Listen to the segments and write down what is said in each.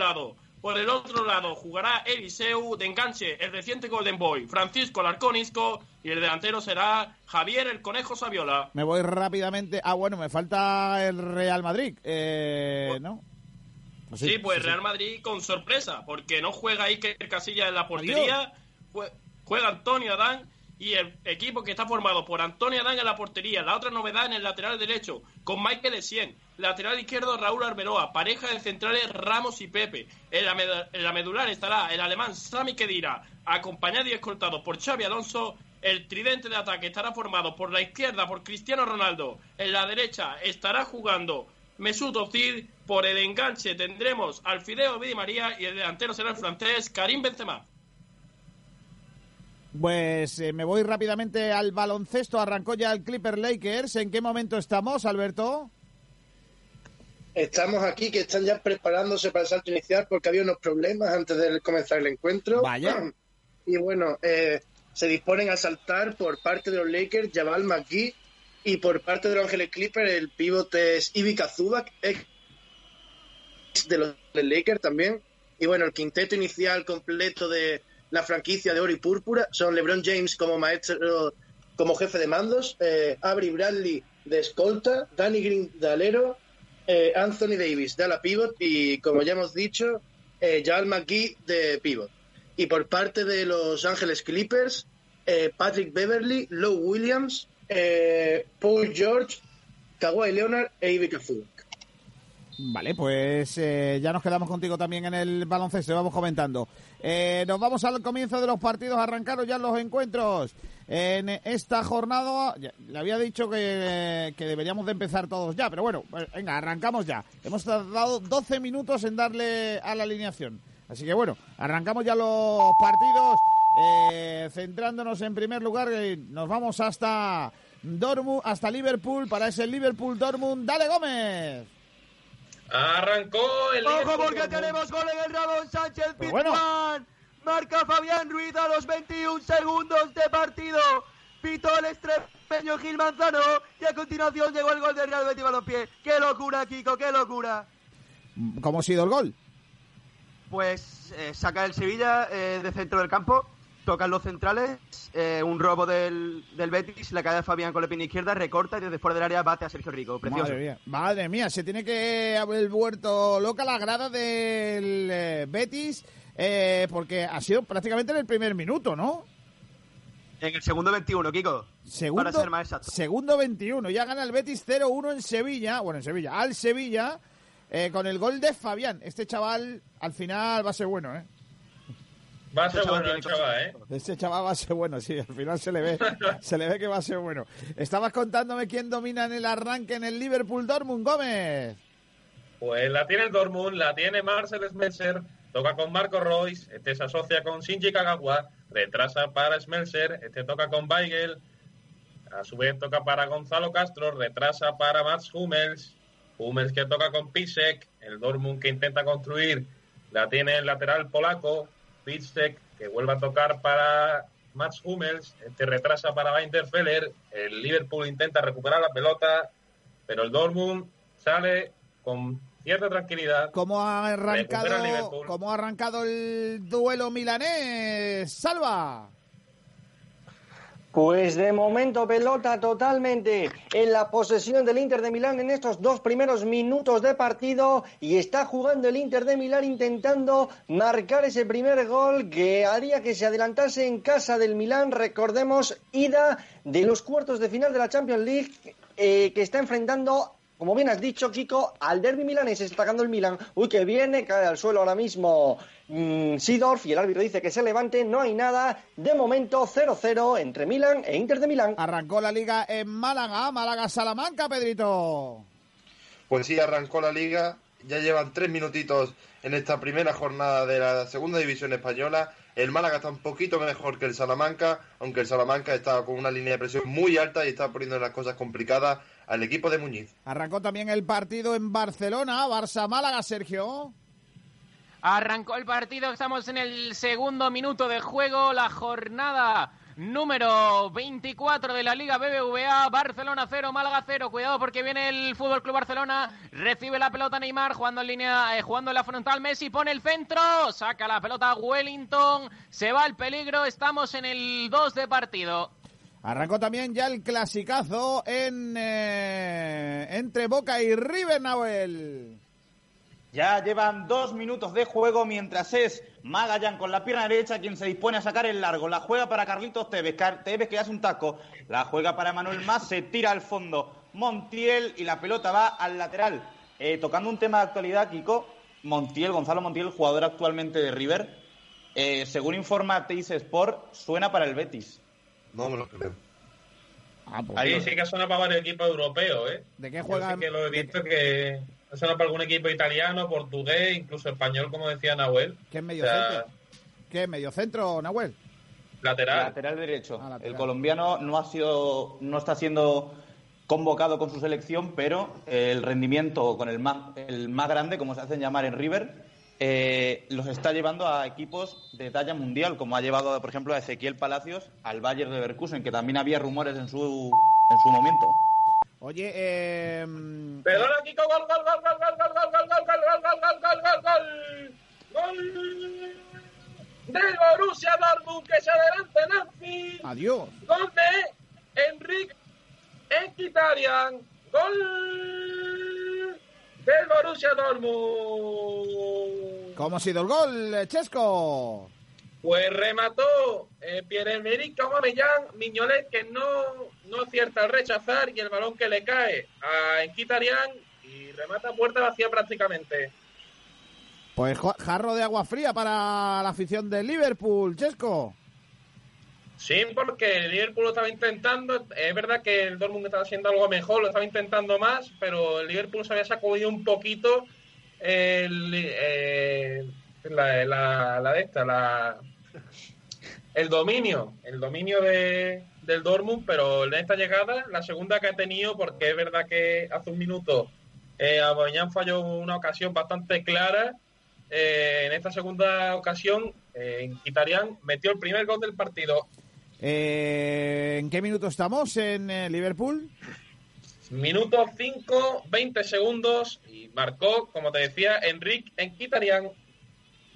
lado. Por el otro lado jugará Eliseu de enganche, el reciente Golden Boy, Francisco Larconisco y el delantero será Javier el Conejo Saviola. Me voy rápidamente. Ah, bueno, me falta el Real Madrid, eh, ¿no? Sí, pues Real Madrid con sorpresa, porque no juega Iker Casilla en la portería, juega Antonio Adán y el equipo que está formado por Antonio Adán en la portería, la otra novedad en el lateral derecho, con Michael Essien, lateral izquierdo Raúl Arberoa, pareja de centrales Ramos y Pepe. En la, medular estará el alemán Sami Kedira, acompañado y escoltado por Xavi Alonso. El tridente de ataque estará formado por la izquierda por Cristiano Ronaldo, en la derecha estará jugando Mesut Özil, por el enganche tendremos al Fideo Di María y el delantero será el francés Karim Benzema. Pues eh, me voy rápidamente al baloncesto. Arrancó ya el Clipper Lakers. ¿En qué momento estamos, Alberto? Estamos aquí que están ya preparándose para el salto inicial porque había unos problemas antes de comenzar el encuentro. Vaya. Y bueno, eh, se disponen a saltar por parte de los Lakers Jabal McGee y por parte de los Ángeles Clippers el pivote es Ivica Zubac, ex de los Lakers también. Y bueno, el quinteto inicial completo de, la franquicia de oro y púrpura son LeBron James como maestro, como jefe de mandos, eh, Avery Bradley de escolta, Danny Green de alero, eh, Anthony Davis de ala pivot y, como ya hemos dicho, eh, McGee de pivot. Y por parte de Los Ángeles Clippers, eh, Patrick Beverly, Lowe Williams, Paul George, Kawhi Leonard e Ivica Vale, pues ya nos quedamos contigo también en el baloncesto, vamos comentando. Eh, nos vamos al comienzo de los partidos, arrancaron ya los encuentros. En esta jornada, le había dicho que, deberíamos de empezar todos ya, pero bueno, pues, venga, arrancamos ya. Hemos tardado 12 minutos en darle a la alineación. Así que bueno, arrancamos ya los partidos, eh, centrándonos en primer lugar, eh, nos vamos hasta Dortmund, hasta Liverpool, para ese Liverpool-Dortmund. ¡Dale, Gómez! Arrancó el. Ojo porque tenemos gol en el Ramón Sánchez Pizjuán. Marca Fabián Ruiz a los 21 segundos de partido. Pito el estrepeño Gil Manzano. Y a continuación llegó el gol del Real Betis Balompié. ¡Qué locura, Kiko! ¡Qué locura! ¿Cómo ha sido el gol? Pues eh, saca el Sevilla eh, de centro del campo tocan los centrales, eh, un robo del, del, Betis, la cae de Fabián con la pina izquierda, recorta y desde fuera del área bate a Sergio Rico. Precioso. Madre mía, madre mía se tiene que haber vuelto loca la grada del eh, Betis eh, porque ha sido prácticamente en el primer minuto, ¿no? En el segundo 21, Kiko. Segundo, para ser más exacto. Segundo 21. Ya gana el Betis 0-1 en Sevilla. Bueno, en Sevilla. Al Sevilla. con el gol de Fabián. Este chaval al final va a ser bueno, ¿eh? Va a ser bueno el chaval, ¿eh? Ese chaval va a ser bueno, sí, al final se le ve, se le ve que va a ser bueno. Estabas contándome quién domina en el arranque en el Liverpool Dortmund, Gómez. Pues la tiene el Dortmund, la tiene Marcel Smelser, toca con Marco Royce, este se asocia con Shinji Kagawa, retrasa para Smelser, este toca con Weigel, a su vez toca para Gonzalo Castro, retrasa para Mats Hummels, Hummels que toca con Pisek, el Dortmund que intenta construir, la tiene el lateral polaco, Pitchtek, que vuelve a tocar para Mats Hummels, este retrasa para Feller, el Liverpool intenta recuperar la pelota, pero el Dortmund sale con cierta tranquilidad. ¿Cómo ha arrancado, ¿cómo ha arrancado el duelo milanés? Salva. Pues de momento pelota totalmente en la posesión del Inter de Milán en estos dos primeros minutos de partido y está jugando el Inter de Milán intentando marcar ese primer gol que haría que se adelantase en casa del Milán. Recordemos, ida de los cuartos de final de la Champions League eh, que está enfrentando como bien has dicho, Kiko, al derby milanés está atacando el Milan. Uy, que viene, cae al suelo ahora mismo mm, Sidorf y el árbitro dice que se levante. No hay nada. De momento, 0-0 entre Milan e Inter de Milán. Arrancó la liga en Málaga, Málaga-Salamanca, Pedrito. Pues sí, arrancó la liga. Ya llevan tres minutitos en esta primera jornada de la segunda división española. El Málaga está un poquito mejor que el Salamanca, aunque el Salamanca está con una línea de presión muy alta y está poniendo las cosas complicadas al equipo de Muñiz. Arrancó también el partido en Barcelona, Barça-Málaga, Sergio. Arrancó el partido, estamos en el segundo minuto de juego, la jornada número 24 de la Liga BBVA. Barcelona 0, Málaga 0. Cuidado porque viene el Fútbol Club Barcelona. Recibe la pelota Neymar jugando en línea, eh, jugando en la frontal. Messi pone el centro. Saca la pelota Wellington. Se va el peligro. Estamos en el 2 de partido. Arrancó también ya el clasicazo eh, entre Boca y River Nahuel. Ya llevan dos minutos de juego mientras es Magallán con la pierna derecha quien se dispone a sacar el largo. La juega para Carlitos Tevez. Tevez que hace un taco. La juega para Manuel Más. Se tira al fondo Montiel y la pelota va al lateral. Eh, tocando un tema de actualidad, Kiko. Montiel, Gonzalo Montiel, jugador actualmente de River. Eh, según informa Teis Sport, suena para el Betis. No me lo creo. Ah, pues Ahí sí que suena para varios equipos europeos, ¿eh? ¿De qué juega? que lo he visto que suena para algún equipo italiano, portugués, incluso español, como decía Nahuel. ¿Qué es medio centro? ¿Qué es medio centro, Nahuel? Lateral. Lateral derecho. Ah, el colombiano no ha sido, no está siendo convocado con su selección, pero el rendimiento con el más, el más grande, como se hacen llamar en River, eh, los está llevando a equipos de talla mundial, como ha llevado, por ejemplo, a Ezequiel Palacios al Bayern de Leverkusen, que también había rumores en su, en su momento. Oye, eh... Perdona, Kiko, gol, gol, gol, gol, gol, gol, gol, gol, gol, gol, gol, gol, gol, gol, gol, del Borussia Dortmund que se adelanta Anfield. Adiós. Gol de Enrique Equitarian. Gol del Borussia Dortmund. ¿Cómo ha sido el gol, Chesco? Pues remató eh, Pierre-Emerick Aubameyang, Miñolet que no, no acierta al rechazar y el balón que le cae a Enquitarian y remata puerta vacía prácticamente. Pues jarro de agua fría para la afición de Liverpool, Chesco. Sí, porque el Liverpool lo estaba intentando. Es verdad que el Dortmund estaba haciendo algo mejor, lo estaba intentando más, pero el Liverpool se había sacudido un poquito el, eh, la, la, de esta, la, el dominio, el dominio de, del Dortmund, pero en esta llegada, la segunda que ha tenido, porque es verdad que hace un minuto eh, falló una ocasión bastante clara. Eh, en esta segunda ocasión, eh, Quitarian metió el primer gol del partido. Eh, ¿En qué minuto estamos en Liverpool? Minuto 5, 20 segundos y marcó, como te decía, Enrique en Quitarian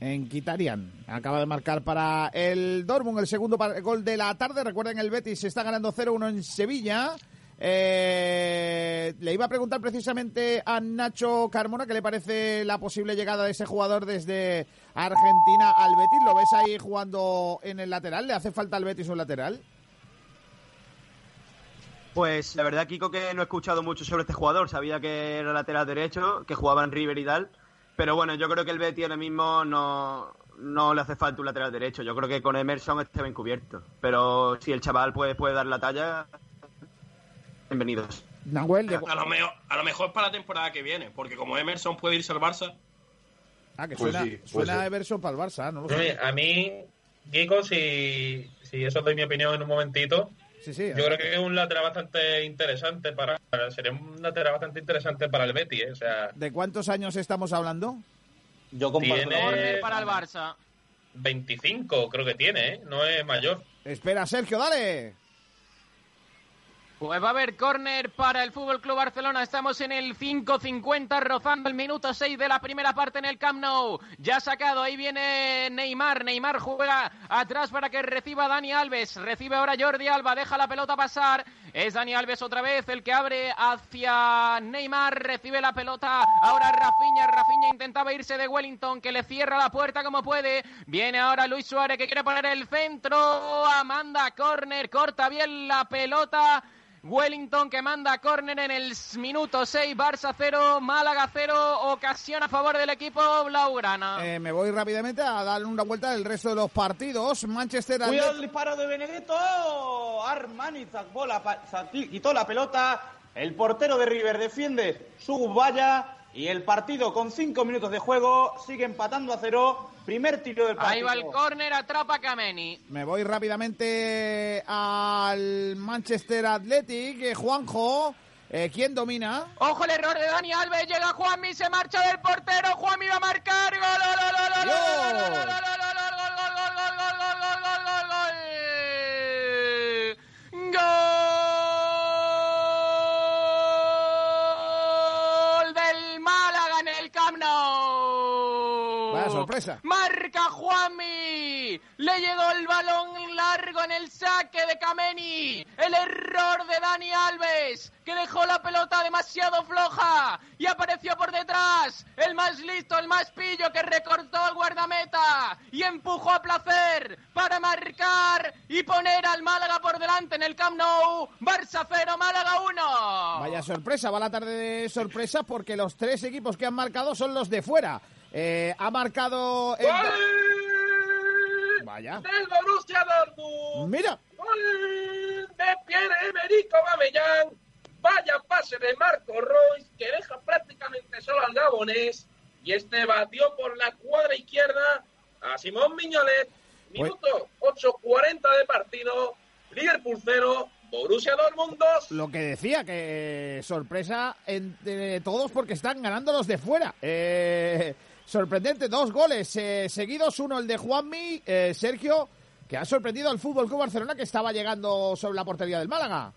en Kitarian. Acaba de marcar para el Dortmund el segundo gol de la tarde. Recuerden, el Betis está ganando 0-1 en Sevilla. Eh, le iba a preguntar precisamente a Nacho Carmona qué le parece la posible llegada de ese jugador desde Argentina al Betis. ¿Lo ves ahí jugando en el lateral? ¿Le hace falta al Betis un lateral? Pues la verdad, Kiko, que no he escuchado mucho sobre este jugador. Sabía que era lateral derecho, que jugaba en River y tal pero bueno, yo creo que el Betty ahora mismo no, no le hace falta un lateral derecho. Yo creo que con Emerson está bien cubierto. Pero si el chaval puede, puede dar la talla, bienvenidos. Nahuel, a, lo mejor, a lo mejor para la temporada que viene, porque como Emerson puede irse al Barça. Ah, que pues suena, suena Emerson para el Barça, ¿no? a mí, Kiko, si, si eso doy mi opinión en un momentito, yo creo que es un lateral bastante interesante para. Sería un lateral bastante interesante para el Betty, ¿eh? o sea. ¿De cuántos años estamos hablando? Yo tiene para el Barça. 25, creo que tiene, ¿eh? No es mayor. Espera, Sergio, dale. Pues va a haber córner para el Fútbol Club Barcelona. Estamos en el 5.50, rozando el minuto 6 de la primera parte en el Camp Nou. Ya sacado, ahí viene Neymar. Neymar juega atrás para que reciba Dani Alves. Recibe ahora Jordi Alba, deja la pelota pasar. Es Dani Alves otra vez el que abre hacia Neymar. Recibe la pelota. Ahora Rafinha. Rafinha intentaba irse de Wellington, que le cierra la puerta como puede. Viene ahora Luis Suárez que quiere poner el centro. Amanda córner, corta bien la pelota. Wellington que manda córner en el minuto 6, Barça 0, Málaga 0, ocasión a favor del equipo Blaugrana. Eh, me voy rápidamente a darle una vuelta del resto de los partidos. Manchester Cuidado el disparo de Benedetto. Armani quitó la pelota. El portero de River defiende su valla y el partido con cinco minutos de juego sigue empatando a cero. Primer tiro del partido. Ahí va el córner, atrapa Kameni. Me voy rápidamente al Manchester Athletic. Eh, Juanjo, eh, ¿quién domina? Ojo el error de Dani Alves. Llega Juanmi, se marcha del portero. Juanmi va a marcar. ¡Gol, gol, gol, gol, gol, gol, gol, gol, gol, gol, gol, gol, gol, gol, gol, sorpresa. Marca Juanmi. Le llegó el balón largo en el saque de Kameni. El error de Dani Alves, que dejó la pelota demasiado floja y apareció por detrás. El más listo, el más pillo que recortó el guardameta y empujó a placer para marcar y poner al Málaga por delante en el Camp Nou. Barça 0, Málaga 1. Vaya sorpresa, va la tarde de sorpresa porque los tres equipos que han marcado son los de fuera. Eh, ha marcado... el- ¡Gol! Vaya. Del Borussia Dortmund. Mira, ¡Gol de Pierre-Emerick Aubameyang! Vaya pase de Marco Royce que deja prácticamente solo al gabonés y este batió por la cuadra izquierda a Simón Miñolet. Minuto 8.40 de partido. Liverpool 0, Borussia Dortmund 2. lo que decía, que sorpresa entre todos porque están ganando los de fuera. Eh, sorprendente, dos goles eh, seguidos, uno el de Juanmi, eh, Sergio, que ha sorprendido al Fútbol Club Barcelona que estaba llegando sobre la portería del Málaga.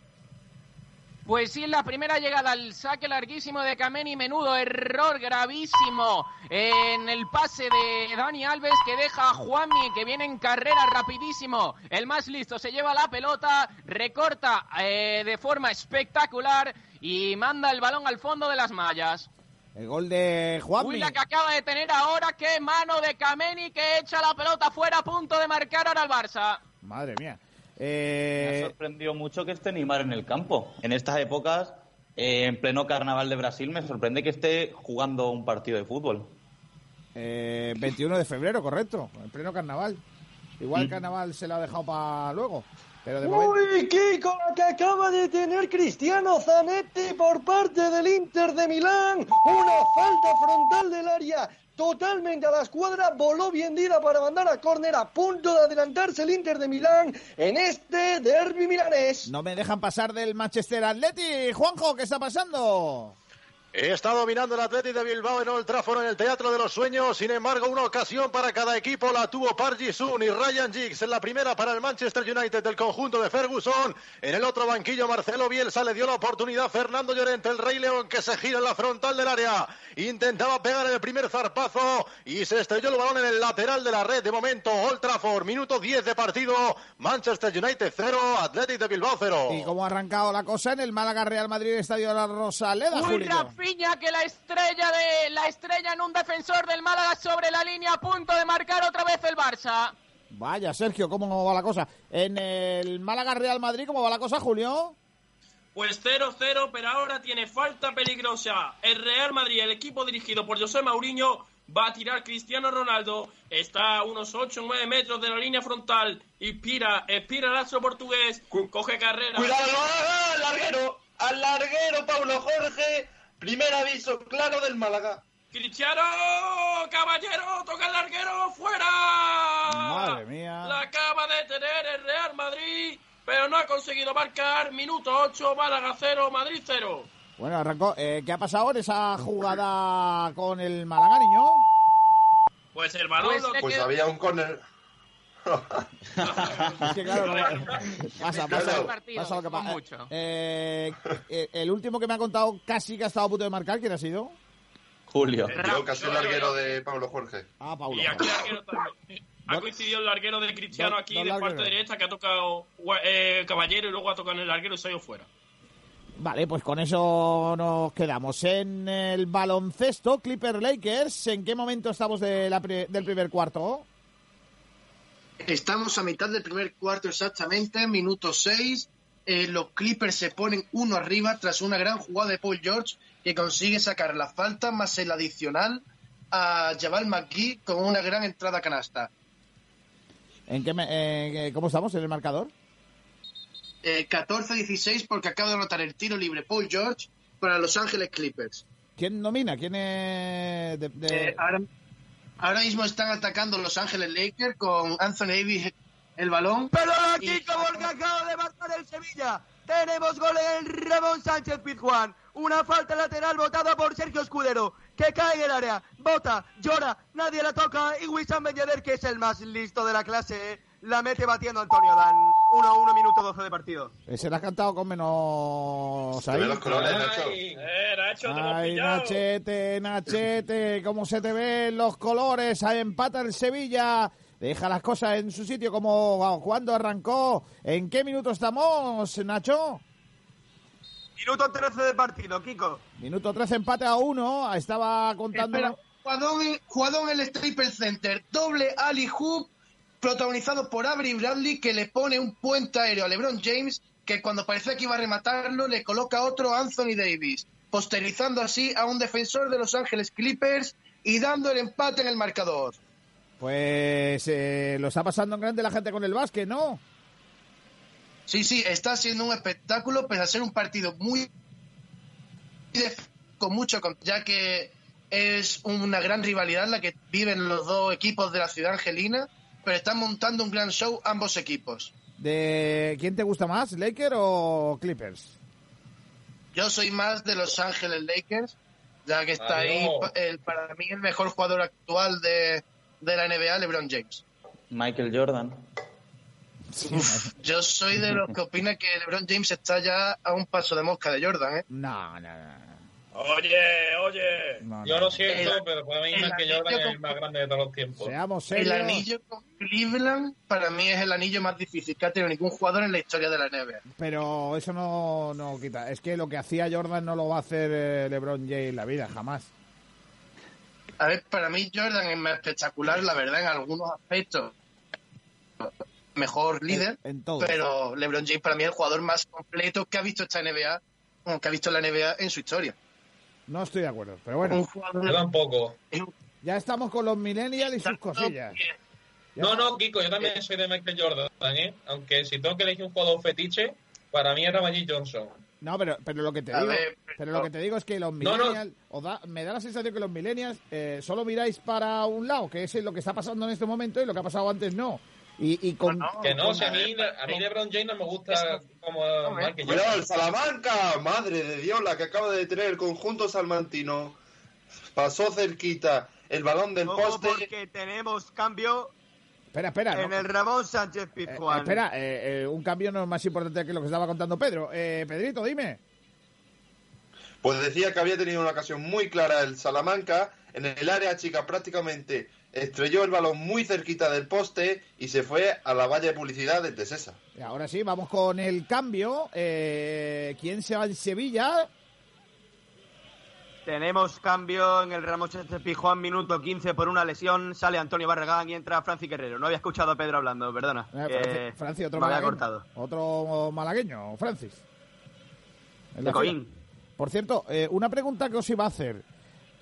Pues sí, la primera llegada al saque larguísimo de Kameni, menudo error gravísimo en el pase de Dani Alves que deja a Juanmi que viene en carrera rapidísimo. El más listo se lleva la pelota, recorta eh, de forma espectacular y manda el balón al fondo de las mallas. El gol de Juanmi. Uy, la que acaba de tener ahora, qué mano de Kameni que echa la pelota fuera a punto de marcar ahora al Barça. Madre mía. Me Eh, ha sorprendido mucho que esté Neymar en el campo. En estas épocas, eh, en pleno carnaval de Brasil, me sorprende que esté jugando un partido de fútbol. eh, 21 de febrero, correcto, en pleno carnaval. Igual el carnaval se lo ha dejado para luego. Pero de momento... Uy, Kiko, la que acaba de tener Cristiano Zanetti por parte del Inter de Milán. Una falta frontal del área totalmente a la escuadra. Voló bien Dida para mandar a córner a punto de adelantarse el Inter de Milán en este derby milanés. No me dejan pasar del Manchester Atleti. Juanjo, ¿qué está pasando? Está dominando el Athletic de Bilbao en Old Trafford en el Teatro de los Sueños. Sin embargo, una ocasión para cada equipo la tuvo Park Ji-sung y Ryan Giggs. En la primera para el Manchester United del conjunto de Ferguson. En el otro banquillo, Marcelo Bielsa le dio la oportunidad a Fernando Llorente, el Rey León, que se gira en la frontal del área. Intentaba pegar en el primer zarpazo y se estrelló el balón en el lateral de la red. De momento, Old Trafford, minuto 10 de partido. Manchester United 0, Athletic de Bilbao 0. ¿Y cómo ha arrancado la cosa en el Málaga Real Madrid Estadio de la Rosaleda, Uy, Julito? Rafinha, que la estrella de la estrella en un defensor del Málaga sobre la línea a punto de marcar otra vez el Barça. Vaya, Sergio, ¿cómo va la cosa? En el Málaga Real Madrid, ¿cómo va la cosa, Julio? Pues 0-0, pero ahora tiene falta peligrosa. El Real Madrid, el equipo dirigido por José Mourinho, va a tirar Cristiano Ronaldo. Está a unos 8 o 9 metros de la línea frontal. Inspira, expira el astro portugués. Coge carrera. Cuidado, al larguero, al larguero, Paulo Jorge. Primer aviso claro del Málaga. Cristiano, caballero, toca el larguero, fuera. Madre mía. La acaba de tener el Real Madrid, pero no ha conseguido marcar. Minuto 8, Málaga 0, Madrid 0. Bueno, arrancó. Eh, ¿Qué ha pasado en esa jugada con el Málaga, niño? Pues el balón Pues lo Pues había un córner. Es que claro, no- pasa, pasa, pasa lo que pasa. mucho. Eh, eh, el último que me ha contado casi que ha estado a punto de marcar, ¿quién ha sido? Julio. Yo casi el larguero de Pablo Jorge. Ah, Paulo. Y aquí el larguero también. Ha coincidido el larguero de Cristiano aquí de parte derecha que ha tocado eh, Caballero y luego ha tocado en el larguero y se ha ido fuera. Vale, pues con eso nos quedamos. En el baloncesto, Clipper Lakers, ¿en qué momento estamos de la pri- del primer cuarto? Estamos a mitad del primer cuarto exactamente, minuto 6. Eh, los Clippers se ponen uno arriba tras una gran jugada de Paul George que consigue sacar la falta más el adicional a Jabal McGee con una gran entrada canasta. ¿En qué me- eh, ¿Cómo estamos en el marcador? Eh, 14-16 porque acaba de anotar el tiro libre Paul George para Los Ángeles Clippers. ¿Quién domina? ¿Quién es de- de- Eh, ahora, ahora mismo están atacando Los Ángeles Lakers con Anthony Davis el balón. Pero Y- aquí como el que acaba de marcar el Sevilla. Tenemos gol en Ramón Sánchez Pizjuán. Una falta lateral botada por Sergio Escudero, que cae en el área, bota, llora, nadie la toca y Wissam Ben Yedder, que es el más listo de la clase, la mete batiendo a Antonio Dan. 1-1, minuto 12 de partido. Ese lo has cantado con menos... Se ven los colores, Ay, Nacho. eh, Nacho, te Ay. Nachete, Nachete, cómo se te ven los colores, ahí empata el Sevilla, deja las cosas en su sitio como cuando arrancó. ¿En qué minuto estamos, Nacho? Minuto 13 de partido, Kiko. Minuto 13, empate a uno, estaba contando... Espera, jugadón, en- jugadón en el Staples Center, doble Ali Hoop, protagonizado por Avery Bradley, que le pone un puente aéreo a LeBron James, que cuando parecía que iba a rematarlo, le coloca otro a Anthony Davis, posterizando así a un defensor de Los Ángeles Clippers y dando el empate en el marcador. Pues eh, lo está pasando en grande la gente con el básquet, ¿no? Sí, sí, está siendo un espectáculo, pese a ser un partido muy con mucho, ya que es una gran rivalidad la que viven los dos equipos de la ciudad angelina, pero están montando un gran show ambos equipos. ¿De quién te gusta más, Laker o Clippers? Yo soy más de Los Ángeles Lakers, ya que está ahí Adiós. pa- el, para mí el mejor jugador actual de, de la NBA, LeBron James. Michael Jordan. Yo soy de los que opina que LeBron James está ya a un paso de mosca de Jordan, ¿eh? No, no, no. Oye, oye. no, Yo lo siento, El- pero para mí el Jordan anillo es el más grande de todos los tiempos. Seamos El serios. anillo con Cleveland para mí es el anillo más difícil que ha tenido ningún jugador en la historia de la NBA. Pero eso no, no quita. Es que lo que hacía Jordan no lo va a hacer eh, LeBron James en la vida, jamás. A ver, para mí Jordan es más espectacular, la verdad, en algunos aspectos. Mejor líder, En, en todo. pero LeBron James para mí es el jugador más completo que ha visto esta NBA, o que ha visto la NBA en su historia. No estoy de acuerdo. Pero bueno, Yo tampoco. ya estamos con los millennials y sus cosillas. No, no, Kiko, yo también soy de Michael Jordan, ¿eh? Aunque si tengo que elegir un jugador fetiche, para mí era Magic Johnson. No, pero, pero lo que te digo, ver, pero pero- lo que te digo es que los No, no. millennials, os da- me da la sensación que los millennials eh, solo miráis para un lado, que es lo que está pasando en este momento y lo que ha pasado antes no. Y, y con, No, no, Que no, con- si a mí, a mí LeBron James no me gusta como Cuidado, Jordan. el Salamanca, madre de Dios, la que acaba de tener el conjunto salmantino. Pasó cerquita el balón del poste. porque tenemos cambio espera, espera, en no. el Ramón Sánchez Eh, Pizjuán. espera, eh, eh, un cambio no es más importante que lo que estaba contando Pedro. Eh, Pedrito, dime. Pues decía que había tenido una ocasión muy clara el Salamanca. En el área chica prácticamente estrelló el balón muy cerquita del poste y se fue a la valla de publicidad de Tesesa. Y ahora sí, vamos con el cambio. Eh, ¿Quién se va en Sevilla? Tenemos cambio en el Ramón Sánchez Pizjuán, minuto 15 por una lesión. Sale Antonio Barragán y entra Francis Guerrero. No había escuchado a Pedro hablando, perdona. Eh, Franci- Franci, otro malagueño. cortado. Otro malagueño, Francis. De Coín. Por cierto, eh, una pregunta que os iba a hacer.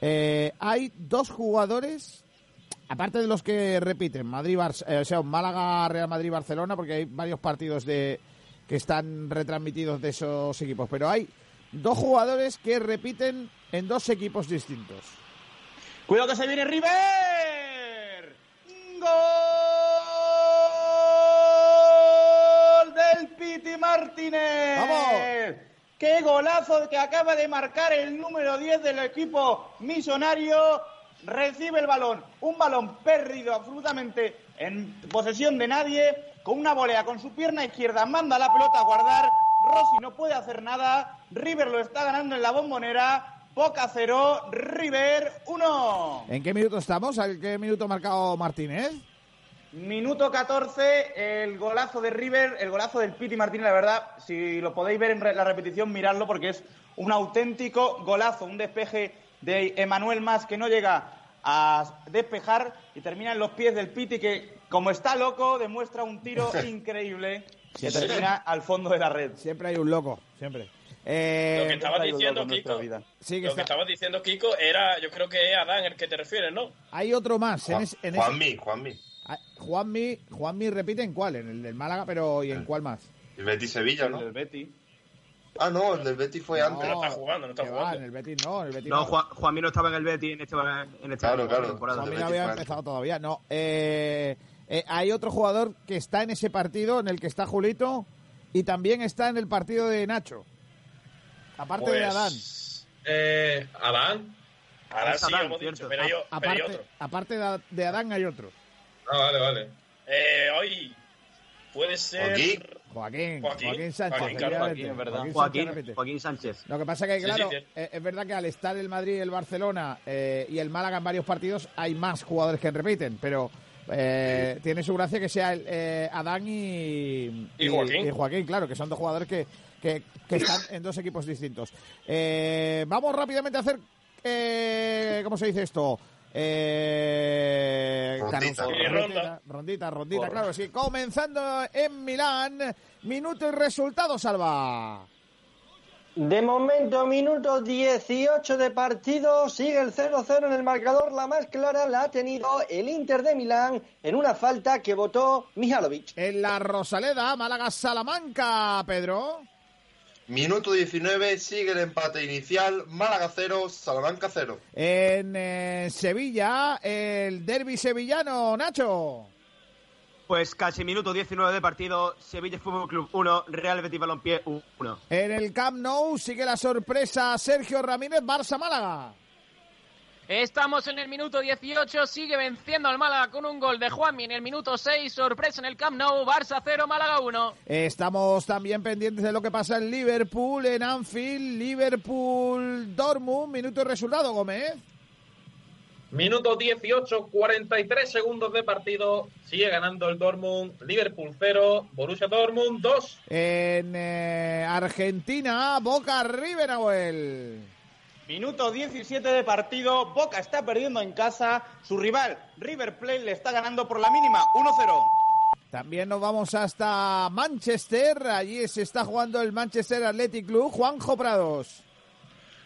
Eh, hay dos jugadores, aparte de los que repiten, Madrid, Bar eh, o sea, Málaga, Real Madrid, Barcelona, porque hay varios partidos de que están retransmitidos de esos equipos, pero hay dos jugadores que repiten en dos equipos distintos. Cuidado que se viene River. Gol del Piti Martínez. ¡Vamos! Qué golazo que acaba de marcar el número 10 del equipo misionario. Recibe el balón, un balón perdido absolutamente en posesión de nadie, con una volea con su pierna izquierda, manda la pelota a guardar. Rossi no puede hacer nada. River lo está ganando en la bombonera. Boca 0, River 1. ¿En qué minuto estamos? ¿A qué minuto ha marcado Martínez? Minuto 14, el golazo de River, el golazo del Piti Martínez, la verdad, si lo podéis ver en la repetición, miradlo porque es un auténtico golazo, un despeje de Emanuel Más que no llega a despejar y termina en los pies del Piti que, como está loco, demuestra un tiro increíble que termina al fondo de la red. Siempre hay un loco, siempre. Eh, Lo que estaba Hay un diciendo en Kiko, vida. sí, que lo que estabas diciendo Kiko era, yo creo que es Adán el que te refieres, ¿no? Hay otro más. En Juan, es- en ese- Juanmi, Juanmi. Ah, Juanmi, Juanmi repite en cuál, en el del Málaga, pero ¿y en cuál más? El Betis Sevilla, El ¿no? del Betty. Ah, no, el del Betis fue antes. no está jugando, no está que va, jugando. en el Betis no, en el Betis No, no. Juan, Juanmi no estaba en el Betis en, este, en esta Claro, claro. temporada. No Betis había empezado todavía, no. Eh, eh, hay otro jugador que está en ese partido en el que está Julito y también está en el partido de Nacho. Aparte de Pues, Adán. Eh, Adán. Ahora Es sí, Adán, hemos dicho, pero hay, aparte, otro. aparte de, Adán hay otro. Ah, vale, vale. Eh, hoy puede ser. Joaquín, Joaquín. Joaquín Sánchez. Joaquín. Joaquín, verdad. Sánchez Joaquín, repite. Joaquín Sánchez. Lo que pasa que, claro, sí, sí. eh, es verdad que al estar el Madrid, el Barcelona eh, y el Málaga en varios partidos, hay más jugadores que repiten, pero eh, tiene su gracia que sea el, eh, Adán y, Y Joaquín. y Joaquín, claro, que son dos jugadores que, que, que están en dos equipos distintos. Eh, vamos rápidamente a hacer, eh, ¿cómo se dice esto? Eh, Rondita. ronda. rondita, rondita, claro, sí. Comenzando en Milán, minuto y resultado, Salva. De momento, minuto 18 de partido, sigue el 0-0 en el marcador. La más clara la ha tenido el Inter de Milán en una falta que votó Mihalovic. En la Rosaleda, Málaga Salamanca, Pedro. Minuto 19, sigue el empate inicial. Málaga 0, Salamanca 0. En eh, Sevilla, el derby sevillano, Nacho. Pues casi minuto 19 de partido, Sevilla Fútbol Club 1, Real Betis Balompié 1. En el Camp Nou sigue la sorpresa Sergio Ramírez, Barça Málaga. Estamos en el minuto 18, sigue venciendo al Málaga con un gol de Juanmi en el minuto 6, sorpresa en el Camp Nou, Barça 0, Málaga 1. Estamos también pendientes de lo que pasa en Liverpool, en Anfield, Liverpool, Dortmund, minuto y resultado, Gómez. Minuto 18, 43 segundos de partido. Sigue ganando el Dortmund. Liverpool 0, Borussia Dortmund 2. En eh, Argentina, Boca River, Nahuel. Minuto 17 de partido, Boca está perdiendo en casa, su rival River Plate le está ganando por la mínima 1-0. También nos vamos hasta Manchester, allí se está jugando el Manchester Athletic Club, Juanjo Prados.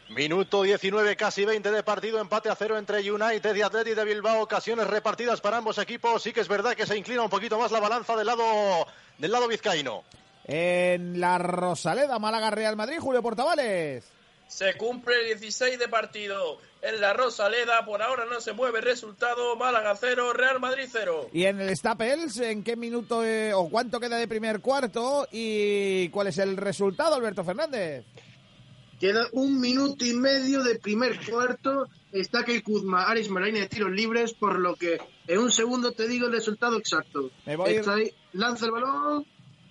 Minuto 19, casi 20 de partido, empate a cero entre United y Athletic de Bilbao, ocasiones repartidas para ambos equipos. Sí que es verdad que se inclina un poquito más la balanza del lado del lado vizcaíno. En la Rosaleda, Málaga Real Madrid, Julio Portavales. Se cumple el 16 de partido. En la Rosaleda, por ahora no se mueve el resultado. Málaga 0, Real Madrid 0. Y en el Staples, ¿en qué minuto eh, o cuánto queda de primer cuarto? ¿Y cuál es el resultado, Alberto Fernández? Queda un minuto y medio de primer cuarto. Está que Kuzma, Aris Maraine de tiros libres, por lo que en un segundo te digo el resultado exacto. Me voy- Está ahí, lanza el balón.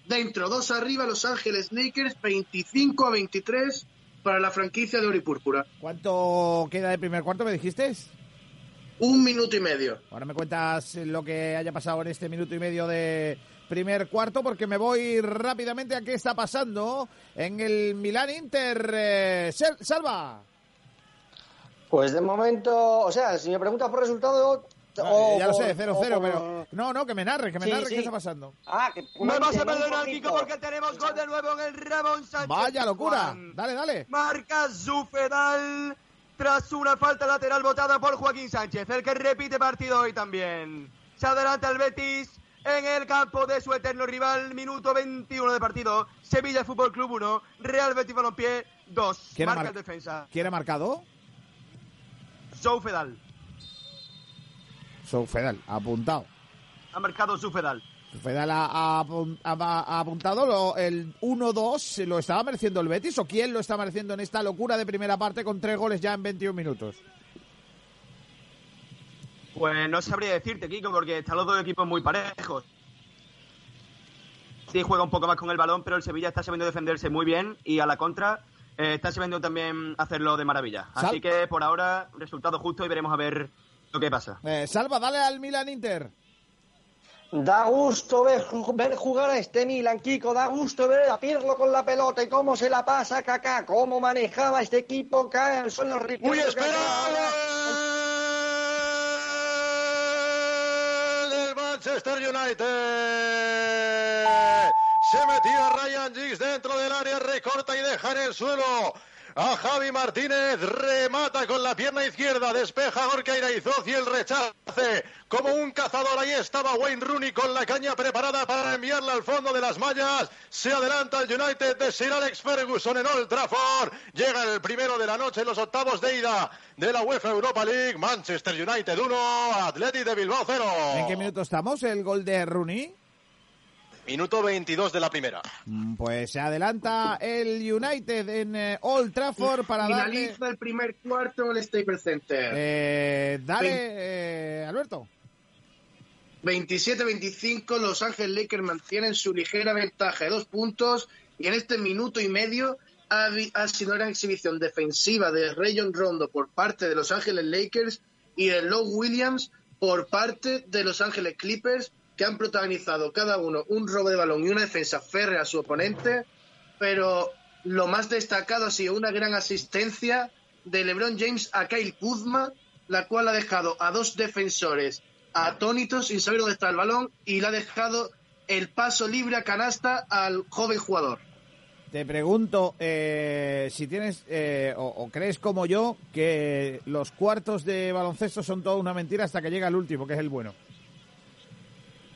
Dentro, dos arriba, Los Ángeles Lakers, 25 a 23 para la franquicia de Oripúrpura. ¿Cuánto queda de primer cuarto, me dijiste? Un minuto y medio. Ahora me cuentas lo que haya pasado en este minuto y medio de primer cuarto, porque me voy rápidamente a qué está pasando en el Milán Inter. Eh, Salva. Pues de momento, o sea, si me preguntas por resultado... o ya lo sé, por- 0-0, o por- pero... No, no, que me narre, que me Sí, narre sí. qué está pasando. Ah, que... Me vas a perdonar. Kiko, porque tenemos gol de nuevo en el Ramón Sánchez. Vaya locura. Juan. Dale, dale. Marca Zufedal tras una falta lateral votada por Joaquín Sánchez, el que repite partido hoy también. Se adelanta el Betis en el campo de su eterno rival, minuto 21 de partido. Sevilla Fútbol Club 1, Real Betis Balompié 2. ¿Quién ha Marca mar- el defensa. ¿Quién ha marcado? Zufedal. So, Fedal, apuntado. Ha marcado Zufedal. Fedal ha, ha ha- ha apuntado lo- el 1-2. ¿Lo estaba mereciendo el Betis o quién lo está mereciendo en esta locura de primera parte con tres goles ya en 21 minutos? Pues no sabría decirte, Kiko, porque están los dos equipos muy parejos. Sí, juega un poco más con el balón, pero el Sevilla está sabiendo defenderse muy bien y a la contra eh, está sabiendo también hacerlo de maravilla. Así que por ahora, resultado justo y veremos a ver lo que pasa. Eh, Salva, dale al Milan Inter. Da gusto ver, ju- ver jugar a este Milan, Kiko. Da gusto ver a Pirlo con la pelota y cómo se la pasa a Kaká, cómo manejaba este equipo. Cae al suelo Ricardo ¡Uy, espera! Kaká. El Manchester United. Se metía Ryan Giggs dentro del área, recorta y deja en el suelo. A Javi Martínez remata con la pierna izquierda, despeja Gorka Iraizoz y el rechace. Como un cazador, ahí estaba Wayne Rooney con la caña preparada para enviarla al fondo de las mallas. Se adelanta el United de Sir Alex Ferguson en Old Trafford. Llega el primero de la noche en los octavos de ida de la UEFA Europa League. Manchester United 1, Athletic de Bilbao 0. ¿En qué minuto estamos? El gol de Rooney. Minuto 22 de la primera. Mm, Pues se adelanta el United en eh, Old Trafford para darle... Finaliza el primer cuarto en el Staples Center. Eh, dale, eh, Alberto. 27-25, Los Ángeles Lakers mantienen su ligera ventaja de dos puntos y en este minuto y medio ha, sido una exhibición defensiva de Rayon Rondo por parte de Los Ángeles Lakers y de Low Williams por parte de Los Ángeles Clippers que han protagonizado cada uno un robo de balón y una defensa férrea a su oponente, pero lo más destacado ha sido una gran asistencia de LeBron James a Kyle Kuzma, la cual ha dejado a dos defensores atónitos sin saber dónde está el balón y le ha dejado el paso libre a canasta al joven jugador. Te pregunto eh, si tienes eh, o, o crees como yo que los cuartos de baloncesto son toda una mentira hasta que llega el último, que es el bueno.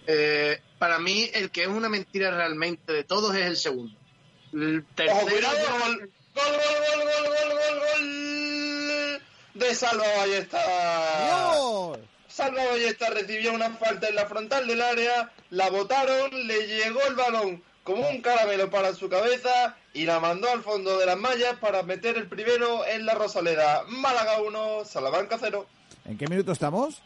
Eh, para mí, el que es una mentira realmente de todos es el segundo. El tercero, ¡Ojo, cuidado! ¡Gol! ¡Gol, gol, gol, gol, gol, gol, gol! De Salva Ballesta. ¡Dios! Salva Ballesta recibió una falta en la frontal del área, la botaron, le llegó el balón como un caramelo para su cabeza y la mandó al fondo de las mallas para meter el primero en la Rosaleda. Málaga 1, Salamanca 0. ¿En qué minuto estamos?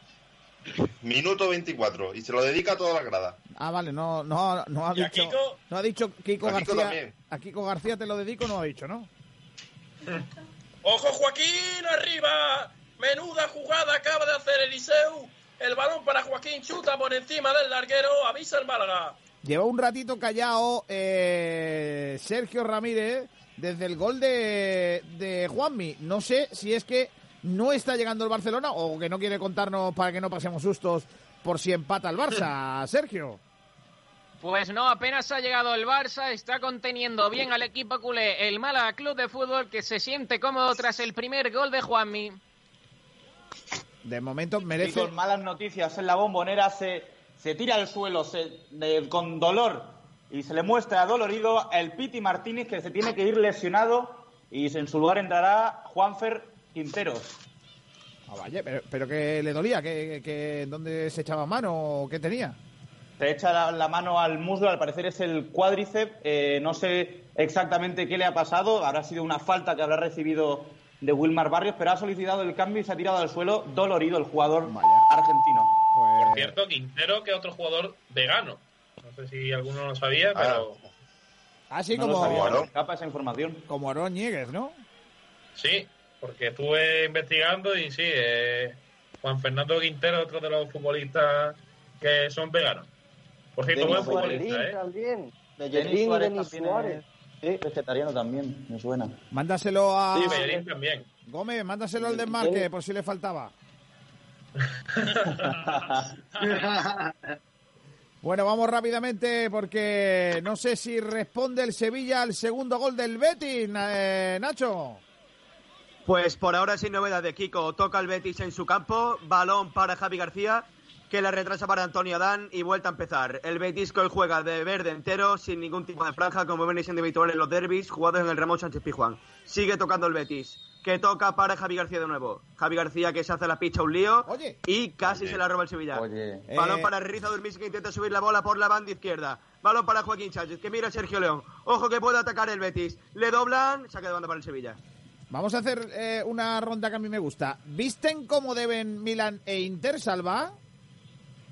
Minuto 24 y se lo dedica a toda la grada. Ah, vale, no, no, no ha ¿Y a dicho. Kiko? No ha dicho Kiko A Kiko García. también. A Kiko García te lo dedico, no ha dicho, ¿no? ¡Ojo, Joaquín! ¡Arriba! Menuda jugada acaba de hacer Eliseu. El balón para Joaquín chuta por encima del larguero. Avisa el Málaga. Lleva un ratito callado eh, Sergio Ramírez desde el gol de, de Juanmi. No sé si es que no está llegando el Barcelona o que no quiere contarnos para que no pasemos sustos por si empata el Barça, Sergio. Pues no, apenas ha llegado el Barça, está conteniendo bien al equipo culé el Málaga Club de Fútbol que se siente cómodo tras el primer gol de Juanmi. De momento Y merece. con malas noticias en la bombonera se, se tira al suelo se- de- con dolor y se le muestra dolorido el Piti Martínez que se tiene que ir lesionado y en su lugar entrará Juanfer Quinteros. Ah, vaya, pero, pero que le dolía, que, que dónde se echaba mano o qué tenía. Se echa la, la mano al muslo, al parecer es el cuádriceps. eh, no sé exactamente qué le ha pasado. Habrá sido una falta que habrá recibido de Wilmar Barrios, pero ha solicitado el cambio y se ha tirado al suelo dolorido el jugador Vaya. argentino. Pues, Por cierto, Quintero, que es otro jugador vegano. No sé si alguno lo sabía, Ah. pero así No lo como, sabía, Bueno. me escapa esa información. como Aarón Ñíguez, ¿no? sí, porque estuve investigando y sí, eh, Juan Fernando Quintero, otro de los futbolistas que son veganos. Por cierto, Denis buen Suárez. futbolista, ¿eh? también. Denis Bellerín y Suárez Denis también Suárez. es vegetariano también, me suena. Mándaselo a. Sí, Bellerín también. Gómez, mándaselo al desmarque por si le faltaba. Bueno, vamos rápidamente porque no sé si responde el Sevilla al segundo gol del Betis, eh, Nacho. Pues por ahora sin novedad de Kiko. Toca el Betis en su campo. Balón para Javi García. Que la retrasa para Antonio Dan y vuelta a empezar. El Betis que hoy juega de verde entero, sin ningún tipo de franja, como viene siendo habitual en los derbis, jugados en el Ramón Sánchez Pizjuán. Sigue tocando el Betis, que toca para Javi García de nuevo. Javi García que se hace la picha un lío Oye. y casi se la roba el Sevilla. Oye. Balón Eh, para Riza Durmis que intenta subir la bola por la banda izquierda. Balón para Joaquín Sánchez que mira a Sergio León. Ojo que puede atacar el Betis. Le doblan, saque de banda para el Sevilla. Vamos a hacer eh, una ronda que a mí me gusta. ¿Visten cómo deben Milan e Inter, Salva?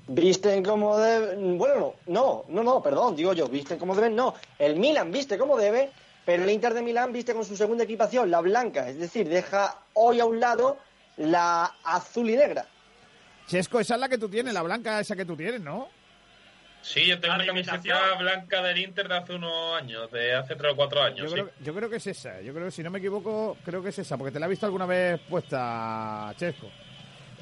Visten como deben. Bueno, no, no, no, perdón, digo yo, visten como deben, no. El Milan viste como debe, pero el Inter de Milán viste con su segunda equipación, la blanca, es decir, deja hoy a un lado la azul y negra. Chesco, esa es la que tú tienes, la blanca esa que tú tienes, ¿no? Sí, yo tengo La una camiseta blanca del Inter de hace unos años, de hace tres o cuatro Yo años. sí. creo, yo creo que es esa. Yo creo que si no me equivoco, creo que es esa, porque te la he visto alguna vez puesta, Chesco.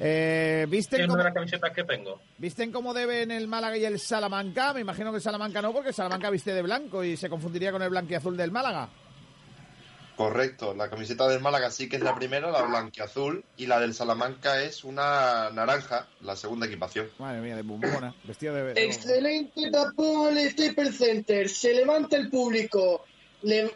Eh, ¿visten, Es cómo, una de las camisetas que tengo. ¿Visten cómo deben el Málaga y el Salamanca? Me imagino que el Salamanca no, porque el Salamanca viste de blanco y se confundiría con el blanquiazul del Málaga. Correcto, la camiseta del Málaga sí que es la primera, la blanquiazul, y la del Salamanca es una naranja, la segunda equipación. Madre mía, de bombona, vestido de... de- Excelente tapón el Staples Center. Se levanta el público. Le...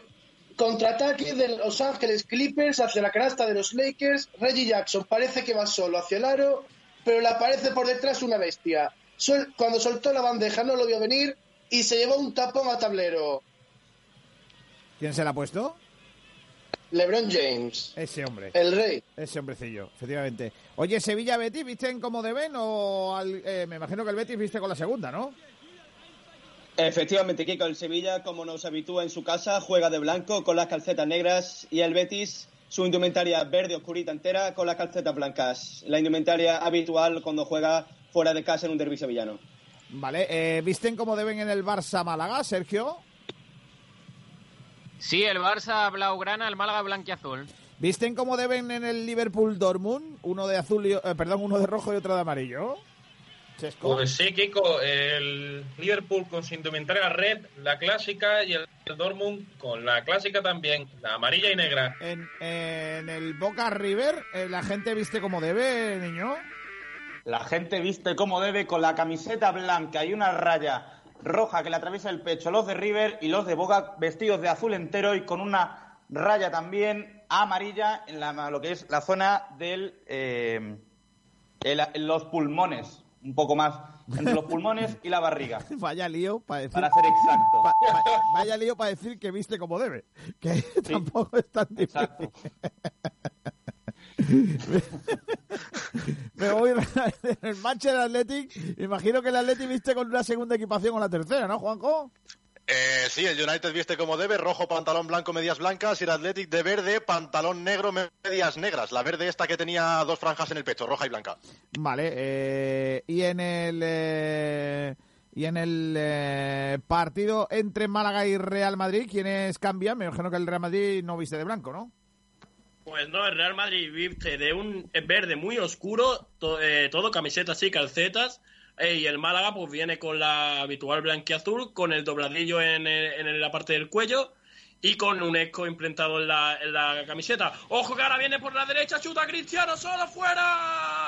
Contraataque de Los Ángeles Clippers hacia la canasta de los Lakers. Reggie Jackson parece que va solo hacia el aro, pero le aparece por detrás una bestia. Sol- Cuando soltó la bandeja no lo vio venir y se llevó un tapón a tablero. ¿Quién se la ha puesto? LeBron James. Ese hombre. El rey. Ese hombrecillo, efectivamente. Oye, Sevilla Betis, ¿visten como deben o al- eh, me imagino que el Betis viste con la segunda, ¿no? Efectivamente, Kiko, el Sevilla, como nos habitúa en su casa, juega de blanco con las calcetas negras y el Betis su indumentaria verde oscurita entera con las calcetas blancas. La indumentaria habitual cuando juega fuera de casa en un derbi sevillano. Vale, eh, ¿visten como deben en el Barça Málaga, Sergio? Sí, el Barça blaugrana, el Málaga blanquiazul. ¿Visten como deben en el Liverpool Dortmund? Uno de azul, y, eh, perdón, uno de rojo y otro de amarillo. Chesco. Pues sí, Kiko, el Liverpool con su indumentaria red, la clásica, y el Dortmund con la clásica también, la amarilla y negra. En, en el Boca River, eh, la gente viste como debe, niño. La gente viste como debe con la camiseta blanca y una raya roja que le atraviesa el pecho. Los de River y los de Boca vestidos de azul entero y con una raya también amarilla en la, lo que es la zona del eh, el- los pulmones. Un poco más entre los pulmones y la barriga. Vaya lío para decir. Para ser exacto. Pa- pa- vaya lío para decir que viste como debe. Que tampoco es tan difícil. Me voy en el Manchester Athletic. Imagino que el Athletic viste con una segunda equipación o la tercera, ¿no, Juanjo? Eh, sí, el United viste como debe, rojo, pantalón blanco, medias blancas, y el Athletic de verde, pantalón negro, medias negras. La verde esta que tenía dos franjas en el pecho, roja y blanca. Vale, eh, y en el eh, y en el eh, partido entre Málaga y Real Madrid, ¿quiénes cambian? Me imagino que el Real Madrid no viste de blanco, ¿no? Pues no, el Real Madrid viste de un verde muy oscuro, to- eh, todo camisetas y calcetas. eh, y el Málaga pues viene con la habitual blanquiazul, con el dobladillo en, el- en la parte del cuello y con un eco implantado en la, en la camiseta. ¡Ojo que ahora viene por la derecha! ¡Chuta Cristiano solo fuera!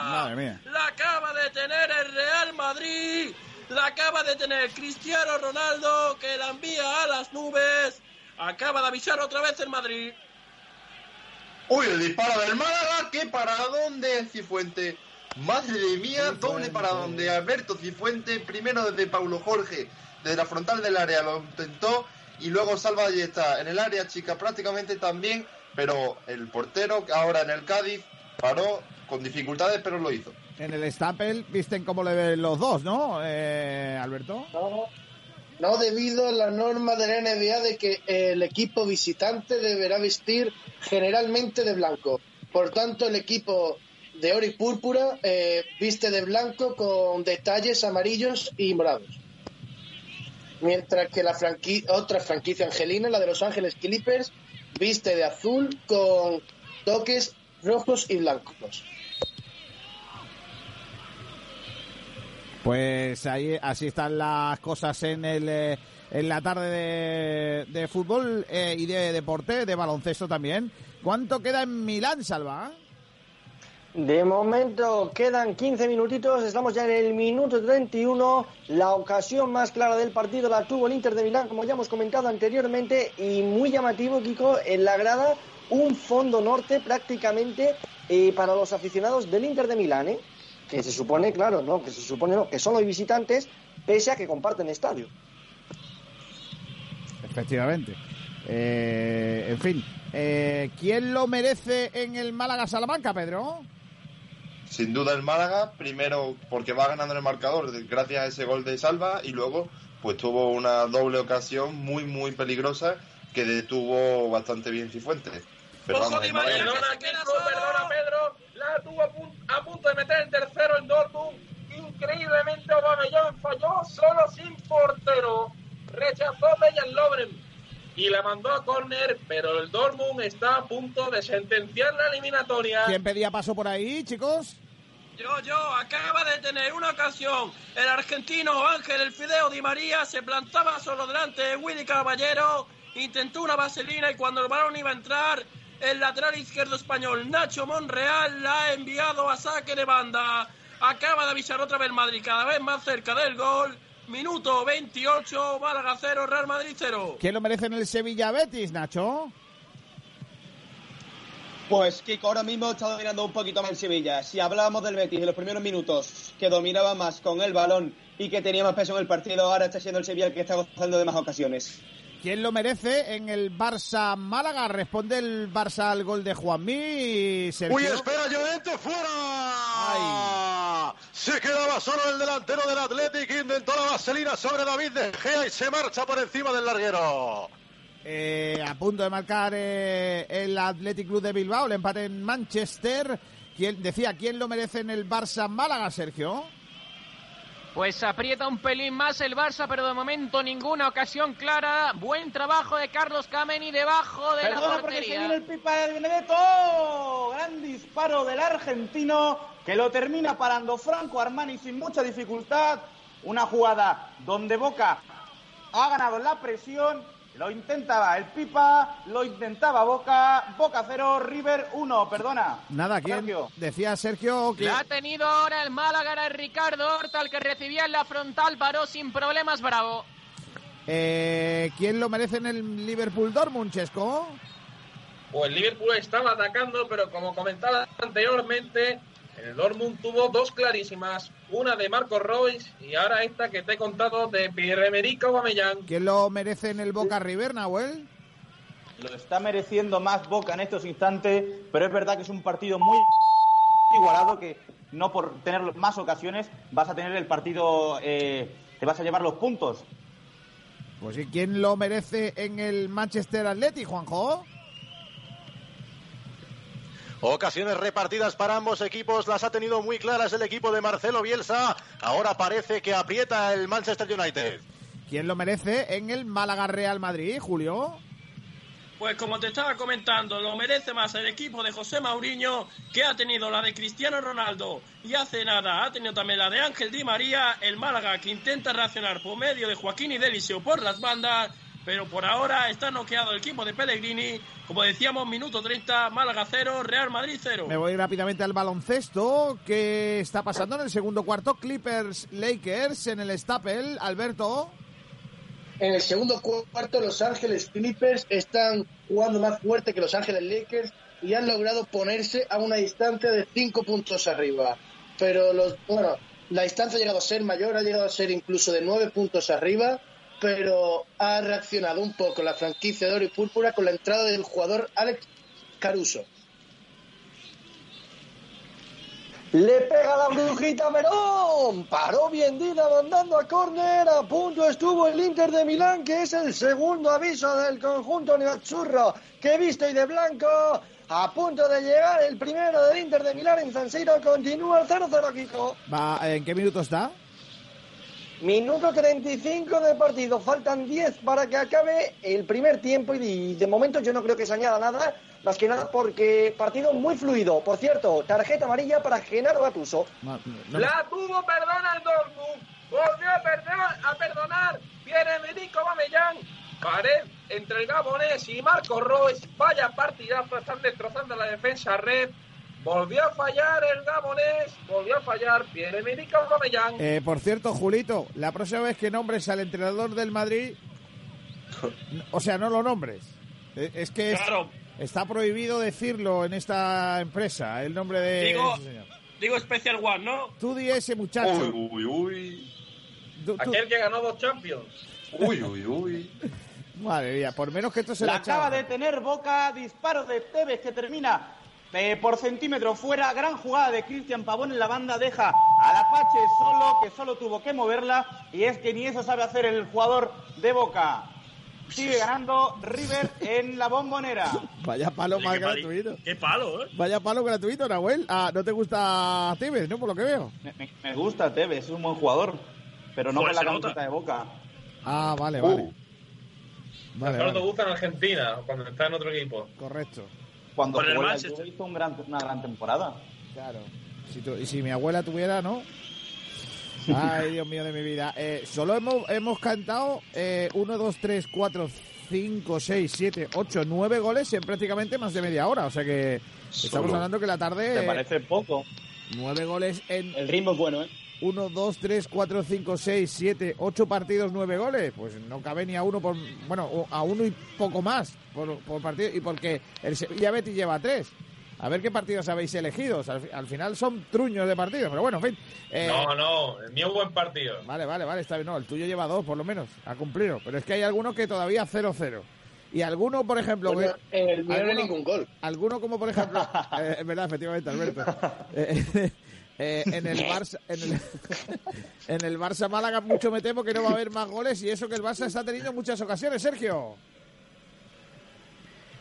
Madre mía. La acaba de tener el Real Madrid. La acaba de tener Cristiano Ronaldo que la envía a las nubes. Acaba de avisar otra vez el Madrid. Uy, el disparo del Málaga, qué paradón de Cifuente. Madre de mía, doble paradón de Alberto Cifuente, primero desde Paulo Jorge, desde la frontal del área lo intentó y luego Salva y está en el área chica prácticamente también, pero el portero ahora en el Cádiz paró con dificultades pero lo hizo. En el Stapel visten como le ven los dos, ¿no, eh, Alberto? No, no debido a la norma de la NBA de que el equipo visitante deberá vestir generalmente de blanco. Por tanto, el equipo de oro y púrpura eh, viste de blanco con detalles amarillos y morados. Mientras que la otra franquicia angelina, la de Los Ángeles Clippers, viste de azul con toques rojos y blancos. Pues ahí así están las cosas en el eh, en la tarde de, fútbol eh, y de deporte, de baloncesto también. ¿Cuánto queda en Milán, Salva? De momento quedan 15 minutitos, estamos ya en el minuto 31. La ocasión más clara del partido la tuvo el Inter de Milán, como ya hemos comentado anteriormente, y muy llamativo, Kiko, en la grada un fondo norte prácticamente eh, para los aficionados del Inter de Milán, ¿eh? Que se supone, claro, no, que se supone no, que son los visitantes, pese a que comparten estadio. Efectivamente. Eh, en fin, eh, ¿quién lo merece en el Málaga Salamanca, Pedro? Sin duda el Málaga, primero porque va ganando en el marcador gracias a ese gol de Salva y luego pues tuvo una doble ocasión muy muy peligrosa que detuvo bastante bien Cifuentes. Pero Ojo, vamos, Di María, queda Kiko, solo. perdona, Pedro. La tuvo a, pun- a punto de meter el tercero el Dortmund. Increíblemente, Aubameyang falló solo sin portero. Rechazó Dejan Lovren y la mandó a córner, pero el Dortmund está a punto de sentenciar la eliminatoria. ¿Quién pedía paso por ahí, chicos? Yo, yo, acaba de tener una ocasión. El argentino Ángel El Fideo Di María se plantaba solo delante de Willy Caballero, intentó una vaselina y cuando el balón iba a entrar, el lateral izquierdo español Nacho Monreal la ha enviado a saque de banda. Acaba de avisar otra vez Madrid, cada vez más cerca del gol. Minuto 28, Málaga 0, Real Madrid 0. ¿Quién lo merece en el Sevilla Betis, Nacho? Pues Kiko ahora mismo está dominando un poquito más el Sevilla. Si hablábamos del Betis en los primeros minutos, que dominaba más con el balón y que tenía más peso en el partido, ahora está siendo el Sevilla el que está gozando de más ocasiones. ¿Quién lo merece en el Barça Málaga? Responde el Barça al gol de Juanmi. Sergio. Uy, espera, Llorente, fuera. Se quedaba solo el delantero del Athletic, intentó la vaselina sobre David De Gea y se marcha por encima del larguero. Eh, a punto de marcar eh, el Athletic Club de Bilbao, el empate en Manchester. ¿Quién, decía, ¿quién lo merece en el Barça Málaga, Sergio? Pues aprieta un pelín más el Barça, pero de momento ninguna ocasión clara. Buen trabajo de Carlos Cameni debajo de Perdona la porque se portería. viene el pipa de Benedetto. Gran disparo del argentino que lo termina parando Franco Armani sin mucha dificultad. Una jugada donde Boca ha ganado la presión. Lo intentaba el Pipa, lo intentaba Boca. Boca 0, River 1, perdona. Nada, ¿quién? Sergio. Decía Sergio que... La ha tenido ahora el Málaga, era Ricardo Horta, el que recibía en la frontal, paró sin problemas, bravo. Eh, ¿Quién lo merece en el Liverpool Dortmund, Chesco? Pues el Liverpool estaba atacando, pero como comentaba anteriormente, el Dortmund tuvo dos clarísimas. Una de Marco Royce y ahora esta que te he contado de Pierre-Emerick Aubameyang. ¿Quién lo merece en el Boca River, Nahuel? Lo está mereciendo más Boca en estos instantes, pero es verdad que es un partido muy igualado que no por tener más ocasiones vas a tener el partido, eh, te vas a llevar los puntos. Pues ¿y quién lo merece en el Manchester Athletic, Juanjo? Ocasiones repartidas para ambos equipos, las ha tenido muy claras el equipo de Marcelo Bielsa. Ahora parece que aprieta el Manchester United. ¿Quién lo merece en el Málaga Real Madrid, Julio? Pues como te estaba comentando, lo merece más el equipo de José Mauriño, que ha tenido la de Cristiano Ronaldo y hace nada ha tenido también la de Ángel Di María, el Málaga que intenta reaccionar por medio de Joaquín y Delisio por las bandas, pero por ahora está noqueado el equipo de Pellegrini, como decíamos, minuto 30, Málaga 0, Real Madrid 0. Me voy rápidamente al baloncesto. ¿Qué está pasando en el segundo cuarto? Clippers Lakers en el Stapel. Alberto. En el segundo cuarto, Los Ángeles Clippers están jugando más fuerte que Los Ángeles Lakers y han logrado ponerse a una distancia de cinco puntos arriba. Pero los, bueno, la distancia ha llegado a ser mayor, ha llegado a ser incluso de nueve puntos arriba, pero ha reaccionado un poco la franquicia de Oro y Púrpura con la entrada del jugador Alex Caruso. Le pega la brujita Verón. Paró bien Dida mandando a córner. A punto estuvo el Inter de Milán, que es el segundo aviso del conjunto neochurro que viste y de blanco. A punto de llegar el primero del Inter de Milán en San Siro. Continúa el 0-0, Kiko. Va, ¿En qué minuto está? Minuto 35 de partido. Faltan 10 para que acabe el primer tiempo y de momento yo no creo que se añada nada. Más que nada porque partido muy fluido. Por cierto, tarjeta amarilla para Genaro. No, no, La tuvo, perdona el Dortmund. Volvió a perdonar, a perdonar. Viene Emerick Aubameyang. Pared entre el Gabonés y Marco Royce. Vaya partidazo, están destrozando la defensa red. Volvió a fallar el Gabonés. Volvió a fallar Pierre-Emerick Aubameyang. Eh, por cierto, Julito, la próxima vez que nombres al entrenador del Madrid, o sea, no lo nombres. Eh, Es que es- Claro. está prohibido decirlo en esta empresa, el nombre de... Digo, ese señor. digo Special One, ¿no? Tú di ese muchacho. Uy, uy, tú- Aquel que ganó dos Champions. uy, uy, uy. Madre mía, por menos que esto se La la acaba de tener Boca, disparo de Tevez que termina eh, por centímetro fuera, gran jugada de Cristian Pavón en la banda, deja al Apache solo, que solo tuvo que moverla, y es que ni eso sabe hacer el jugador de Boca. Sigue ganando River en la bombonera. Vaya palo Oye, más qué gratuito. Qué palo, ¿eh? Vaya palo gratuito, Nahuel. Ah, ¿no te gusta Tevez, no? Por lo que veo. Me, gusta Tevez, es un buen jugador, pero no con la nota. camiseta de Boca. Ah, vale, Uh. vale. Vale, Solo te gusta en Argentina, cuando está en otro equipo. Correcto. Cuando el jugó en la Manchester. Hizo un gran- una gran temporada. Claro. Si tu- y si mi abuela tuviera, ¿no? Ay, Dios mío de mi vida. Eh, solo hemos, hemos cantado 1, 2, 3, 4, 5, 6, 7, 8, 9 goles en prácticamente más de media hora. O sea que estamos Solo. hablando que la ¿Te tarde... parece poco? 9 goles en El ritmo es bueno, ¿eh? 1, 2, 3, 4, 5, 6, 7, 8 partidos, 9 goles. Pues no cabe ni a uno por. Bueno, a uno y poco más por, por partido. Y porque el Sevilla Betis lleva 3. A ver qué partidos habéis elegido. Al, al final son truños de partidos, pero bueno, en fin. Eh, No, no, el mío buen partido. Vale, vale, vale, está bien. No, el tuyo lleva dos, por lo menos, a cumplirlo. Pero es que hay algunos que todavía 0-0. Y alguno, por ejemplo... Bueno, que- en el mío no alguno- ningún gol. Alguno como, por ejemplo... eh, es verdad, efectivamente, Alberto. Eh, eh, en el Barça... En el, en el Barça Málaga mucho me temo que no va a haber más goles y eso que el Barça está teniendo en muchas ocasiones, Sergio.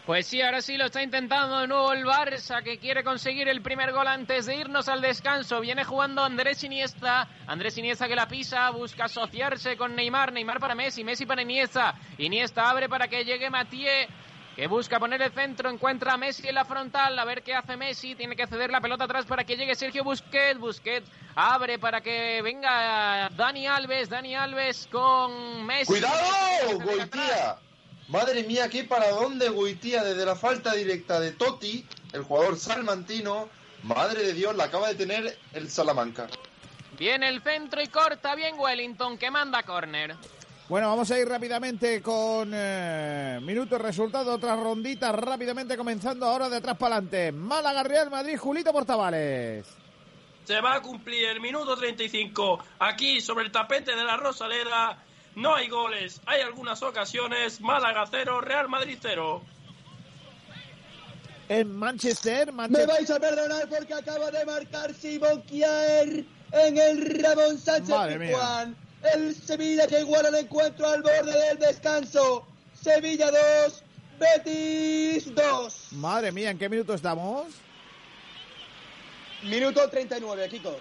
Pues sí, ahora sí lo está intentando de nuevo el Barça, que quiere conseguir el primer gol antes de irnos al descanso. Viene jugando Andrés Iniesta. Andrés Iniesta que la pisa, busca asociarse con Neymar. Neymar para Messi, Messi para Iniesta. Iniesta abre para que llegue Matías. Que busca poner el centro, encuentra a Messi en la frontal, a ver qué hace Messi, tiene que ceder la pelota atrás para que llegue Sergio Busquets, Busquets abre para que venga Dani Alves, Dani Alves con Messi. ¡Cuidado, Goitía! Madre mía, qué para dónde Goitía desde la falta directa de Totti, el jugador salmantino. Madre de Dios, la acaba de tener el Salamanca. Viene el centro y corta bien Wellington que manda córner. Bueno, vamos a ir rápidamente con eh, minutos, resultados, otras ronditas, rápidamente comenzando ahora de atrás para adelante. Málaga, Real Madrid, Julito Portavales. Se va a cumplir el minuto 35. Aquí, sobre el tapete de la Rosaleda, no hay goles. Hay algunas ocasiones. Málaga 0, Real Madrid 0. En Manchester, Me Manchester. vais a perdonar porque acaba de marcar Simón Kier en el Ramón Sánchez Madre mía. Pizjuán. El Sevilla que iguala el encuentro al borde del descanso. Sevilla 2, Betis 2. Madre mía, ¿en qué minuto estamos? Minuto 39, Kiko.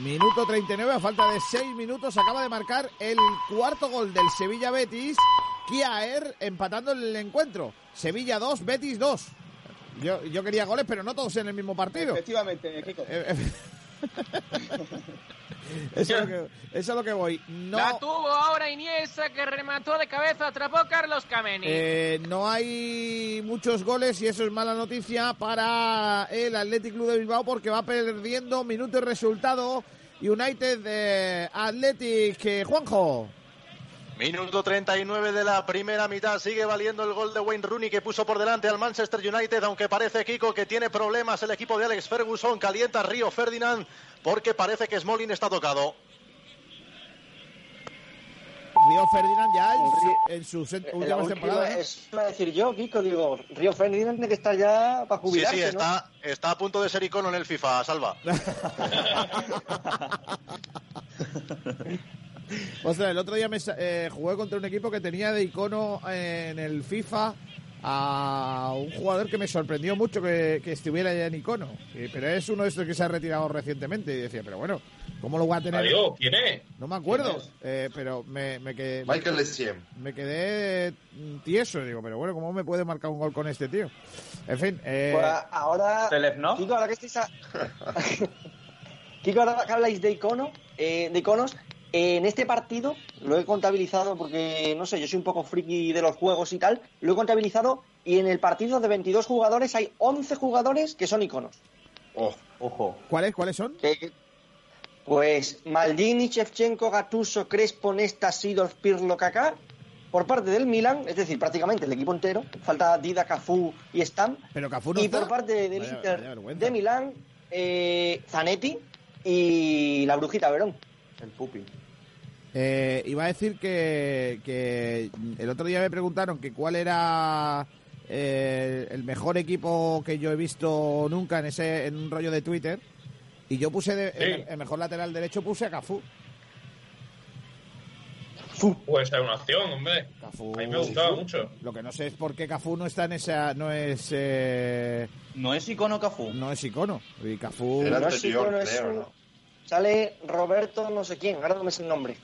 Minuto 39, a falta de 6 minutos, acaba de marcar el cuarto gol del Sevilla Betis. Kiaer empatando el encuentro. Sevilla 2, Betis 2. Yo, yo quería goles, pero no todos en el mismo partido. Efectivamente, Kiko. Eso es lo que, eso es lo que voy. No, La tuvo ahora Iniesta que remató de cabeza, atrapó Carlos Cameni. eh, no hay muchos goles y eso es mala noticia para el Athletic Club de Bilbao porque va perdiendo minuto y resultado. United de Athletic, eh, Juanjo. Minuto 39 de la primera mitad. Sigue valiendo el gol de Wayne Rooney que puso por delante al Manchester United, aunque parece Kiko que tiene problemas el equipo de Alex Ferguson. Calienta Río Ferdinand porque parece que Smolin está tocado. Río Ferdinand ya en, su- en sus En la últimas última- temporadas. ¿no? Eso iba a decir yo, Kiko, digo, Río Ferdinand tiene que estar ya para Sí, jubilarse, sí, ¿no? está, está a punto de ser icono en el FIFA, Salva. Ostras, el otro día me eh, jugué contra un equipo que tenía de icono en el FIFA a un jugador que me sorprendió mucho que, que estuviera ya en icono. Eh, Pero es uno de estos que se ha retirado recientemente. Y decía, pero bueno, ¿cómo lo voy a tener? Adiós, ¿quién es? No me acuerdo, eh, pero me, me quedé. Michael Essien. Me quedé mm, tieso, digo, pero bueno, ¿cómo me puede marcar un gol con este tío? En fin, eh, Pues ahora, Telev, Kiko, ahora que estáis a- Kiko, ahora que habláis de icono, eh, de iconos, en este partido lo he contabilizado porque, no sé, yo soy un poco friki de los juegos y tal, lo he contabilizado y en el partido de 22 jugadores hay 11 jugadores que son iconos. Oh, Ojo. ¿cuáles, ¿cuáles son? Pues Maldini, Shevchenko, Gattuso, Crespo, Nesta, Sidorf, Pirlo, Kaká, por parte del Milan, es decir, prácticamente el equipo entero, falta Dida, Cafú y Stam, Pero Cafú no y está. por parte del Vaya- Inter vaya de Milán, eh, Zanetti y la Brujita Verón. El pupi. Eh, iba a decir que, que el otro día me preguntaron que cuál era eh, el mejor equipo que yo he visto nunca en ese en un rollo de Twitter y yo puse de, el, el mejor lateral derecho puse a Cafú. Puede ser una opción, hombre. Cafú. A mí me gustaba mucho. Lo que no sé es por qué Cafú no está en esa no es eh, ¿No es icono Cafú? no es icono y Cafú Era No es icono, es creo, un- ¿no? Sale Roberto no sé quién, ahora no me sé el nombre.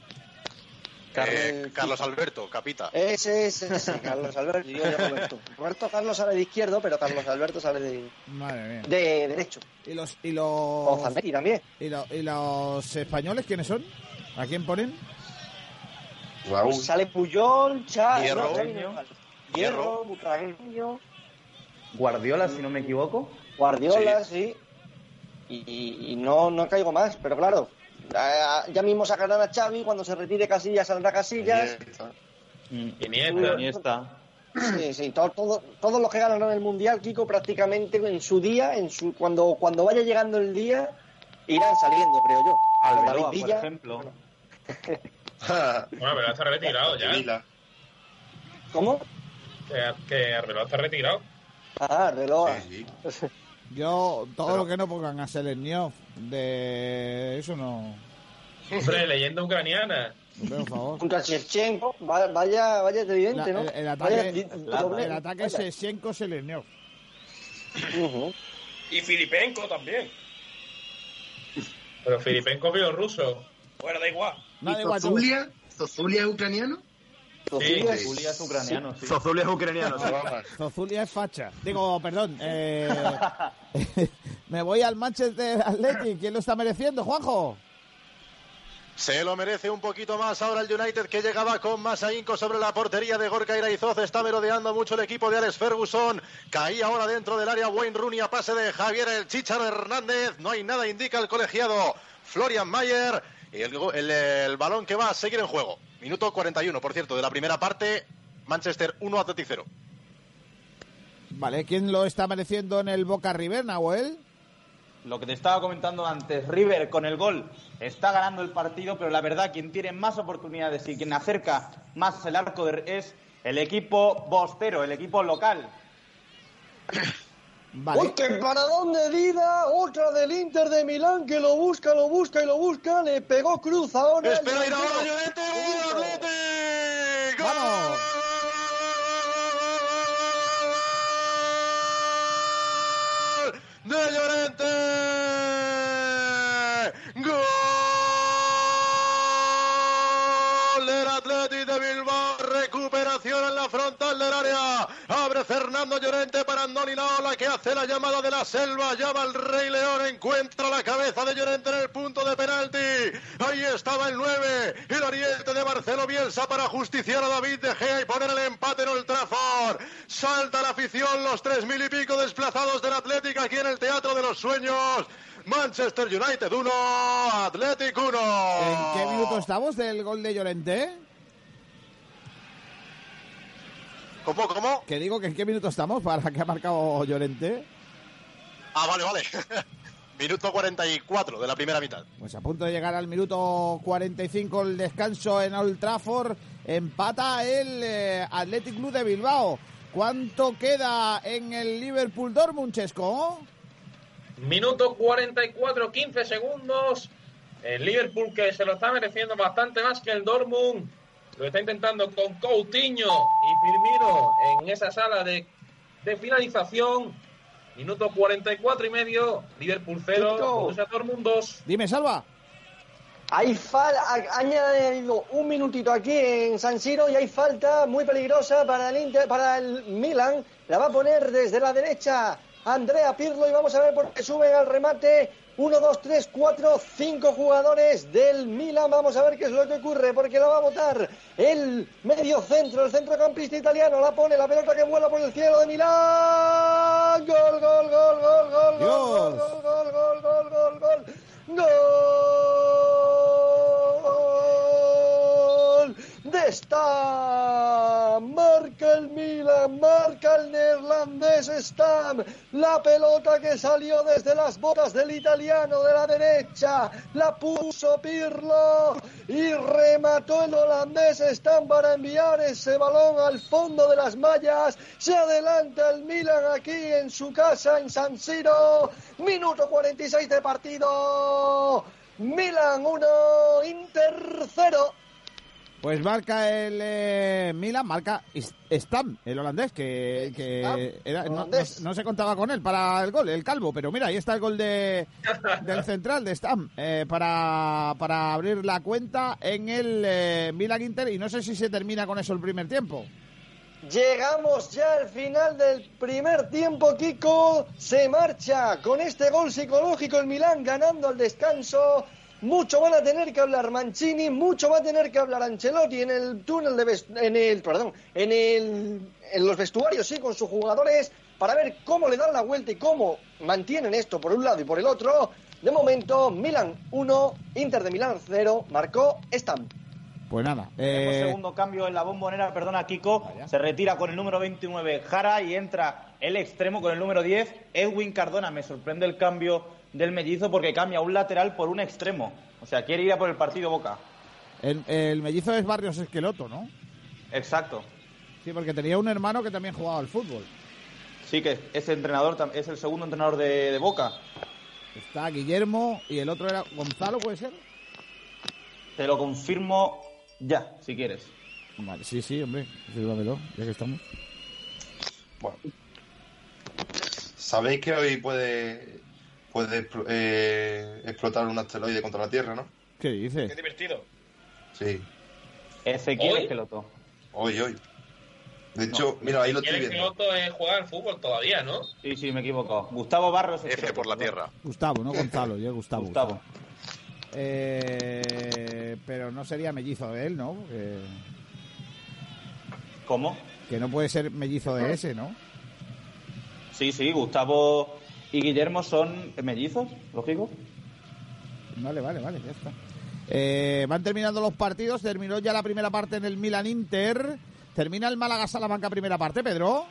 Eh, Carlos Alberto, capita. Ese es ese, Carlos Alberto yo de Roberto. Roberto Carlos sale de izquierdo, pero Carlos Alberto sale de, madre mía. de derecho. y los y O los Zanetti también. y, lo- y los españoles quiénes son? ¿A quién ponen? Raúl. Pues sale Puyol, Cha, Hierro. Hierro, Butragueño, Guardiola, si no me equivoco. Guardiola, sí. Y, y- y no, no caigo más, pero claro, ya, ya mismo sacarán a Xavi, cuando se retire Casillas saldrá Casillas. Iniesta. Mm. Iniesta. Iniesta. Sí, sí, todo, todo- todos los que ganaron el Mundial, Kiko, prácticamente en su día, en su cuando, cuando vaya llegando el día, irán saliendo, creo yo. Arbeloa, David por Villa, ejemplo. Bueno, pero está retirado ya. ¿Cómo? Que, que Arbeloa está retirado. Ah, reloj. Sí, sí. Yo, todo lo que no pongan a Seleniov de eso no. Hombre, leyenda ucraniana. Por favor. Junto a Shevchenko, va- vaya, vaya evidente, ¿no? el, el Vaya ataque, doble- el ataque vaya. Shevchenko Seleniov. Ujú. Y Filipenko también. Pero Filipenko bielorruso. Bueno, da igual. No, da. ¿Zozulia es ucraniano? Zozulia es- Julia es ucraniano, sí. Zozulia es ucraniano. sí. Vamos. Zozulia es facha. Digo, perdón. eh, me voy al Manchester Athletic. ¿Quién lo está mereciendo, Juanjo? Se lo merece un poquito más ahora el United que llegaba con más ahínco sobre la portería de Gorka Iraizoz. Está merodeando mucho el equipo de Alex Ferguson. Caía ahora dentro del área Wayne Rooney a pase de Javier el Chicharo Hernández. No hay nada, indica el colegiado Florian Mayer. Y el- el balón que va a seguir en juego. Minuto 41, por cierto, de la primera parte. Manchester 1, Athletic 0. Vale, ¿quién lo está mereciendo en el Boca River, Nahuel? Lo que te estaba comentando antes, River con el gol está ganando el partido, pero la verdad quien tiene más oportunidades y quien acerca más el arco de- es el equipo bostero, el equipo local. Vale. Uy, que para dónde Dida, otra del Inter de Milán que lo busca, lo busca y lo busca, le pegó cruz ahora. Espera, ir ahora. ¡Gol de Llorente! Llorente para Andoni Naola que hace la llamada de la selva. Llama al Rey León. Encuentra la cabeza de Llorente en el punto de penalti. Ahí estaba el 9. El ariete de Marcelo Bielsa para justiciar a David De Gea y poner el empate en Old Trafford. Salta la afición, los tres mil y pico desplazados del Atlético aquí en el Teatro de los Sueños. Manchester United 1, Athletic 1. ¿En qué minuto estamos del gol de Llorente? ¿Cómo, cómo? Que digo que en qué minuto estamos para que ha marcado Llorente. Ah, vale, vale. Minuto 44 de la primera mitad. Pues a punto de llegar al minuto 45 el descanso en Old Trafford. Empata el eh, Athletic Club de Bilbao. ¿Cuánto queda en el Liverpool Dortmund, Chesco? Minuto 44, 15 segundos. El Liverpool que se lo está mereciendo bastante más que el Dortmund. Lo está intentando con Coutinho y Firmino en esa sala de, de finalización. Minuto 44 y medio. Liverpool 0, Chico. Borussia Dortmund 2. Dime, Salva. Hay fal ha ha añadido un minutito aquí en San Siro y hay falta muy peligrosa para el Inter, para el Milan. La va a poner desde la derecha Andrea Pirlo y vamos a ver por qué suben al remate. Uno, dos, tres, cuatro, cinco jugadores del Milan. Vamos a ver qué es lo que ocurre, porque la va a votar el medio centro, el centrocampista italiano. La pone la pelota que vuela por el cielo de Milán. Gol, gol, gol, gol, gol, gol, gol, gol, gol, gol, gol, gol. Gol de Stam. Marca el Milan, marca el neerlandés Stam. La pelota que salió desde las botas del italiano de la derecha. La puso Pirlo y remató el holandés Stam para enviar ese balón al fondo de las mallas. Se adelanta el Milan aquí en su casa en San Siro. Minuto 46 de partido. Milan 1, Inter 0. Pues marca el eh, Milan, marca Stam, el holandés, que, no se contaba con él para el gol, el calvo, pero mira, ahí está el gol de, del central de Stam eh, para, para abrir la cuenta en el eh, Milan Inter y no sé si se termina con eso el primer tiempo. Llegamos ya al final del primer tiempo. Kiko se marcha con este gol psicológico el Milán ganando al descanso. Mucho van a tener que hablar Mancini, mucho va a tener que hablar Ancelotti en el túnel de vest- en el perdón, en el en los vestuarios sí con sus jugadores para ver cómo le dan la vuelta y cómo mantienen esto por un lado y por el otro. De momento, Milan 1, Inter de Milán 0, marcó Stam. Pues nada. Tenemos eh, segundo cambio en la bombonera, perdona Kiko, se retira con el número 29 Jara y entra el extremo con el número 10 Edwin Cardona. Me sorprende el cambio del mellizo porque cambia un lateral por un extremo. O sea, quiere ir a por el partido Boca. el, el mellizo es Barrios Esqueloto, ¿no? Exacto. Sí, porque tenía un hermano que también jugaba al fútbol. Sí, que es entrenador, es el segundo entrenador de, de Boca. Está Guillermo y el otro era Gonzalo, ¿puede ser? Te lo confirmo ya, si quieres. Vale, sí, sí, hombre. Ya que estamos. Bueno. Sabéis que hoy puede, puede eh, explotar un asteroide contra la Tierra, ¿no? ¿Qué dices? Qué divertido. Sí, Ezequiel ¿Hoy? Esqueloto. hoy, hoy. De hecho, mira, ahí lo estoy viendo. piloto es jugar al fútbol todavía, ¿no? Sí, sí, me he equivocado. Gustavo Barros. F por la tierra. Gustavo, no Gonzalo, yo Gustavo. Gustavo. Eh, pero no sería mellizo de él, ¿no? Porque- ¿Cómo? que no puede ser mellizo de ese, ¿no? Sí, sí, Gustavo y Guillermo son mellizos, lógico. Vale, vale, vale, ya está. Eh, van terminando los partidos. Terminó ya la primera parte en el Milan Inter. Termina el Málaga Salamanca primera parte, Pedro.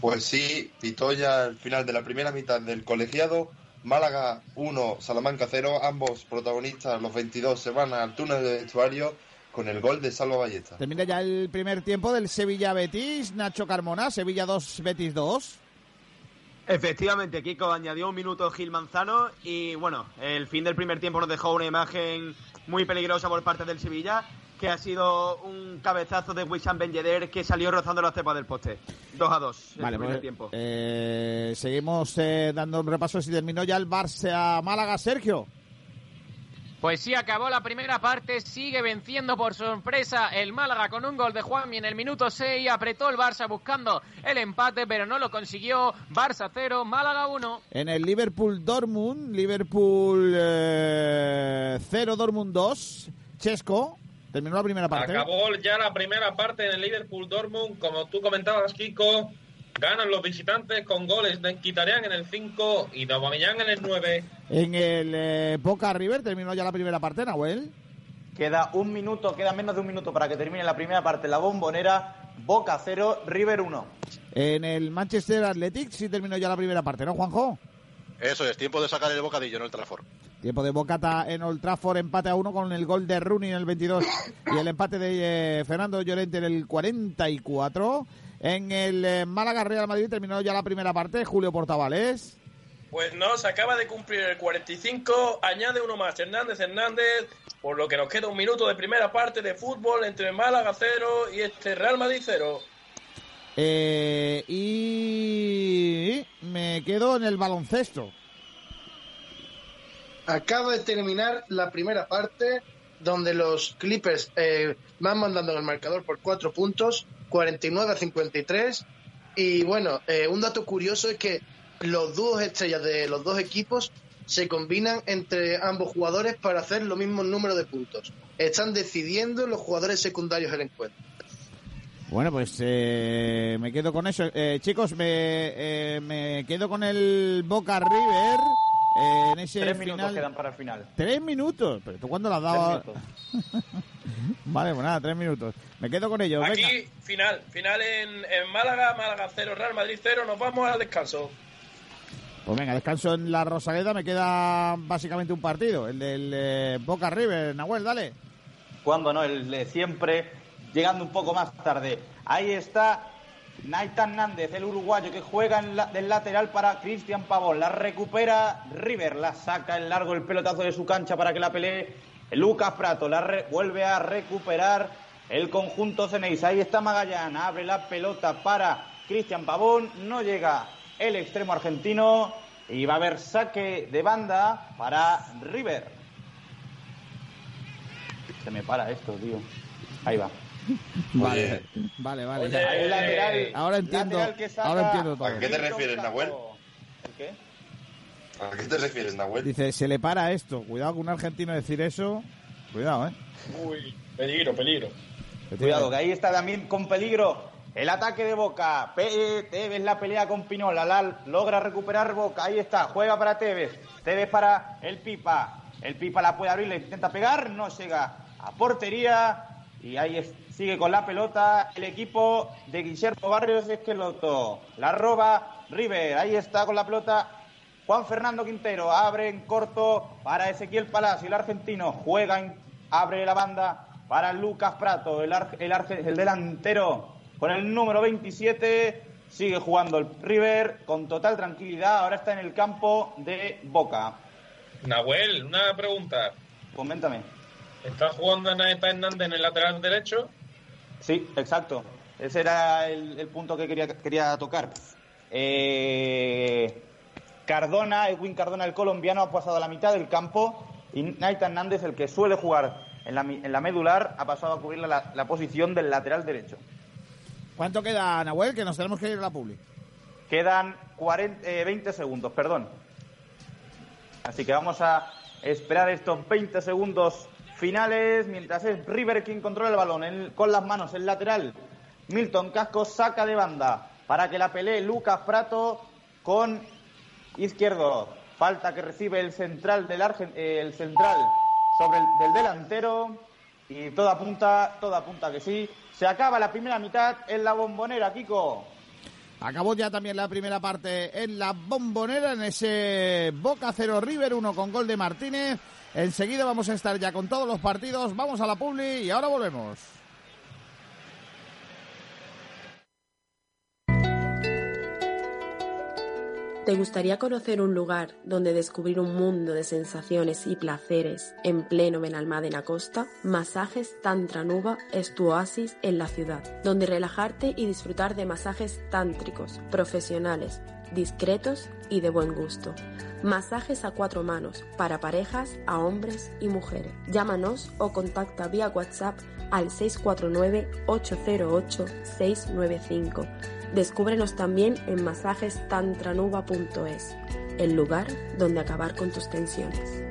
Pues sí, pitó ya el final de la primera mitad del colegiado. Málaga 1, Salamanca 0. Ambos protagonistas, los 22, se van al túnel de vestuario con el gol de Salva Ballesta. Termina ya el primer tiempo del Sevilla Betis. Nacho Carmona, Sevilla 2, Betis 2. Efectivamente, Kiko añadió un minuto Gil Manzano y bueno, el fin del primer tiempo nos dejó una imagen muy peligrosa por parte del Sevilla, que ha sido un cabezazo de Wissam Ben Yedder que salió rozando la cepa del poste. 2 a 2 el Vale, primer pues, tiempo. eh, seguimos eh, dando un repaso si terminó ya el Barça Málaga, Sergio. Pues sí, acabó la primera parte, sigue venciendo por sorpresa el Málaga con un gol de Juanmi en el minuto 6, apretó el Barça buscando el empate, pero no lo consiguió. Barça 0, Málaga 1. En el Liverpool Dortmund, Liverpool 0, Dortmund 2. Chesco, terminó la primera parte. Acabó ya la primera parte en el Liverpool Dortmund, como tú comentabas, Kiko. Ganan los visitantes con goles de Quitarian en el 5 y de Aubameyang en el 9. En el eh, Boca River terminó ya la primera parte, Nahuel. Queda un minuto, queda menos de un minuto para que termine la primera parte. La bombonera, Boca 0, River 1. En el Manchester Athletic sí terminó ya la primera parte, ¿no, Juanjo? Eso es, tiempo de sacar el bocadillo, no el Trafford. Tiempo de Bocata en Old Trafford, empate a uno con el gol de Rooney en el 22 y el empate de eh, Fernando Llorente en el 44. En el eh, Málaga Real Madrid terminó ya la primera parte, Julio Portavales. Pues no, se acaba de cumplir el 45, añade uno más, Hernández Hernández, por lo que nos queda un minuto de primera parte de fútbol entre Málaga 0 y este Real Madrid 0. Eh, y me quedo en el baloncesto. Acaba de terminar la primera parte donde los Clippers eh, van mandando en el marcador por cuatro puntos, 49 a 53. Y bueno, eh, un dato curioso es que los dúos estrellas de los dos equipos se combinan entre ambos jugadores para hacer lo mismo número de puntos. Están decidiendo los jugadores secundarios el encuentro. Bueno, pues eh, me quedo con eso. Eh, chicos, me, eh, me quedo con el Boca River eh, en ese Tres minutos final. quedan para el final. Tres minutos. ¿Pero tú cuándo lo has dado? Tres vale, pues nada, tres minutos. Me quedo con ellos. Aquí, Venga. final, final en, en Málaga, Málaga 0, Real Madrid 0, nos vamos al descanso. Pues venga, descanso en la Rosaleda. Me queda básicamente un partido, el del eh, Boca River. Nahuel, dale. Cuando no, el de siempre, llegando un poco más tarde. Ahí está Naitan Nández, el uruguayo que juega del lateral para Cristian Pavón. La recupera River, la saca en largo el pelotazo de su cancha para que la pelee Lucas Prato. La re- vuelve a recuperar el conjunto Ceneis. Ahí está Magallán, abre la pelota para Cristian Pavón. No llega el extremo argentino y va a haber saque de banda para River. Se me para esto, tío. Ahí va. Vale, vale, vale. Oye, ya. lateral- ahora entiendo, lateral que saca- ahora entiendo todo. ¿A qué te refieres, Nahuel? ¿El qué? ¿A qué te refieres, Nahuel? Dice, se le para esto. Cuidado con un argentino decir eso. Cuidado, ¿eh? Uy, peligro, peligro. Cuidado, que ahí está también con peligro el ataque de Boca. Pe- Tevez la pelea con Pinola. La logra recuperar Boca. Ahí está, juega para Tevez. Tevez para el Pipa. El Pipa la puede abrir, le intenta pegar, no llega a portería. Y ahí es- sigue con la pelota el equipo de Guillermo Barrios Esqueloto. La roba River. Ahí está con la pelota Juan Fernando Quintero. Abre en corto para Ezequiel Palacio, el argentino. Juega, en- abre la banda para Lucas Prato, el, ar- el, arge- el delantero con el número 27. Sigue jugando el River con total tranquilidad. Ahora está en el campo de Boca. Nahuel, una pregunta. Coméntame. ¿Está jugando Naeta Hernández en el lateral derecho? Sí, exacto. Ese era el, el punto que quería, quería tocar. Eh, Cardona, Edwin Cardona, el colombiano, ha pasado a la mitad del campo y Naita Hernández, el que suele jugar en la, en la medular, ha pasado a cubrir la, la posición del lateral derecho. ¿Cuánto queda, Nahuel? Que nos tenemos que ir a la publi. Quedan 40, eh, 20 segundos, perdón. Así que vamos a esperar estos 20 segundos finales mientras es River quien controla el balón con las manos, el lateral. Milton Casco saca de banda para que la pelee Lucas Prato con izquierdo. Falta que recibe el central del Argen- eh, el central sobre el del delantero y toda apunta, toda apunta que sí. Se acaba la primera mitad en la bombonera, Kiko. Acabó ya también la primera parte en la bombonera, en ese Boca 0 River 1 con gol de Martínez. Enseguida vamos a estar ya con todos los partidos. Vamos a la publi y ahora volvemos. ¿Te gustaría conocer un lugar donde descubrir un mundo de sensaciones y placeres en pleno Benalmádena Costa? Masajes Tantra Nuba es tu oasis en la ciudad, donde relajarte y disfrutar de masajes tántricos, profesionales, discretos y de buen gusto. Masajes a cuatro manos para parejas, a hombres y mujeres. Llámanos o contacta vía WhatsApp al 649-808-695. Descúbrenos también en masajestantranuba.es, el lugar donde acabar con tus tensiones.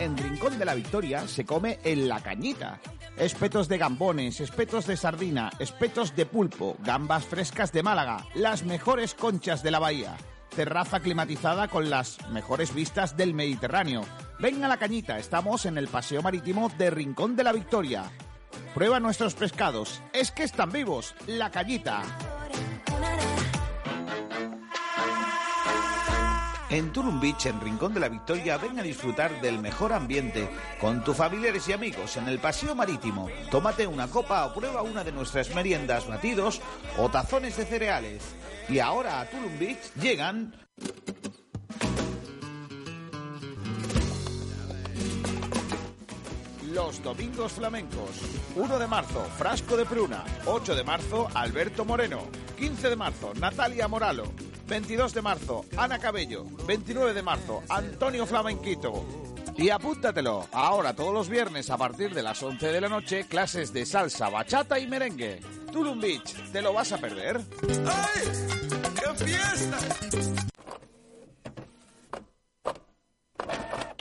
En Rincón de la Victoria se come en la cañita. Espetos de gambones, espetos de sardina, espetos de pulpo, gambas frescas de Málaga, las mejores conchas de la bahía. Terraza climatizada con las mejores vistas del Mediterráneo. Ven a la cañita, estamos en el Paseo Marítimo de Rincón de la Victoria. Prueba nuestros pescados, es que están vivos, la cañita. En Tulum Beach, en Rincón de la Victoria, ven a disfrutar del mejor ambiente con tus familiares y amigos en el paseo marítimo. Tómate una copa o prueba una de nuestras meriendas, batidos o tazones de cereales. Y ahora a Tulum Beach llegan Los Domingos Flamencos. 1 de marzo, Frasco de Pruna. 8 de marzo, Alberto Moreno. 15 de marzo, Natalia Moralo. 22 de marzo, Ana Cabello. 29 de marzo, Antonio Flamenquito. Y apúntatelo. Ahora todos los viernes a partir de las 11 de la noche, clases de salsa, bachata y merengue. Tulum Beach, ¿te lo vas a perder? ¡Qué fiesta!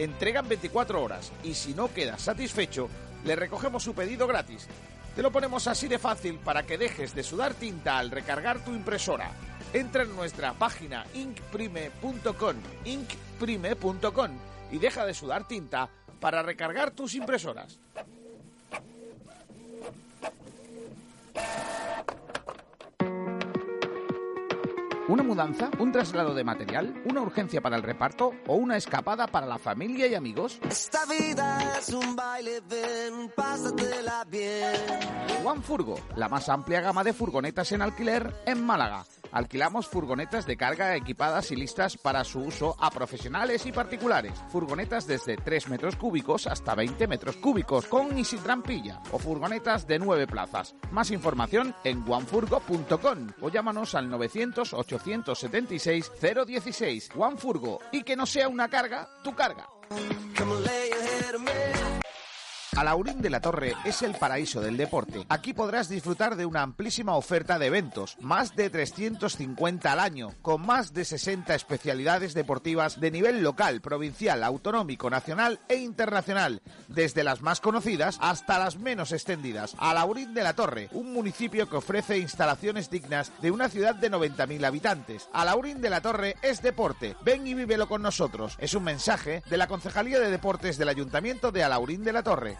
Entregan 24 horas y si no quedas satisfecho, le recogemos su pedido gratis. Te lo ponemos así de fácil para que dejes de sudar tinta al recargar tu impresora. Entra en nuestra página inkprime.com, inkprime.com y deja de sudar tinta para recargar tus impresoras. ¿Una mudanza? ¿Un traslado de material? ¿Una urgencia para el reparto? ¿O una escapada para la familia y amigos? Esta vida es un baile, ven, pásatela bien. One Furgo, la más amplia gama de furgonetas en alquiler en Málaga. Alquilamos furgonetas de carga equipadas y listas para su uso a profesionales y particulares. Furgonetas desde 3 metros cúbicos hasta 20 metros cúbicos, con y sin trampilla. O furgonetas de 9 plazas. Más información en onefurgo.com o llámanos al 900-876-016. One Furgo. Y que no sea una carga, tu carga. Alaurín de la Torre es el paraíso del deporte. Aquí podrás disfrutar de una amplísima oferta de eventos, más de 350 al año, con más de 60 especialidades deportivas de nivel local, provincial, autonómico, nacional e internacional, desde las más conocidas hasta las menos extendidas. Alaurín de la Torre, un municipio que ofrece instalaciones dignas de una ciudad de 90.000 habitantes. Alaurín de la Torre es deporte. Ven y vívelo con nosotros. Es un mensaje de la Concejalía de Deportes del Ayuntamiento de Alaurín de la Torre.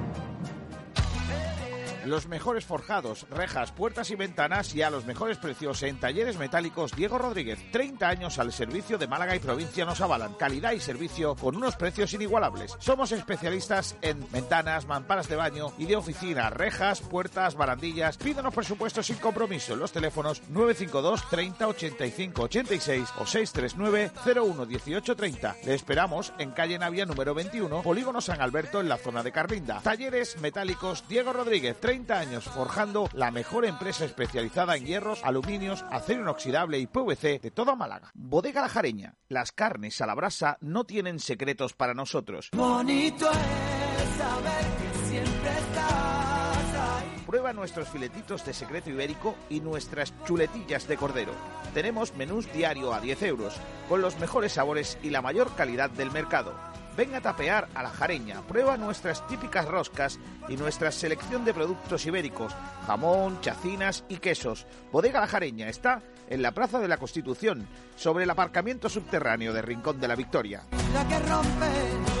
Los mejores forjados, rejas, puertas y ventanas y a los mejores precios en talleres metálicos Diego Rodríguez. 30 años al servicio de Málaga y provincia nos avalan. Calidad y servicio con unos precios inigualables. Somos especialistas en ventanas, mamparas de baño y de oficina, rejas, puertas, barandillas. Pídanos presupuestos sin compromiso en los teléfonos 952 30 85 86 o 639 01 18 30. Le esperamos en calle Navia número 21, Polígono San Alberto en la zona de Carlinda. Talleres metálicos Diego Rodríguez. 30 años forjando la mejor empresa especializada en hierros, aluminios, acero inoxidable y PVC de toda Málaga. Bodega La Jareña. Las carnes a la brasa no tienen secretos para nosotros. Bonito es saber que siempre estás ahí. Prueba nuestros filetitos de secreto ibérico y nuestras chuletillas de cordero. Tenemos menús diario a 10 euros, con los mejores sabores y la mayor calidad del mercado. Ven a tapear a la jareña, prueba nuestras típicas roscas y nuestra selección de productos ibéricos, jamón, chacinas y quesos. Bodega La Jareña está en la Plaza de la Constitución, sobre el aparcamiento subterráneo de Rincón de la Victoria. La que rompe.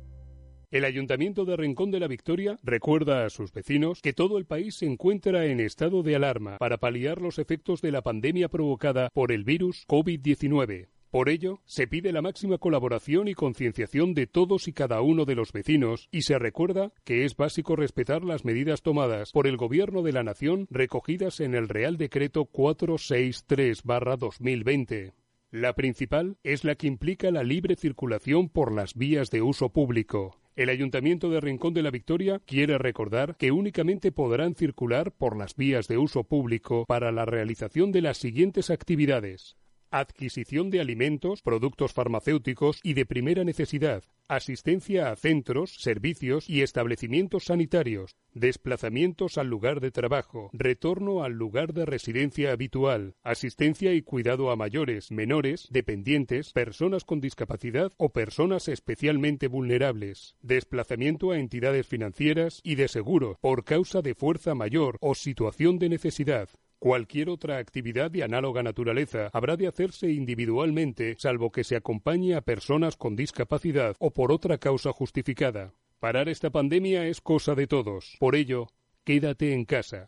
El Ayuntamiento de Rincón de la Victoria recuerda a sus vecinos que todo el país se encuentra en estado de alarma para paliar los efectos de la pandemia provocada por el virus COVID-19. Por ello, se pide la máxima colaboración y concienciación de todos y cada uno de los vecinos y se recuerda que es básico respetar las medidas tomadas por el Gobierno de la Nación recogidas en el Real Decreto 463-2020. La principal es la que implica la libre circulación por las vías de uso público. El Ayuntamiento de Rincón de la Victoria quiere recordar que únicamente podrán circular por las vías de uso público para la realización de las siguientes actividades adquisición de alimentos, productos farmacéuticos y de primera necesidad, asistencia a centros, servicios y establecimientos sanitarios, desplazamientos al lugar de trabajo, retorno al lugar de residencia habitual, asistencia y cuidado a mayores, menores, dependientes, personas con discapacidad o personas especialmente vulnerables, desplazamiento a entidades financieras y de seguro por causa de fuerza mayor o situación de necesidad, Cualquier otra actividad de análoga naturaleza habrá de hacerse individualmente, salvo que se acompañe a personas con discapacidad o por otra causa justificada. Parar esta pandemia es cosa de todos. Por ello, quédate en casa.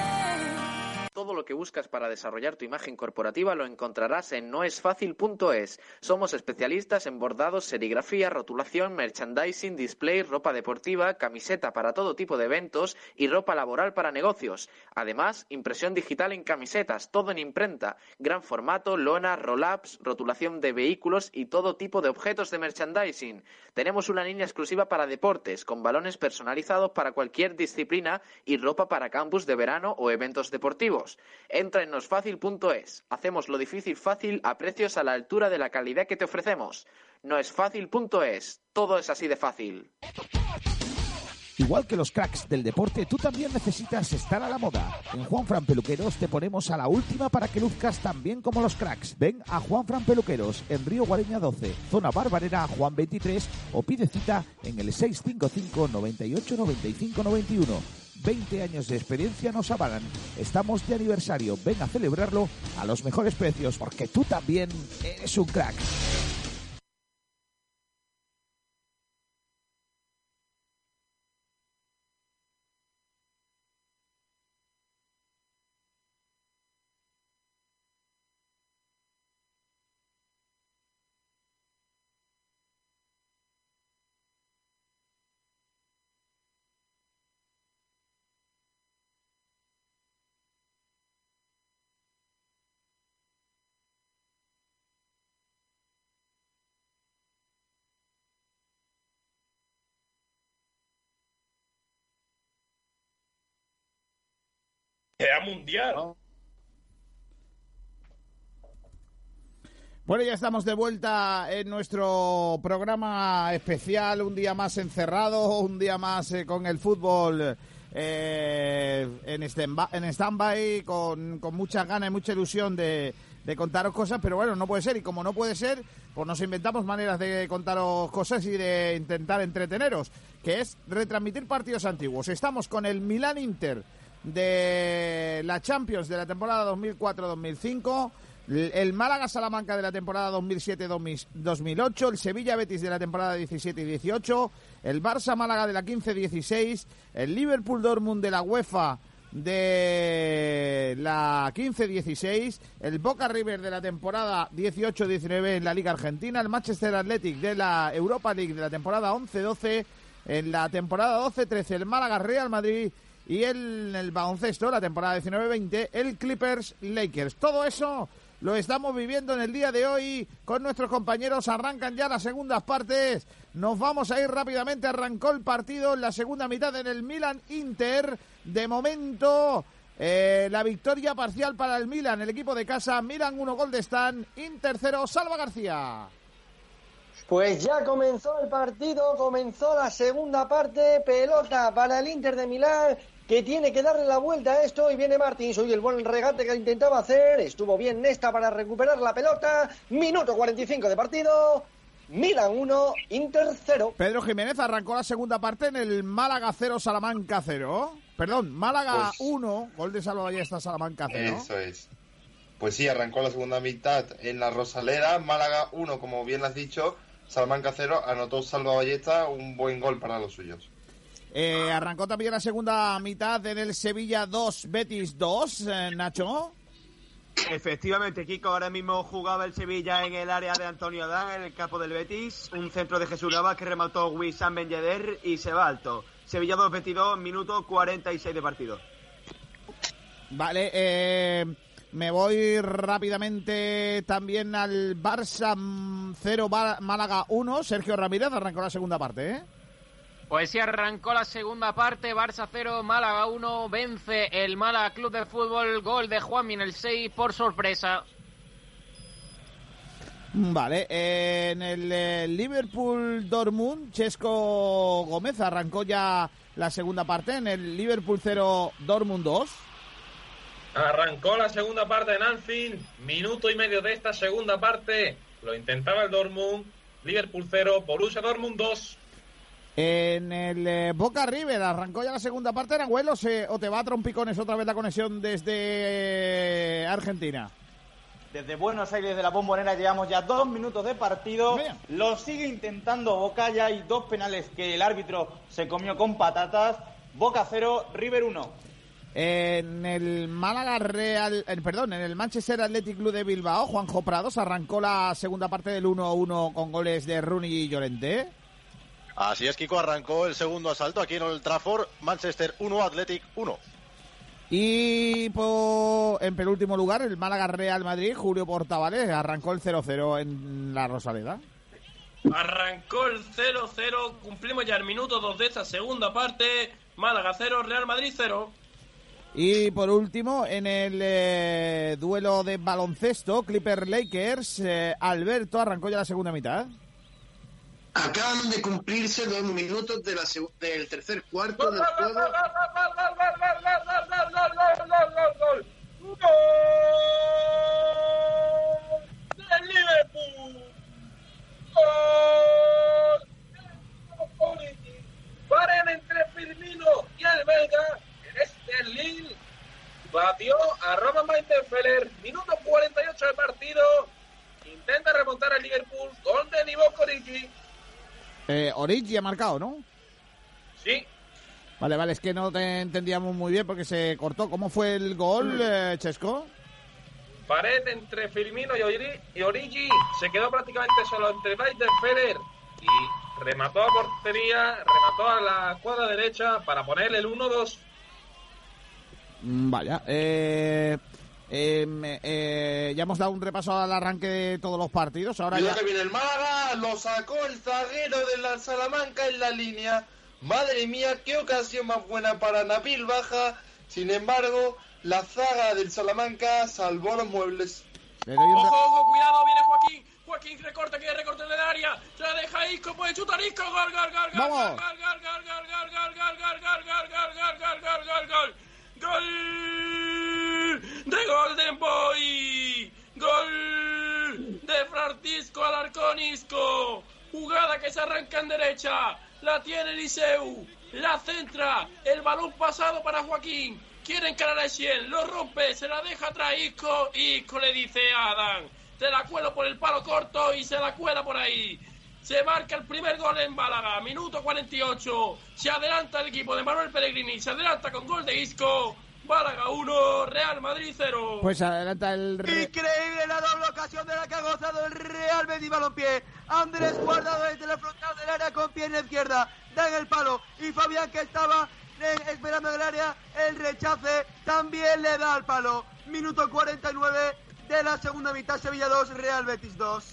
Todo lo que buscas para desarrollar tu imagen corporativa lo encontrarás en noesfacil.es. Somos especialistas en bordados, serigrafía, rotulación, merchandising, display, ropa deportiva, camiseta para todo tipo de eventos y ropa laboral para negocios. Además, impresión digital en camisetas, todo en imprenta, gran formato, lona, roll-ups, rotulación de vehículos y todo tipo de objetos de merchandising. Tenemos una línea exclusiva para deportes, con balones personalizados para cualquier disciplina y ropa para campus de verano o eventos deportivos. Entra en. Hacemos lo difícil fácil a precios a la altura de la calidad que te ofrecemos. Noesfacil.es. Todo es así de fácil. Igual que los cracks del deporte, tú también necesitas estar a la moda. En Juan Fran Peluqueros te ponemos a la última para que luzcas tan bien como los cracks. Ven a Juan Fran Peluqueros en Río Guareña 12, zona Barbarera Juan 23 o pide cita en el 655 98 95 91. 20 años de experiencia nos avalan. Estamos de aniversario. Ven a celebrarlo a los mejores precios porque tú también eres un crack. Mundial. Bueno, ya estamos de vuelta en nuestro programa especial, un día más encerrado, un día más eh, con el fútbol eh, en stand- en stand-by, con, con muchas ganas y mucha ilusión de, de contaros cosas, pero bueno, no puede ser, y como no puede ser, pues nos inventamos maneras de contaros cosas y de intentar entreteneros, que es retransmitir partidos antiguos. Estamos con el Milan Inter de la Champions de la temporada 2004-2005, l- el Málaga Salamanca de la temporada 2007-2008, el Sevilla Betis de la temporada 17 y 18, el Barça Málaga de la 15-16, el Liverpool Dortmund de la UEFA de la 15-16, el Boca River de la temporada 18-19 en la Liga Argentina, el Manchester Athletic de la Europa League de la temporada 11-12, en la temporada 12-13 el Málaga Real Madrid y el, el baloncesto, la temporada 19-20, el Clippers Lakers. Todo eso lo estamos viviendo en el día de hoy con nuestros compañeros. Arrancan ya las segundas partes. Nos vamos a ir rápidamente. Arrancó el partido en la segunda mitad en el Milan Inter. De momento, eh, la victoria parcial para el Milan, el equipo de casa. Milan 1 gol de Stan. Inter 0. Salva García. Pues ya comenzó el partido, comenzó la segunda parte, pelota para el Inter de Milán, que tiene que darle la vuelta a esto y viene Martins, hoy el buen regate que intentaba hacer, estuvo bien Nesta para recuperar la pelota, minuto 45 de partido, Milan 1, Inter 0. Pedro Jiménez arrancó la segunda parte en el Málaga 0, Salamanca 0. Perdón, Málaga Pues- 1, gol de Salva Ballesta, Salamanca 0. Eso es. Pues sí, arrancó la segunda mitad en la Rosalera, Málaga 1, como bien lo has dicho, Salamanca 0, anotó Salva Ballesta, un buen gol para los suyos. Eh, arrancó también la segunda mitad en el Sevilla 2, Betis 2, eh, Nacho. Efectivamente, Kiko, ahora mismo jugaba el Sevilla en el área de Antonio Adán, en el campo del Betis. Un centro de Jesús Navas que remató Wissam Ben Yedder y se va alto. Sevilla 2, 22, minuto 46 de partido. Vale, eh, me voy rápidamente también al Barça 0, Málaga 1. Sergio Ramírez arrancó la segunda parte, ¿eh? Pues sí, arrancó la segunda parte, Barça 0, Málaga 1, vence el Málaga Club de Fútbol, gol de Juanmi en el 6 por sorpresa. Vale, eh, en el eh, Liverpool Dortmund, Chesco Gómez arrancó ya la segunda parte en el Liverpool 0 Dortmund 2. Arrancó la segunda parte en Anfield, minuto y medio de esta segunda parte. Lo intentaba el Dortmund, Liverpool 0, Borussia Dortmund 2. En el eh, Boca River arrancó ya la segunda parte en Agüelo se- o te va a trompicones otra vez la conexión desde Argentina. Desde Buenos Aires de la Bombonera llevamos ya dos minutos de partido. Lo sigue intentando Boca. Ya hay dos penales que el árbitro se comió con patatas. Boca 0, River 1. En el Málaga Real, eh, perdón, en el Manchester Athletic Club de Bilbao, Juanjo Prados arrancó la segunda parte del 1-1 con goles de Rooney y Llorente. Así es, Kiko arrancó el segundo asalto aquí en el Trafford, Manchester 1, Athletic 1. Y po- en penúltimo lugar, el Málaga Real Madrid, Julio Portavales, arrancó el 0-0 en la Rosaleda. Arrancó el 0-0, cumplimos ya el minuto 2 de esta segunda parte. Málaga 0, Real Madrid 0. Y por último, en el eh, duelo de baloncesto, Clipper Lakers, eh, Alberto arrancó ya la segunda mitad. Acaban de cumplirse dos minutos de la seg- del tercer cuarto del juego. ¡Del Liverpool! ¡Gol! Paren entre Firmino y el belga. Lille batió a Roman Weidenfeller. Minuto 48 de partido. Intenta remontar al Liverpool. Gol de Nivo Origi. Eh, Origi ha marcado, ¿no? Sí, Vale, vale, es que no te entendíamos muy bien porque se cortó. ¿Cómo fue el gol, eh, Chesco? pared entre Firmino y Ori- y Origi. Se quedó prácticamente solo entre Weidenfeller y remató a portería, remató a la cuadra derecha para ponerle el 1-2. Mm, Vaya, eh, eh, eh, ya hemos dado un repaso al arranque de todos los partidos. Ahora Cuidado ya... que viene el Málaga, lo sacó el zaguero de la Salamanca en la línea. Madre mía, qué ocasión más buena para Nabil Baja. Sin embargo, la zaga del Salamanca salvó los muebles. Ojo, ojo, cuidado, viene Joaquín. Joaquín recorta, quiere recortar el área. Se la deja Isco, puede chutar Isco. Gol, gol, gol, gol. Vamos. Gol, gol, gol, gol, gol, gol, gol, gol, gol, gol, gol, gol, gol, gol, gol, de Golden Boy. Gol de Francisco Alarcón Isco. Jugada que se arranca en derecha. La tiene Eliseu. La centra. El balón pasado para Joaquín. Quiere encarar a Essien. Lo rompe. Se la deja atrás Isco. Isco le dice a Adán. Te la cuelo por el palo corto y se la cuela por ahí. Se marca el primer gol en Málaga. Minuto 48. Se adelanta el equipo de Manuel Pellegrini. Se adelanta con gol de Isco. Málaga 1, Real Madrid 0. Pues adelanta el... re- Increíble la doble ocasión de la que ha gozado el Real Betis Balompié. Andrés guardado desde la frontal del área con pierna izquierda. Da en el palo. Y Fabián que estaba eh, esperando en el área el rechace también le da al palo. Minuto 49 de la segunda mitad. Sevilla 2, Real Betis 2.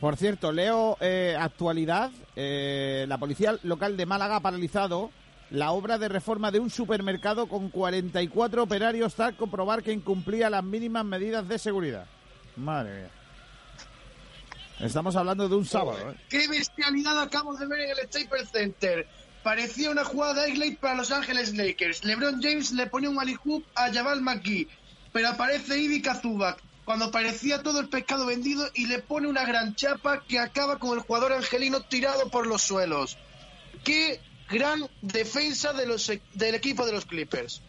Por cierto, leo eh, actualidad. eh, la policía local de Málaga ha paralizado la obra de reforma de un supermercado con 44 operarios tras comprobar que incumplía las mínimas medidas de seguridad. Madre mía. Estamos hablando de un sábado, ¿eh? ¡Qué bestialidad acabo de ver en el Staples Center! Parecía una jugada de highlight para Los Ángeles Lakers. LeBron James le pone un alley hoop a Jabal McGee, pero aparece Ivica Zubac cuando parecía todo el pescado vendido y le pone una gran chapa que acaba con el jugador angelino tirado por los suelos. ¡Qué gran defensa de los, e- del equipo de los Clippers!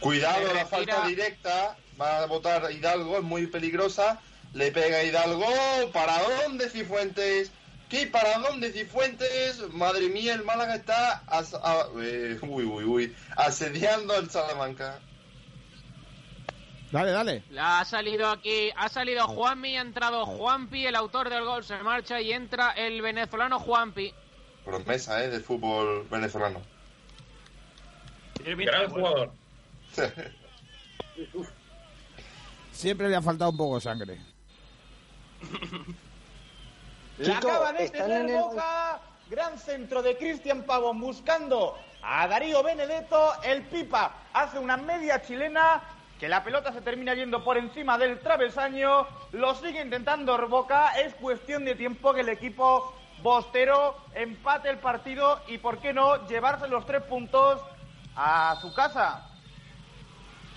Cuidado, la falta directa. Va a votar Hidalgo, es muy peligrosa. Le pega Hidalgo. ¿Para dónde Cifuentes? ¿Qué? ¿Para dónde Cifuentes? Madre mía, el Málaga está as- a- eh, uy, uy, uy, asediando al Salamanca. Dale, dale. La ha salido aquí, ha salido Juanmi, ha entrado Juanpi, el autor del gol se marcha y entra el venezolano Juanpi. Promesa, ¿eh? Del fútbol venezolano. Gran jugador. Siempre le ha faltado un poco de sangre. La Chico, acaba de tener en el- Boca. Gran centro de Cristian Pavón buscando a Darío Benedetto. El Pipa hace una media chilena que la pelota se termina yendo por encima del travesaño, lo sigue intentando Boca, es cuestión de tiempo que el equipo bostero empate el partido y, ¿por qué no?, llevarse los tres puntos a su casa.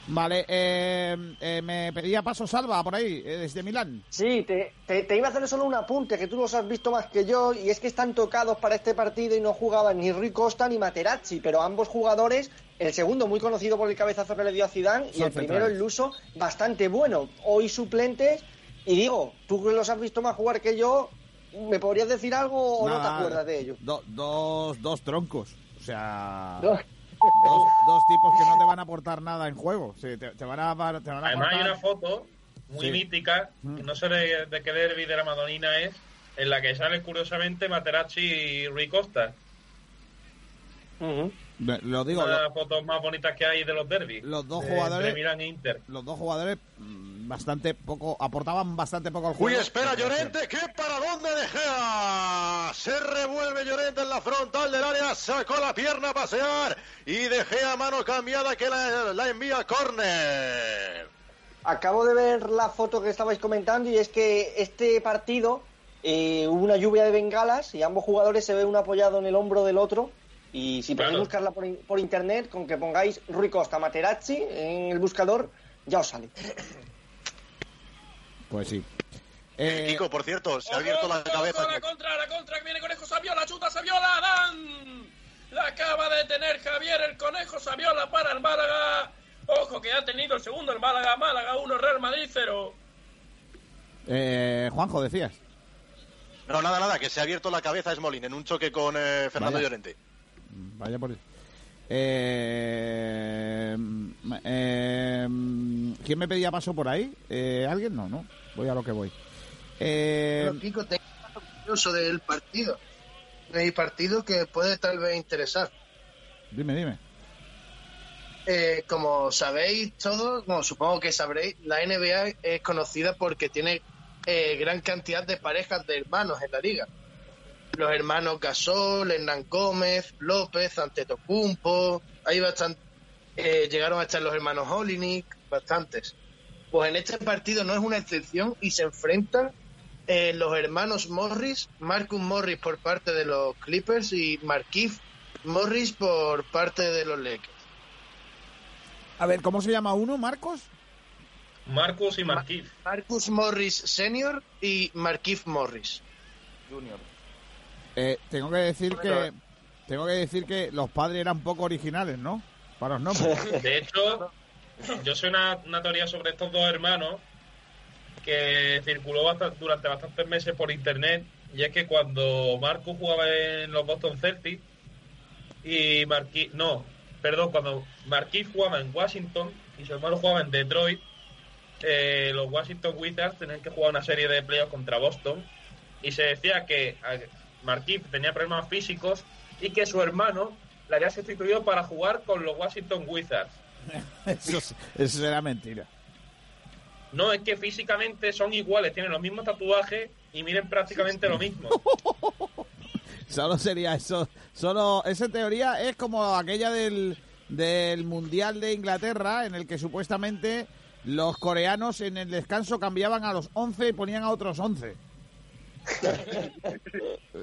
Vale, eh, eh, me pedía paso Salva por ahí, eh, desde Milán. Sí, te, te- te iba a hacer solo un apunte, que tú los has visto más que yo, y es que están tocados para este partido y no jugaban ni Rui Costa ni Materazzi, pero ambos jugadores, el segundo muy conocido por el cabezazo que le dio a Zidane, y el primero, el Luso, bastante bueno. Hoy suplentes, y digo, tú los has visto más jugar que yo, ¿me podrías decir algo o no te acuerdas de ello? do- dos, dos troncos, o sea... No. Dos, dos tipos que no te van a aportar nada en juego. Sí, te, te van a, te van a Además hay una foto muy Sí. mítica, Mm. que no sé de, de qué derby de la Madonina es, en la que sale curiosamente Materazzi y Rui Costa. Lo digo, Una de lo- las fotos más bonitas que hay de los derbis. los dos jugadores... e Inter. Los dos jugadores mm, bastante poco... Aportaban bastante poco al juego. Uy, espera Llorente, ¿qué para dónde De Gea? Se revuelve Llorente en la frontal del área, sacó la pierna a pasear y De Gea mano cambiada que la, la envía a córner. Acabo de ver la foto que estabais comentando y es que este partido eh, hubo una lluvia de bengalas y ambos jugadores se ve uno apoyado en el hombro del otro y si podéis Claro. buscarla por, por internet con que pongáis Rui Costa Materazzi en el buscador ya os sale. Pues sí. Eh, Kiko, por cierto, se ha abierto la cabeza. La contra, la contra, que viene Conejo Saviola, chuta Saviola, Dan. La acaba de tener Javier el Conejo Saviola para el Málaga. Ojo que ha tenido el segundo el Málaga, Málaga 1, Real Madrid 0. eh, Juanjo, decías. No, nada, nada, que se ha abierto la cabeza Smolin en un choque con eh, Fernando Vaya. Llorente. Vaya por... Eh, mm, eh, mm, ¿Quién me pedía paso por ahí? Eh, ¿Alguien? No, no. Voy a lo que voy. Eh, Pero, Kiko, curioso del partido. El partido que puede tal vez interesar. dime, dime. Eh, como sabéis todos, bueno, supongo que sabréis, la NBA es conocida porque tiene eh, gran cantidad de parejas de hermanos en la liga. Los hermanos Gasol, Hernán Gómez, López, Antetokounmpo, hay bastante, eh, llegaron a estar los hermanos Olinik, bastantes. Pues en este partido no es una excepción y se enfrentan eh, los hermanos Morris, Marcus Morris por parte de los Clippers y Markif Morris por parte de los Lakers. A ver, ¿cómo se llama uno, Marcos? Marcus y Marquis. Marcus Morris Senior y Markif Morris. Junior. Eh, tengo que decir Bueno. que tengo que decir que los padres eran poco originales, ¿no? Para los nombres. De hecho, yo sé una, teoría sobre estos dos hermanos que circuló durante bastantes meses por internet y es que cuando Marcus jugaba en los Boston Celtics y Marquis, no, perdón, cuando Marquis jugaba en Washington y su hermano jugaba en Detroit, eh, los Washington Wizards tenían que jugar una serie de playoffs contra Boston y se decía que Marquis tenía problemas físicos y que su hermano le había sustituido para jugar con los Washington Wizards. eso, es- eso será mentira. No, es que físicamente son iguales, tienen los mismos tatuajes y miren prácticamente lo mismo. Solo sería eso. Solo esa teoría es como aquella del, del Mundial de Inglaterra en el que supuestamente los coreanos en el descanso cambiaban a los 11 y ponían a otros 11.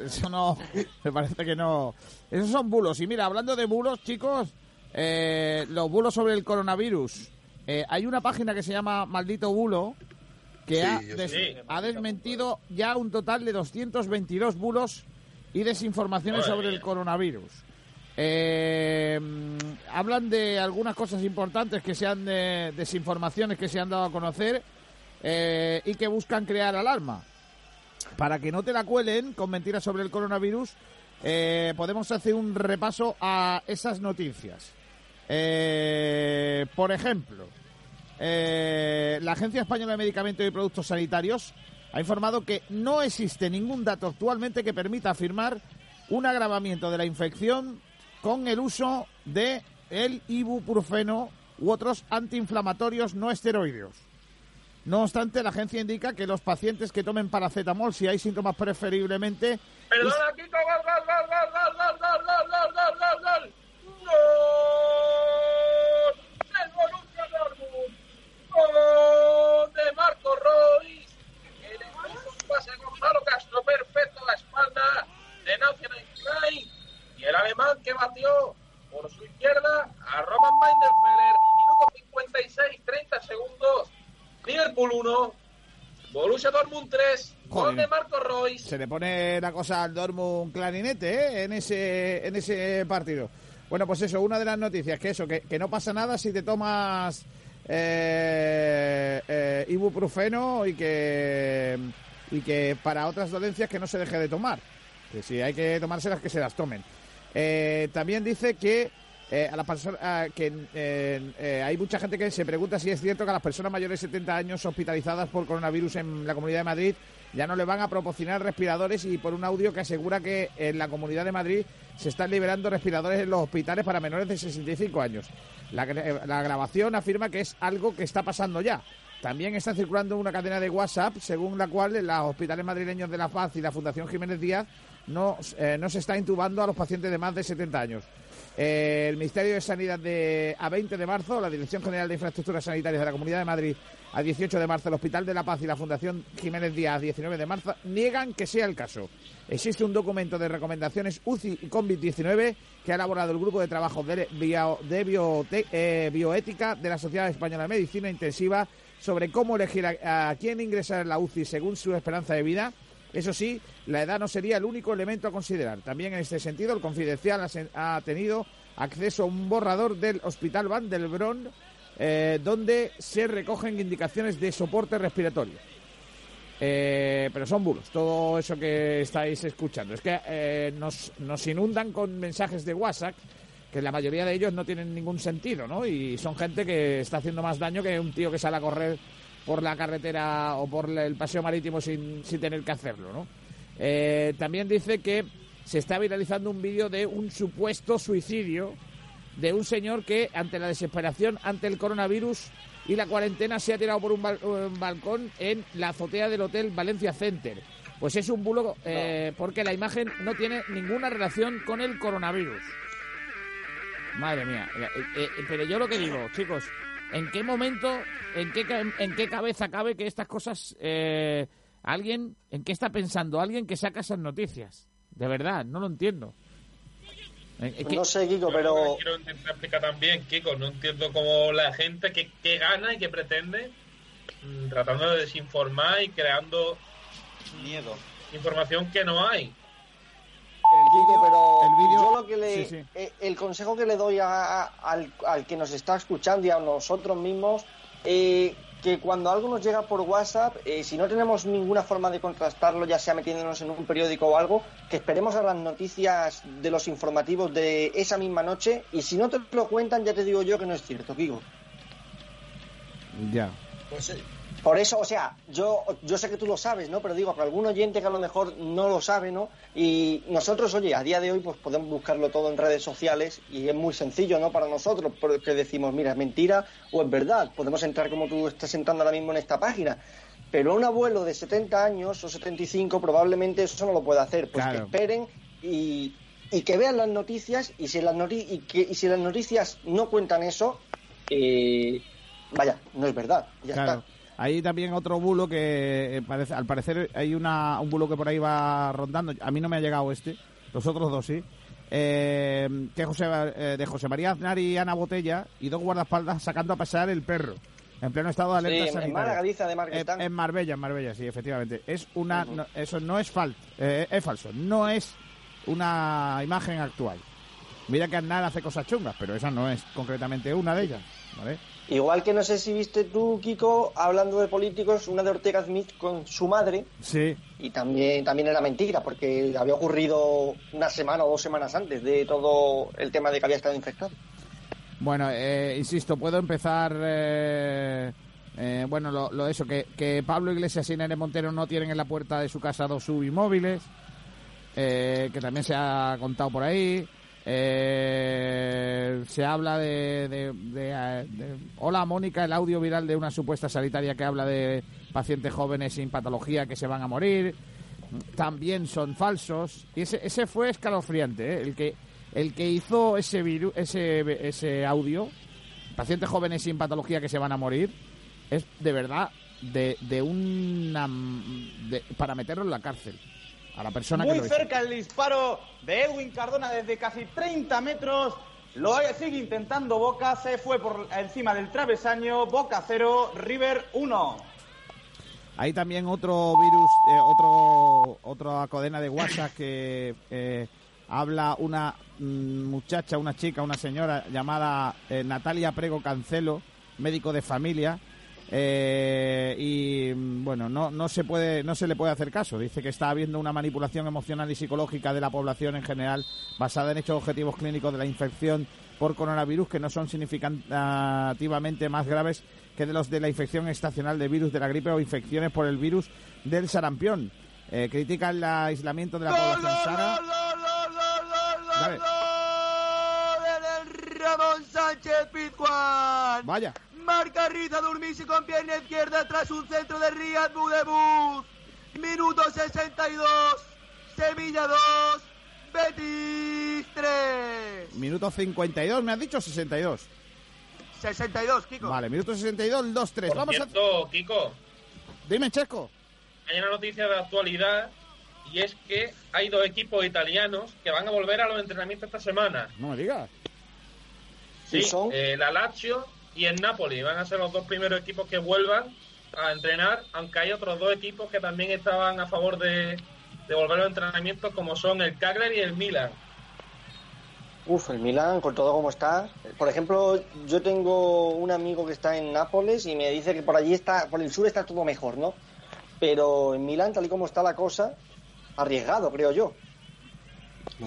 Eso no, me parece que no. Esos son bulos. Y mira, hablando de bulos, chicos, eh, los bulos sobre el coronavirus. Eh, hay una página que se llama Maldito Bulo que Sí, ha, des- desmentido ya un total de 222 bulos y desinformaciones Madre sobre el coronavirus. Eh, mm, hablan de algunas cosas importantes que se han de desinformaciones que se han dado a conocer eh, y que buscan crear alarma. Para que no te la cuelen con mentiras sobre el coronavirus, eh, podemos hacer un repaso a esas noticias. Eh, por ejemplo, eh, la Agencia Española de Medicamentos y Productos Sanitarios ha informado que no existe ningún dato actualmente que permita afirmar un agravamiento de la infección con el uso de el ibuprofeno u otros antiinflamatorios no esteroideos. No obstante, la agencia indica que los pacientes que tomen paracetamol, si hay síntomas preferiblemente, Perdona, Kiko, que batió por su izquierda a Roman Weidenfeller. Minuto 56, 30 segundos. Liverpool 1, Borussia Dortmund 3, gol de Marco Royce. Se le pone la cosa al Dortmund clarinete ¿eh? en, ese, en ese partido. Bueno, pues eso, una de las noticias, que eso, que, que no pasa nada si te tomas eh, eh, ibuprofeno y que, y que para otras dolencias que no se deje de tomar. Que si hay que tomárselas, que se las tomen. Eh, también dice que eh, a las personas a- que eh, hay mucha gente que se pregunta si es cierto que a las personas mayores de 70 años hospitalizadas por coronavirus en la Comunidad de Madrid ya no le van a proporcionar respiradores y por un audio que asegura que en la Comunidad de Madrid se están liberando respiradores en los hospitales para menores de 65 años. La, la grabación afirma que es algo que está pasando ya. También está circulando una cadena de WhatsApp según la cual los hospitales madrileños de La Paz y la Fundación Jiménez Díaz no, eh, no se está intubando a los pacientes de más de 70 años. Eh, el Ministerio de Sanidad de, a 20 de marzo, la Dirección General de Infraestructuras Sanitarias de la Comunidad de Madrid a 18 de marzo, el Hospital de la Paz y la Fundación Jiménez Díaz a 19 de marzo niegan que sea el caso. Existe un documento de recomendaciones UCI y COVID-19 que ha elaborado el Grupo de Trabajo de, eh, Bioética de la Sociedad Española de Medicina Intensiva sobre cómo elegir a, a quién ingresar en la UCI según su esperanza de vida. Eso sí, la edad no sería el único elemento a considerar. También en este sentido, el Confidencial ha, tenido acceso a un borrador del Hospital Van del Bron, eh, donde se recogen indicaciones de soporte respiratorio. Eh, pero son bulos, todo eso que estáis escuchando. Es que eh, nos, nos inundan con mensajes de WhatsApp que la mayoría de ellos no tienen ningún sentido, ¿no? Y son gente que está haciendo más daño que un tío que sale a correr por la carretera o por el paseo marítimo sin, sin tener que hacerlo, ¿no? Eh, también dice que se está viralizando un vídeo de un supuesto suicidio de un señor que, ante la desesperación ante el coronavirus y la cuarentena, se ha tirado por un, bal- un balcón en la azotea del Hotel Valencia Center. Pues es un bulo eh, porque la imagen no tiene ninguna relación con el coronavirus. Madre mía. Eh, eh, pero yo lo que digo, chicos, ¿en qué momento, en qué, en qué cabeza cabe que estas cosas... eh, alguien, ¿en qué está pensando alguien que saca esas noticias? De verdad, no lo entiendo. Eh, que- No sé, Kiko, Yo pero que quiero intentar explicar también, Kiko. No entiendo cómo la gente que, que gana y que pretende, mm, tratando de desinformar y creando miedo, información que no hay. Kiko, pero el vídeo- yo lo que le, sí, sí. eh, el consejo que le doy a- a- al, al que nos está escuchando y a nosotros mismos, eh, que cuando algo nos llega por WhatsApp, eh, si no tenemos ninguna forma de contrastarlo, ya sea metiéndonos en un periódico o algo, que esperemos a las noticias de los informativos de esa misma noche y si no te lo cuentan, ya te digo yo que no es cierto, Kiko. Ya. Pues Por eso, o sea, yo, yo sé que tú lo sabes, ¿no? Pero digo que algún oyente que a lo mejor no lo sabe, ¿no? Y nosotros, oye, a día de hoy, pues podemos buscarlo todo en redes sociales y es muy sencillo, ¿no? Para nosotros, porque decimos, mira, es mentira o es verdad. Podemos entrar como tú estás entrando ahora mismo en esta página. Pero un abuelo de 70 años o 75 probablemente eso no lo puede hacer. Pues Claro. que esperen y, y que vean las noticias y si las, noti- y que, y si las noticias no cuentan eso, eh, vaya, no es verdad. Ya Claro. está. Hay también otro bulo que eh, parece, al parecer hay una, un bulo que por ahí va rondando. A mí no me ha llegado este, los otros dos sí. Eh, que José, eh, de José María Aznar y Ana Botella y dos guardaespaldas sacando a pasear el perro en pleno estado de alerta Sí, en- Marbella, en Marbella, sí, efectivamente. Es una, no- eso no es fal, eh, es falso, no es una imagen actual. Mira que Aznar hace cosas chungas, pero esa no es concretamente una de ellas, ¿vale? Igual que no sé si viste tú, Kiko, hablando de políticos, una de Ortega Smith con su madre, Sí, y también, también era mentira, porque había ocurrido una semana o dos semanas antes de todo el tema de que había estado infectado. Bueno, eh, insisto, puedo empezar. eh, eh, bueno, lo, lo eso, que, que Pablo Iglesias y Nene Montero no tienen en la puerta de su casa dos subinmóviles, eh, que también se ha contado por ahí. Eh, se habla de, Hola, Mónica, el audio viral de una supuesta sanitaria que habla de pacientes jóvenes sin patología que se van a morir. También son falsos. Y ese, ese fue escalofriante, ¿eh? el que el que hizo ese viru- ese ese audio, pacientes jóvenes sin patología que se van a morir, es de verdad de, de una para meterlo en la cárcel a la persona Muy que lo hizo. cerca el disparo de Edwin Cardona desde casi 30 metros. Lo sigue intentando Boca, se fue por encima del travesaño. Boca 0, River 1. Hay también otro virus, eh, otro otra cadena de WhatsApp que eh, habla una mm, muchacha, una chica, una señora llamada eh, Natalia Prego Cancelo, médico de familia, eh, y mm, bueno, no, no se puede, no se le puede hacer caso. Dice que está habiendo una manipulación emocional y psicológica de la población en general, basada en hechos objetivos clínicos de la infección por coronavirus que no son significativamente más graves que de los de la infección estacional de virus de la gripe o infecciones por el virus del sarampión. Eh, critica el aislamiento de la población sana. Dale. Ramón Sánchez Pizjuán. Vaya. Marca Riza Durmisi con pierna izquierda tras un centro de Riyad Budebuz. Minuto 62. Sevilla 2. Betis 3. Minuto 52, me has dicho 62. 62, Kiko. Vale, minuto 62, 2-3. Por Vamos cierto, Kiko, a... Dime, Checo. hay una noticia de actualidad y es que hay dos equipos italianos que van a volver a los entrenamientos esta semana. No me digas. Sí, eh, la Lazio y el Napoli van a ser los dos primeros equipos que vuelvan a entrenar, aunque hay otros dos equipos que también estaban a favor de, de volver a los entrenamientos, como son el Cagliari y el Milan. Uf, el Milan, con todo como está. Por ejemplo, yo tengo un amigo que está en Nápoles y me dice que por allí está, por el sur está todo mejor, ¿no? Pero en Milán, tal y como está la cosa, arriesgado, creo yo.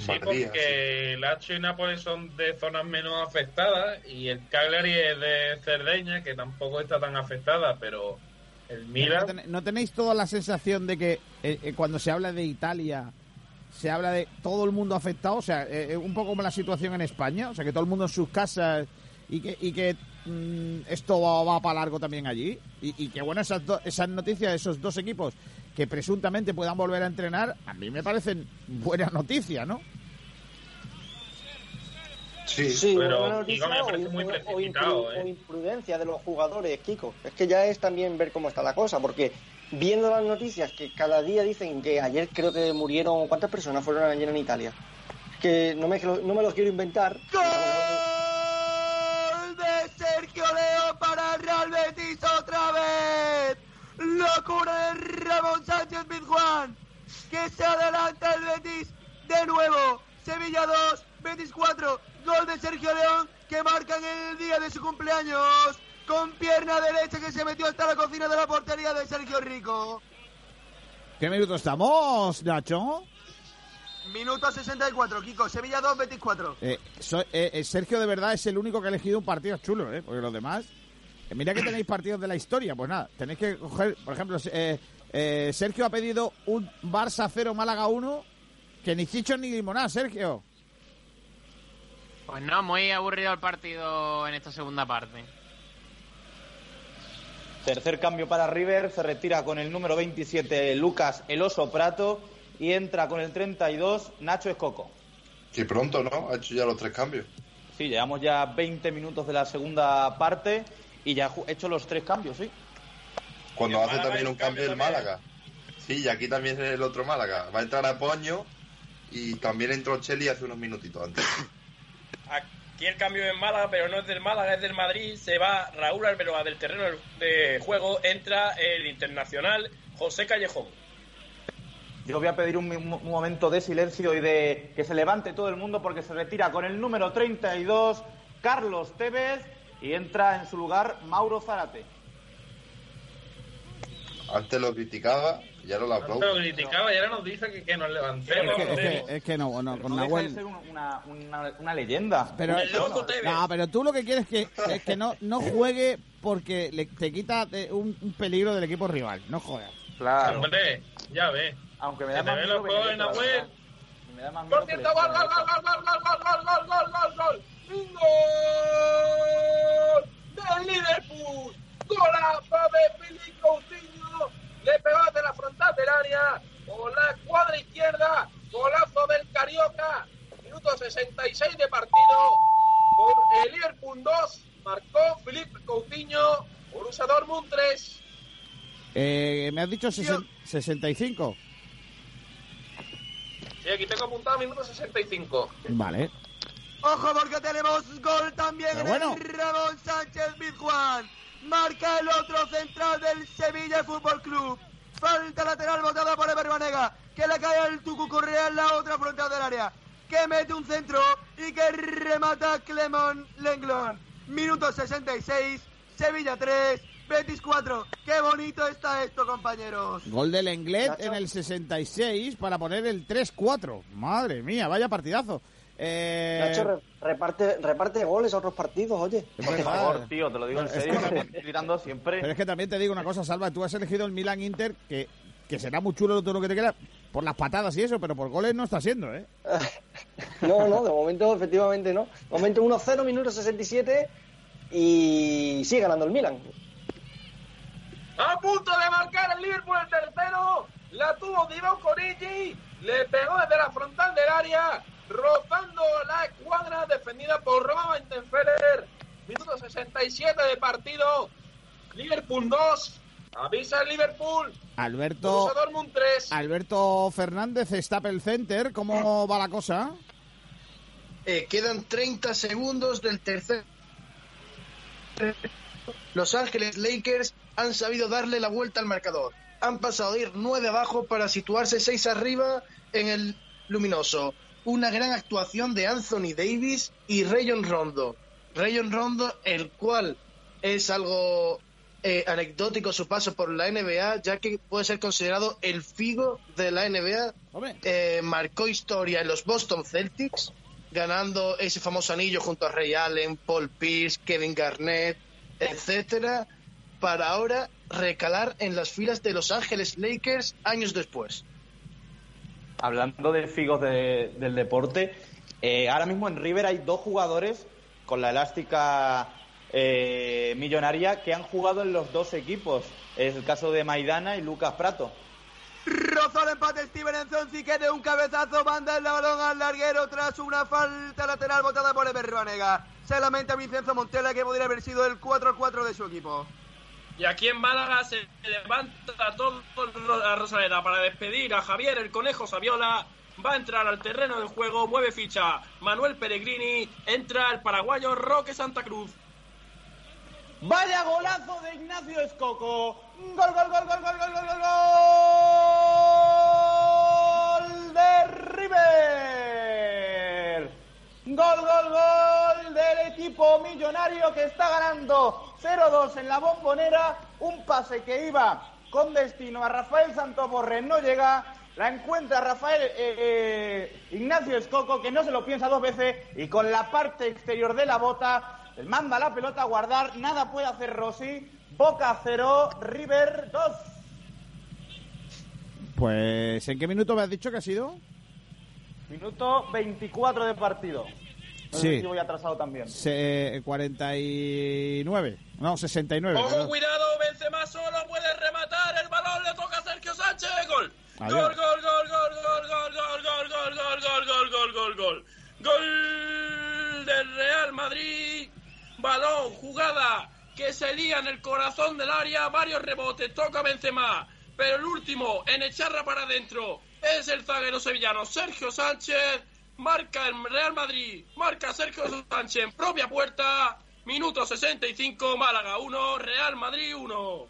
Sí, porque Lazio y Nápoles son de zonas menos afectadas y el Cagliari es de Cerdeña, que tampoco está tan afectada, pero el ¿No, Milan... ten- ¿No tenéis toda la sensación de que eh, eh, cuando se habla de Italia se habla de todo el mundo afectado? O sea, eh, eh, un poco como la situación en España, o sea, que todo el mundo en sus casas y que, y que mm, esto va, va para largo también allí. Y, y que bueno, esas, do- esas noticias de esos dos equipos que presuntamente puedan volver a entrenar, a mí me parecen buenas noticias, ¿no? Sí, pero buena noticia Kiko me o- parece muy o- o precipitado, impru- ¿eh? o imprudencia de los jugadores, Kiko. Es que ya es también ver cómo está la cosa, porque viendo las noticias que cada día dicen que ayer creo que murieron, ¿cuántas personas fueron ayer en Italia? Que no me, no me los quiero inventar. ¡Gol Sergio León para el Real Betis otra vez! ¡Locura de Ramón Sánchez Pizjuán! ¡Que se adelanta el Betis de nuevo! Sevilla 2, Betis 4, gol de Sergio León que marcan el día de su cumpleaños con pierna derecha que se metió hasta la cocina de la portería de Sergio Rico. ¿Qué minuto estamos, Nacho? Minuto 64, Kiko. Sevilla 2, Betis 4. Eh, so- eh, eh, Sergio de verdad es el único que ha elegido un partido chulo, ¿eh? Porque los demás... eh, mira que tenéis partidos de la historia, pues nada, tenéis que coger, por ejemplo, eh, eh, Sergio ha pedido un Barça 0 Málaga 1, que ni chicho ni limonada, Sergio. Pues no, muy aburrido el partido en esta segunda parte. Tercer cambio para River, se retira con el número 27 Lucas El Oso Prato y entra con el 32 Nacho Escoco. Que pronto, ¿no? Ha hecho ya los tres cambios. Sí, llevamos ya 20 minutos de la segunda parte y ya ha hecho los tres cambios, sí. Cuando hace Málaga también un cambio el. Málaga. Sí, y aquí también es el otro Málaga. Va a entrar a Poño y también entró Cheli hace unos minutitos antes. Aquí el cambio es Málaga, pero no es del Málaga, es del Madrid. Se va Raúl Arbeloa del terreno de juego. Entra el internacional José Callejón. Yo voy a pedir un, un momento de silencio y de que se levante todo el mundo porque se retira con el número 32 Carlos Tevez y entra en su lugar Mauro Zárate. Antes lo criticaba y ahora lo Antes aplaudo. lo criticaba y ahora nos dice que, que nos Es levantemos. que, es que- es que no, no, con No deja de Nahuel... ser un- una, una- una leyenda. Pero, El loco Tevez. no, pero tú lo que quieres que, es que no, no juegue porque le- te quita de- un, un peligro del equipo rival. No jodas. Claro. Hombre, ya ves. Aunque me da más miedo. Me da más miedo Por cierto, gol, gol, gol, gol, gol, gol, gol, gol, gol, gol, gol. ¡Gol! ¡Del Liverpool! ¡Golazo de Filipe Coutinho! Le pegó desde la frontal del área con la cuadra izquierda. ¡Golazo del Carioca! Minuto 66 de partido. Por el Liverpool 2 marcó Filipe Coutinho. Borussia Dortmund 3. Eh, me has dicho sesen- 65. Sí, aquí tengo apuntado minuto 65. Vale. Ojo porque tenemos gol también Pero en bueno. el Ramón Sánchez Pizjuán. Marca el otro central del Sevilla Fútbol Club. Falta lateral botada por Ever Banega. Que le cae el Tucu Correa en la otra frontal del área. Que mete un centro y que remata Clemón Lenglon. Minuto 66. Sevilla 3. Betis 4. Qué bonito está esto, compañeros. Gol del Englet en el 66 para poner el 3-4. Madre mía, vaya partidazo. Eh, Nacho, re- reparte, reparte goles a otros partidos, oye. Por favor, tío, te lo digo en serio, gritando siempre. Pero es que también te digo una cosa, Salva, tú has elegido el Milan Inter, que, que será muy chulo todo lo que te queda, por las patadas y eso, pero por goles no está siendo, ¿eh? No, no, de momento efectivamente no. De momento 1-0, minuto 67 y sigue ganando el Milan. A punto de marcar el Liverpool el tercero. La tuvo Divock Origi. Le pegó desde la frontal del área. Rozando la escuadra defendida por Roma Weidenfeller. Minuto 67 de partido. Liverpool 2. Avisa el Liverpool. Alberto, Dortmund 3. Alberto Fernández, Stapel Center, ¿cómo va la cosa? Eh, quedan 30 segundos del tercer. Los Ángeles Lakers han sabido darle la vuelta al marcador. Han pasado de ir 9 abajo para situarse 6 arriba en el luminoso. Una gran actuación de Anthony Davis y Rayon Rondo. Rayon Rondo, el cual es algo eh, anecdótico su paso por la NBA, ya que puede ser considerado el figo de la NBA. Eh, marcó historia en los Boston Celtics, ganando ese famoso anillo junto a Ray Allen, Paul Pierce, Kevin Garnett, etcétera, para ahora recalar en las filas de Los Ángeles Lakers años después. Hablando de figos de- del deporte, eh, ahora mismo en River hay dos jugadores con la elástica eh, millonaria que han jugado en los dos equipos. Es el caso de Maidana y Lucas Prato. Rozó el empate Steven Enzonzi que de un cabezazo manda el balón al larguero tras una falta lateral botada por Banega. Se lamenta Vincenzo Montella que podría haber sido el 4-4 de su equipo. Y aquí en Málaga se levanta todo la Rosaleda para despedir a Javier el Conejo Saviola. Va a entrar al terreno del juego, mueve ficha Manuel Peregrini, entra el paraguayo Roque Santa Cruz. Vaya golazo de Ignacio Escoco. Gol, gol, gol, gol, gol, gol, gol, gol, gol de River. Gol, gol, gol del equipo millonario que está ganando 0-2 en la bombonera. Un pase que iba con destino a Rafael Santoborre no llega. La encuentra Rafael eh, eh, Ignacio Escoco, que no se lo piensa dos veces, y con la parte exterior de la bota manda la pelota a guardar. Nada puede hacer Rossi. Boca 0, River 2. Pues, ¿en qué minuto me has dicho que ha sido? Minuto 24 de partido. No Sí. si voy atrasado también. Se- 49. No, 69. Ojo, cuidado, Benzema solo puede rematar. El balón le toca a Sergio Sánchez. Gol. Adiós. Gol, gol, gol, gol, gol, gol, gol, gol, gol, gol, gol, gol, gol, gol, gol. Gol del Real Madrid. Balón, jugada que se lía en el corazón del área. Varios rebotes. Toca Benzema. Pero el último en echarla para adentro es el zaguero sevillano Sergio Sánchez. Marca el Real Madrid. Marca Sergio Sánchez en propia puerta. Minuto 65, Málaga 1, Real Madrid 1.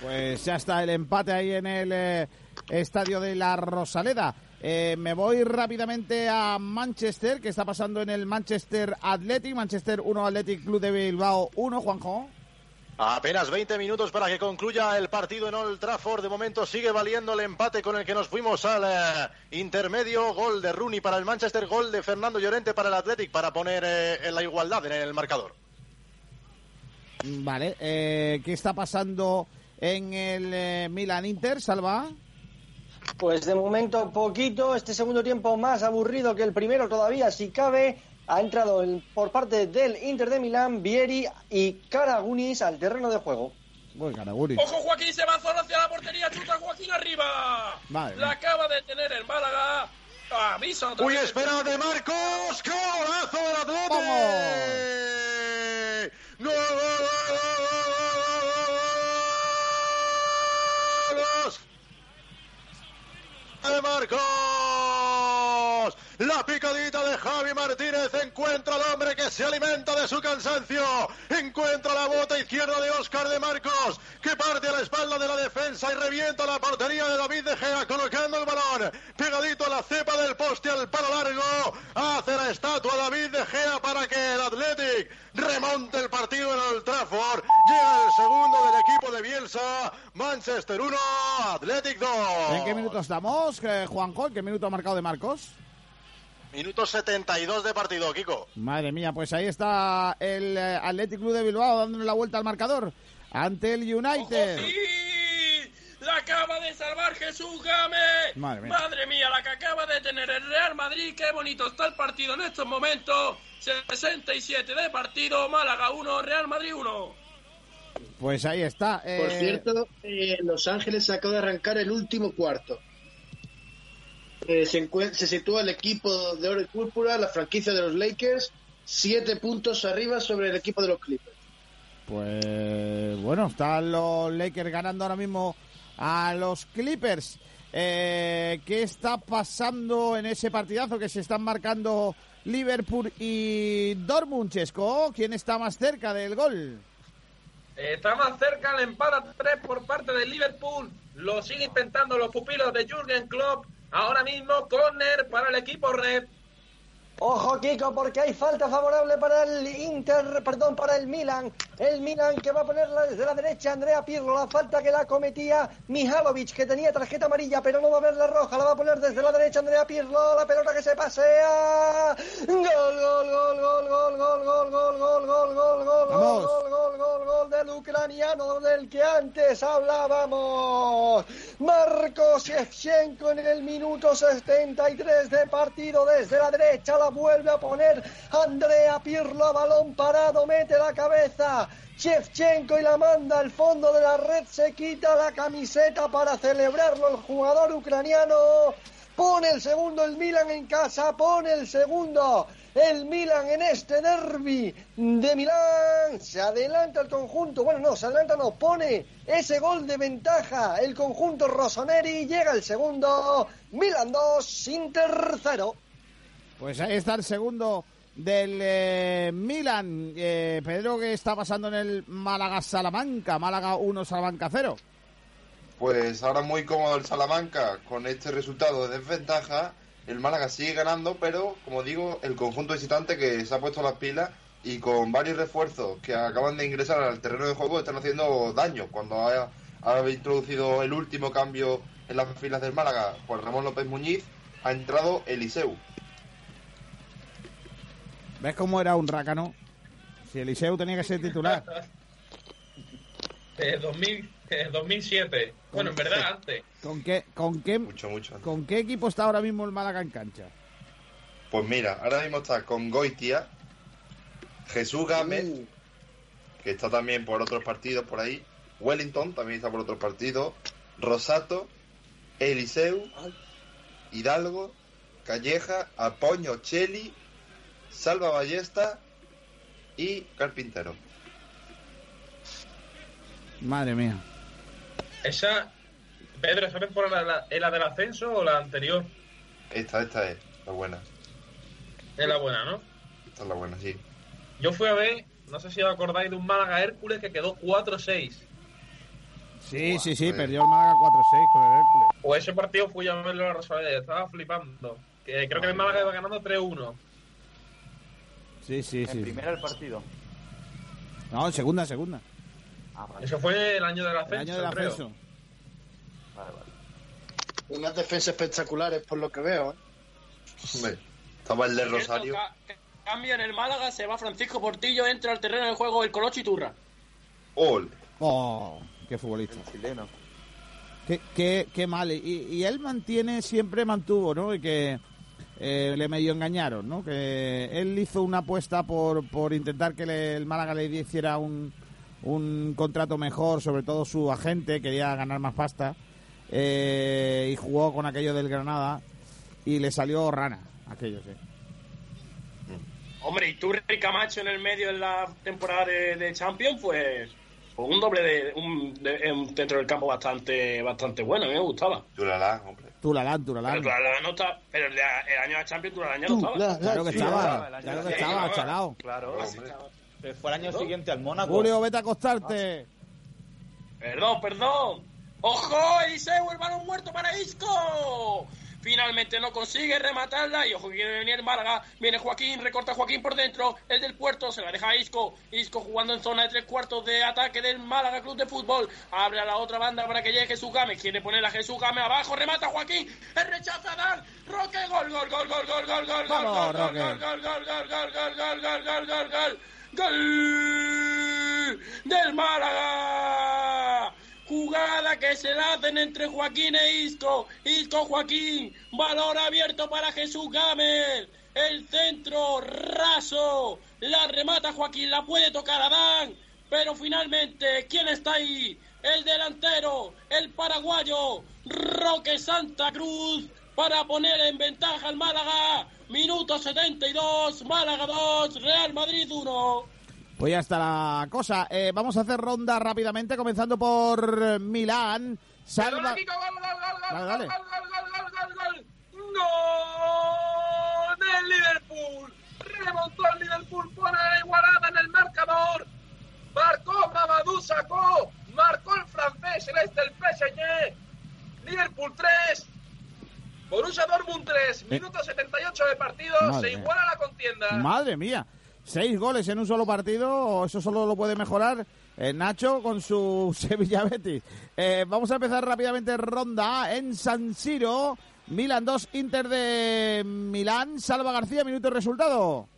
Pues ya está el empate ahí en el eh, estadio de la Rosaleda. Eh, me voy rápidamente a Manchester, que está pasando en el Manchester Athletic. Manchester 1, Athletic Club de Bilbao 1, Juanjo. Apenas 20 minutos para que concluya el partido en Old Trafford. De momento sigue valiendo el empate con el que nos fuimos al eh, intermedio. Gol de Rooney para el Manchester, gol de Fernando Llorente para el Athletic para poner eh, en la igualdad en el marcador. Vale, eh, ¿qué está pasando en el eh, Milan Inter, Salva? Pues de momento poquito, este segundo tiempo más aburrido que el primero todavía, si cabe. Ha entrado por parte del Inter de Milán, Vieri y Karagunis al terreno de juego. Uy, Karaguri. Ojo, Joaquín se va solo hacia la portería, chuta Joaquín arriba. Madre La mía. acaba de tener el Málaga. Avisa otra Uy, vez. espera de Marcos. ¡Golazo del Marcos. La picadita de Javi Martínez encuentra al hombre que se alimenta de su cansancio. Encuentra la bota izquierda de Oscar de Marcos, que parte a la espalda de la defensa y revienta la portería de David De Gea colocando el balón. Pegadito a la cepa del poste al palo largo. Hace la estatua David De Gea para que el Athletic remonte el partido en Old Trafford. Llega el segundo del equipo de Bielsa. Manchester 1, Athletic 2. ¿En qué minuto estamos, eh, Juanjo? ¿En qué minuto ha marcado de Marcos? Minuto 72 de partido, Kiko. Madre mía, pues ahí está el eh, Athletic Club de Bilbao dándole la vuelta al marcador ante el United. ¡Sí! ¡La acaba de salvar Jesús Gámez! Madre mía. mía, la que acaba de tener el Real Madrid. ¡Qué bonito está el partido en estos momentos! 67 de partido, Málaga 1, Real Madrid 1. Pues ahí está. eh, Por cierto, eh, Los Ángeles acaba de arrancar el último cuarto. Eh, se, sitúa el equipo de oro y púrpura, la franquicia de los Lakers, siete puntos arriba sobre el equipo de los Clippers. Pues bueno, están los Lakers ganando ahora mismo a los Clippers. Eh, ¿Qué está pasando en ese partidazo que se están marcando Liverpool y Dortmund, Chesco? ¿Quién está más cerca del gol? Está más cerca el empate a 3 por parte del Liverpool. Lo sigue intentando los pupilos de Jürgen Klopp. Ahora mismo, corner para el equipo red. Ojo, Kiko, porque hay falta favorable para el Inter, perdón, para el Milan. El Milan que va a ponerla desde la derecha, Andrea Pirlo. La falta que la cometía Mihalovic, que tenía tarjeta amarilla, pero no va a ver la roja. La va a poner desde la derecha, Andrea Pirlo. La pelota que se pasea. Gol, gol, gol, gol, gol, gol, gol, gol, gol, gol, gol, gol, gol, gol, gol, gol del ucraniano del que antes hablábamos. Marcos Shevchenko en el minuto 73 de partido desde la derecha la vuelve a poner Andrea Pirlo a balón parado, mete la cabeza. Shevchenko y la manda al fondo de la red, se quita la camiseta para celebrarlo el jugador ucraniano. Pone el segundo el Milan en casa, pone el segundo el Milan en este derby de Milán. Se adelanta el conjunto, bueno, no, se adelanta, no, pone ese gol de ventaja el conjunto Rossoneri. Llega el segundo, Milan 2, Inter 0. Pues ahí está el segundo del eh, Milan. Eh, Pedro, ¿qué está pasando en el Málaga-Salamanca? Málaga 1, Salamanca 0. Pues ahora muy cómodo el Salamanca con este resultado de desventaja. El Málaga sigue ganando, pero como digo, el conjunto visitante que se ha puesto las pilas y con varios refuerzos que acaban de ingresar al terreno de juego están haciendo daño. Cuando ha, ha introducido el último cambio en las filas del Málaga, Juan Ramón López Muñiz, ha entrado Eliseu. ¿Ves cómo era un rácano? Si Eliseu tenía que ser titular. Eh, 2000, eh, 2007. Bueno, en verdad, antes. ¿Con qué, con qué, Mucho, mucho. ¿Con qué equipo está ahora mismo el Málaga en cancha? Pues mira, ahora mismo está con Goitia, Jesús Gámez, que está también por otros partidos por ahí, Wellington también está por otros partidos, Rosato, Eliseu, Hidalgo, Calleja, Apoño, Cheli, Salva Ballesta y Carpintero. Madre mía. Esa. Pedro, ¿esa temporada la, es la del ascenso o la anterior? Esta, esta es la buena. Es la buena, ¿no? Esta es la buena, sí. Yo fui a ver, no sé si os acordáis de un Málaga Hércules que quedó 4-6. Sí, sí, sí, perdió el Málaga 4-6 con el Hércules. Pues ese partido fui a verlo a la Rosaleda, estaba flipando. Que creo que el Málaga iba ganando 3-1. Sí, sí, sí. En primera el partido. No, en segunda, en segunda. Eso fue el año del El ascenso, año del ascenso. Unas defensas espectaculares, por lo que veo. ¿eh? Hombre, estaba el de Rosario. ca- ca- Cambia en el Málaga, se va Francisco Portillo, entra al terreno de juego el Colocho Iturra. Ol. Oh, qué futbolista. chileno. Qué, qué, qué mal. Y, y él mantiene, siempre mantuvo, ¿no? Y que eh, le medio engañaron, ¿no? Que él hizo una apuesta por, por intentar que le- el Málaga le hiciera un, un contrato mejor, sobre todo su agente, quería ganar más pasta. eh, y jugó con aquello del Granada y le salió rana, aquello, sí. Hombre, y Camacho en el medio en la temporada de, de Champions, pues, pues un doble de un, de- un centro del campo bastante bastante bueno, a mí me gustaba. Chulala, hombre. Tulalán, Tulalán. Pero Tulalán no está. Pero el, de- el año de la Champions, Tulalán ya no estaba. Claro que Sí, estaba, año claro que estaba, chalao. Claro. Pero Fue el año siguiente al Mónaco. Julio, vete a acostarte. Perdón, perdón. ¡Ojo! Eliseo, el balón muerto para Isco. Finalmente no consigue rematarla y ojo que quiere venir Málaga. Viene Joaquín, recorta Joaquín por dentro. El del puerto se la deja a Isco. Isco jugando en zona de tres cuartos de ataque del Málaga Club de Fútbol. Abre a la otra banda para que llegue Jesús Gámez. Quiere poner a Jesús Gámez abajo. Remata Joaquín. El rechaza a Dan. Roque, gol, gol, gol, gol, gol, gol, gol, Vamos, gol, gol, gol, gol, gol, gol, gol, gol, gol, gol, gol, gol, gol. Gol del Málaga. Jugada que se la hacen entre Joaquín e Isco. Isco Joaquín. Valor abierto para Jesús Gámez. El centro raso. La remata Joaquín. La puede tocar Adán. Pero finalmente, ¿quién está ahí? El delantero, el paraguayo, Roque Santa Cruz, para poner en ventaja al Málaga. Minuto 72, Málaga 2, Real Madrid 1. Pues ya está la cosa. Eh, vamos a hacer ronda rápidamente, comenzando por eh, Milán. Salva... Dale, dale. ¡Gol del Liverpool! Remontó el Liverpool, pone la igualada en el marcador. Marcó Mamadou Sakho, marcó el francés, el este del PSG. Liverpool 3, Borussia Dortmund 3, minuto 78 de partido, Madre se iguala la contienda. Madre mía. Seis goles en un solo partido, eso solo lo puede mejorar eh, Nacho con su Sevilla Betis. Eh, vamos a empezar rápidamente ronda en San Siro. Milan 2, Inter de Milán. Salva García, minuto y resultado.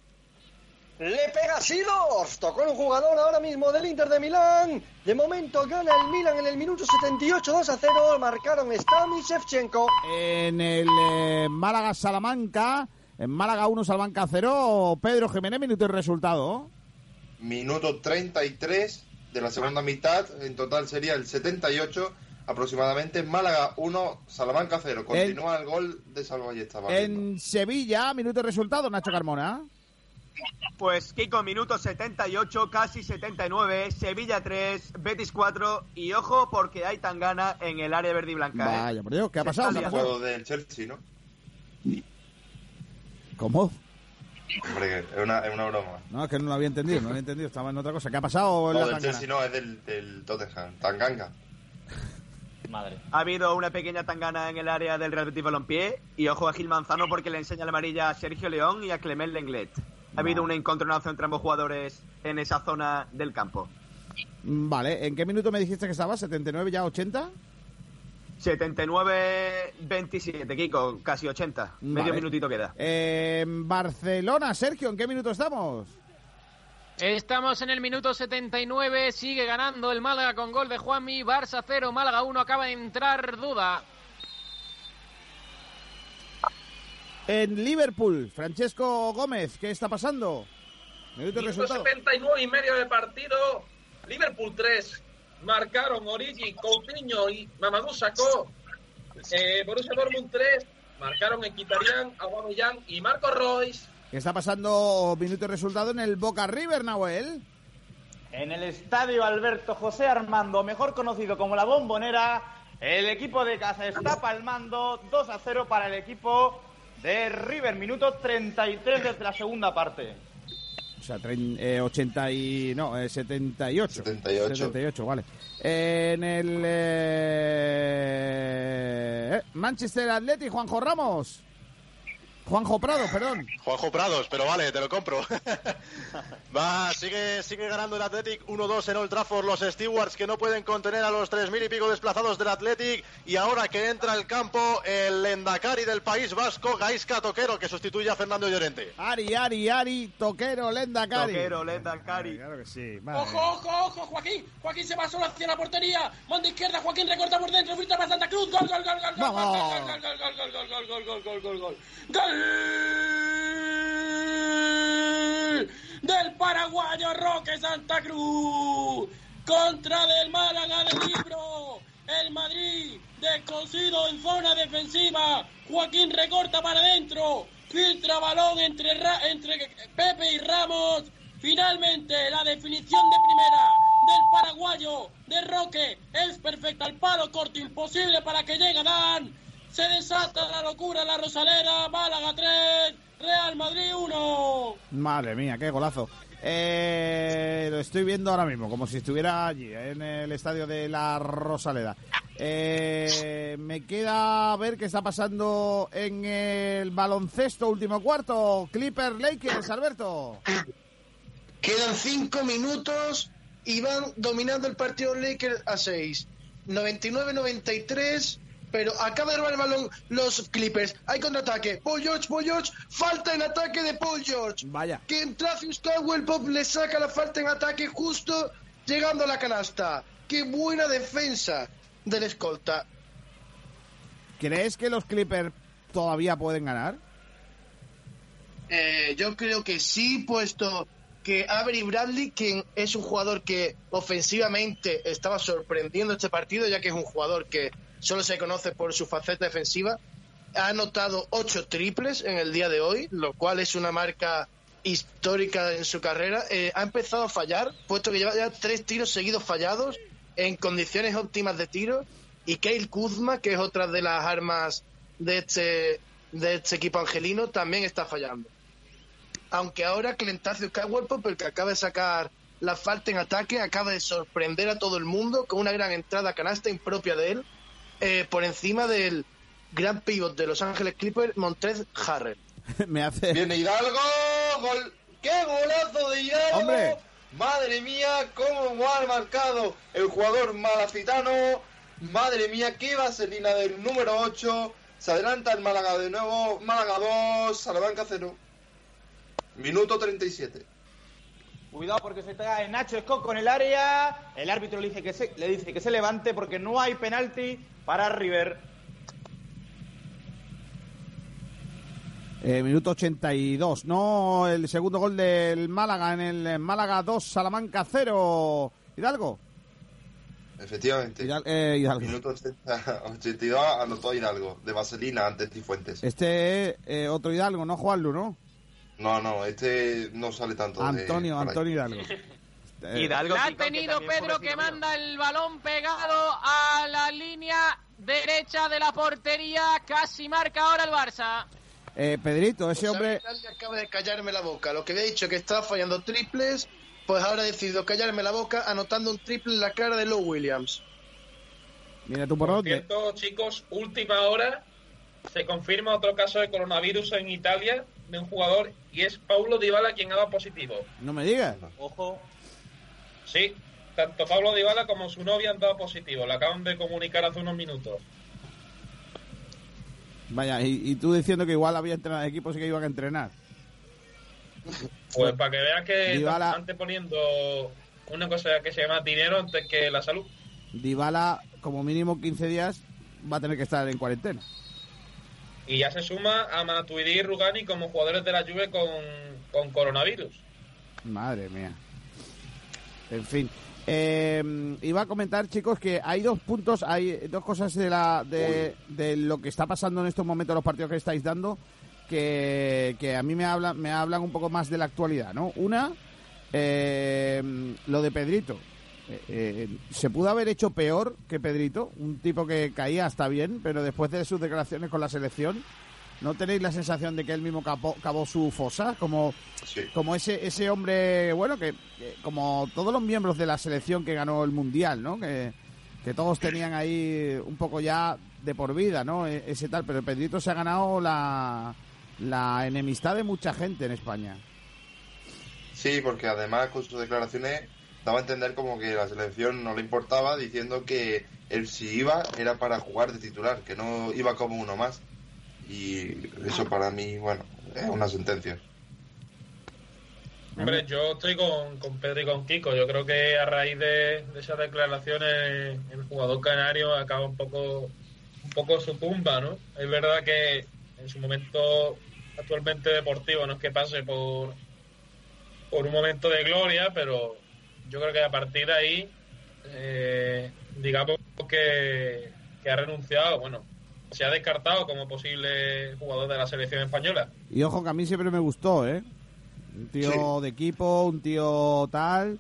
Le pega Sidors. Tocó un jugador ahora mismo del Inter de Milán. De momento gana el Milan en el minuto 78, 2 a 0. Marcaron Stam y Shevchenko. En el eh, Málaga Salamanca. En Málaga 1, Salamanca 0. Pedro Jiménez, minuto y resultado. Minuto 33 de la segunda mitad. En total sería el 78 aproximadamente. Málaga 1, Salamanca 0. Continúa el gol de Salvallesta. En Sevilla, minuto y resultado, Nacho Carmona. Pues Kiko, minuto 78, casi 79, Sevilla 3, Betis 4 y ojo porque hay tangana en el área verde y blanca. ¿eh? Vaya, por Dios, ¿qué ha pasado? está ¿Qué ha liando. pasado? Juego del Chelsea, ¿no? ¿Cómo? Hombre, es una, es una broma. No, es que no lo había entendido, no lo había entendido, estaba en otra cosa. ¿Qué ha pasado en No, la del? Chelsea no, es del, del Tottenham. Tanganga. Madre. Ha habido una pequeña tangana en el área del Real Betis Balompié y ojo a Gil Manzano porque le enseña la amarilla a Sergio León y a Clement Lenglet. Ha habido un encontronazo entre ambos jugadores en esa zona del campo. Vale, ¿en qué minuto me dijiste que estaba? ¿79 ya 80? 79-27, Kiko, casi 80. Medio Vale. minutito queda. En Barcelona, Sergio, ¿en qué minuto estamos? Estamos en el minuto 79, sigue ganando el Málaga con gol de Juanmi, Barça 0, Málaga 1, acaba de entrar Duda. En Liverpool, Francesco Gómez, ¿qué está pasando? Minuto y Minuto resultado. 79 y medio de partido. Liverpool 3. Marcaron Origi, Coutinho y Mamadou Sakho. Eh, Borussia Dortmund 3. Marcaron Equitarian, Aubameyang y Marco Royce. ¿Qué está pasando? Minuto y resultado en el Boca River, Nahuel. En el estadio Alberto José Armando, mejor conocido como la Bombonera, el equipo de casa está palmando 2 a 0 para el equipo de River. Minuto 33 desde la segunda parte. O sea, trein- eh, 80 y... No, eh, 78. 78. 78, vale. En el... eh, Manchester Athletic, Juanjo Ramos. Juanjo Prado, perdón. Juanjo Prados, pero vale, te lo compro. Va, sigue, sigue ganando el Athletic 1-2 en Old Trafford. Los Stewards que no pueden contener a los 3.000 y pico desplazados del Athletic. Y ahora que entra al campo el Endacari del País Vasco, Gaisca Toquero, que sustituye a Fernando Llorente. Ari, Ari, Ari, Toquero, Lenda Cari. Toquero, Lenda Cari. Claro que sí. Ojo, ojo, ojo, Joaquín. Joaquín se va solo hacia la portería. Manda izquierda, Joaquín recorta por dentro, frita para Santa Cruz. Gol, gol, gol, gol, gol, Vamos. gol, gol, gol, gol, gol, gol, gol, gol, gol, gol, gol, gol. Gol del paraguayo Roque Santa Cruz contra del Málaga del Libro. El Madrid descosido en zona defensiva. Joaquín recorta para adentro. Filtra balón entre, Pepe y Ramos. Finalmente la definición de primera del paraguayo de Roque es perfecta al palo corto, imposible para que llegue Dan. Se desata la locura en la Rosalera. Málaga 3, Real Madrid 1. Madre mía, qué golazo. Eh, lo estoy viendo ahora mismo, como si estuviera allí, en el estadio de la Rosaleda. Eh, me queda ver qué está pasando en el baloncesto último cuarto. Clipper Lakers, Alberto. Quedan cinco minutos y van dominando el partido Lakers a 6. 99-93, pero acaba de robar el balón los Clippers. Hay contraataque. Paul George, Paul George, falta en ataque de Paul George. Vaya. Que Travis Caldwell Pop le saca la falta en ataque justo llegando a la canasta. Qué buena defensa del escolta. ¿Crees que los Clippers todavía pueden ganar? Eh, yo creo que sí, puesto que Avery Bradley, quien es un jugador que ofensivamente estaba sorprendiendo este partido, ya que es un jugador que solo se conoce por su faceta defensiva, ha anotado ocho triples en el día de hoy, lo cual es una marca histórica en su carrera. Eh, ha empezado a fallar, puesto que lleva ya tres tiros seguidos fallados en condiciones óptimas de tiro. Y Kyle Kuzma, que es otra de las armas de este, de este equipo angelino, también está fallando aunque ahora Clentacio Caldwell el que acaba de sacar la falta en ataque, acaba de sorprender a todo el mundo con una gran entrada canasta impropia de él, eh, por encima del gran pivot de Los Ángeles Clippers, Montrez Harrell. Me hace... Viene Hidalgo, gol. ¡Qué golazo de Hidalgo! ¡Hombre! Madre mía, cómo ha marcado el jugador malacitano. Madre mía, qué vaselina del número 8. Se adelanta el Málaga de nuevo. Málaga 2, Salamanca 0. Minuto 37. Cuidado porque se trae Nacho Scott con el área. El árbitro le dice que se, le dice que se levante porque no hay penalti para River. Eh, minuto 82. No, el segundo gol del Málaga en el Málaga 2, Salamanca 0. Hidalgo. Efectivamente. Hidal- eh, Hidalgo. Minuto 80, 82 anotó Hidalgo, de Vaselina antes Cifuentes. Este es eh, otro Hidalgo, no Juanlu, ¿no? No, no, este no sale tanto. de Antonio, por ahí. Antonio Hidalgo. Eh, La ha tenido Pedro que manda el balón pegado a la línea derecha de la portería. Casi marca ahora el Barça. eh, Pedrito, ese hombre... Bradley acaba de callarme la boca. Lo que había dicho que estaba fallando triples, pues ahora ha decidido callarme la boca anotando un triple en la cara de Low Williams. Mira tú por dónde. Cierto, chicos, última hora se confirma otro caso de coronavirus en Italia de un jugador y es Paulo Dybala quien ha dado positivo. No me digas. Ojo. Sí, tanto Pablo Dybala como su novia han dado positivo. Lo acaban de comunicar hace unos minutos. Vaya, y, y tú diciendo que igual había entrenado equipos y que iban a entrenar. Pues para que veas que Dybala- están anteponiendo una cosa que se llama dinero antes que la salud. Dybala, como mínimo 15 días, va a tener que estar en cuarentena. Y ya se suma a Matuidi y Rugani como jugadores de la Juve con, con coronavirus. Madre mía. En fin. Eh, iba a comentar, chicos, que hay dos puntos, hay dos cosas de, la, de, de lo que está pasando en estos momentos, los partidos que estáis dando, que, que a mí me hablan, me hablan un poco más de la actualidad, ¿no? Una, eh, lo de Pedrito. Eh, eh, se pudo haber hecho peor que Pedrito, un tipo que caía hasta bien, pero después de sus declaraciones con la selección, ¿no tenéis la sensación de que él mismo capó- cavó su fosa? Como, como ese, ese hombre, bueno, que, que como todos los miembros de la selección que ganó el Mundial, ¿no? Que, que todos tenían ahí un poco ya de por vida, ¿no? E- Ese tal, pero Pedrito se ha ganado la, la enemistad de mucha gente en España. Sí, porque además con sus declaraciones daba a entender como que la selección no le importaba, diciendo que él si iba era para jugar de titular, que no iba como uno más. Y eso para mí, bueno, es una sentencia. Hombre, yo estoy con, con Pedro y con Kiko. Yo creo que a raíz de, de esas declaraciones el jugador canario acaba un poco un poco su tumba, ¿no? Es verdad que en su momento actualmente deportivo no es que pase por por un momento de gloria, pero yo creo que a partir de ahí, eh, digamos que, que ha renunciado, bueno, se ha descartado como posible jugador de la selección española. Y ojo que a mí siempre me gustó, ¿eh? Un tío de equipo, un tío tal,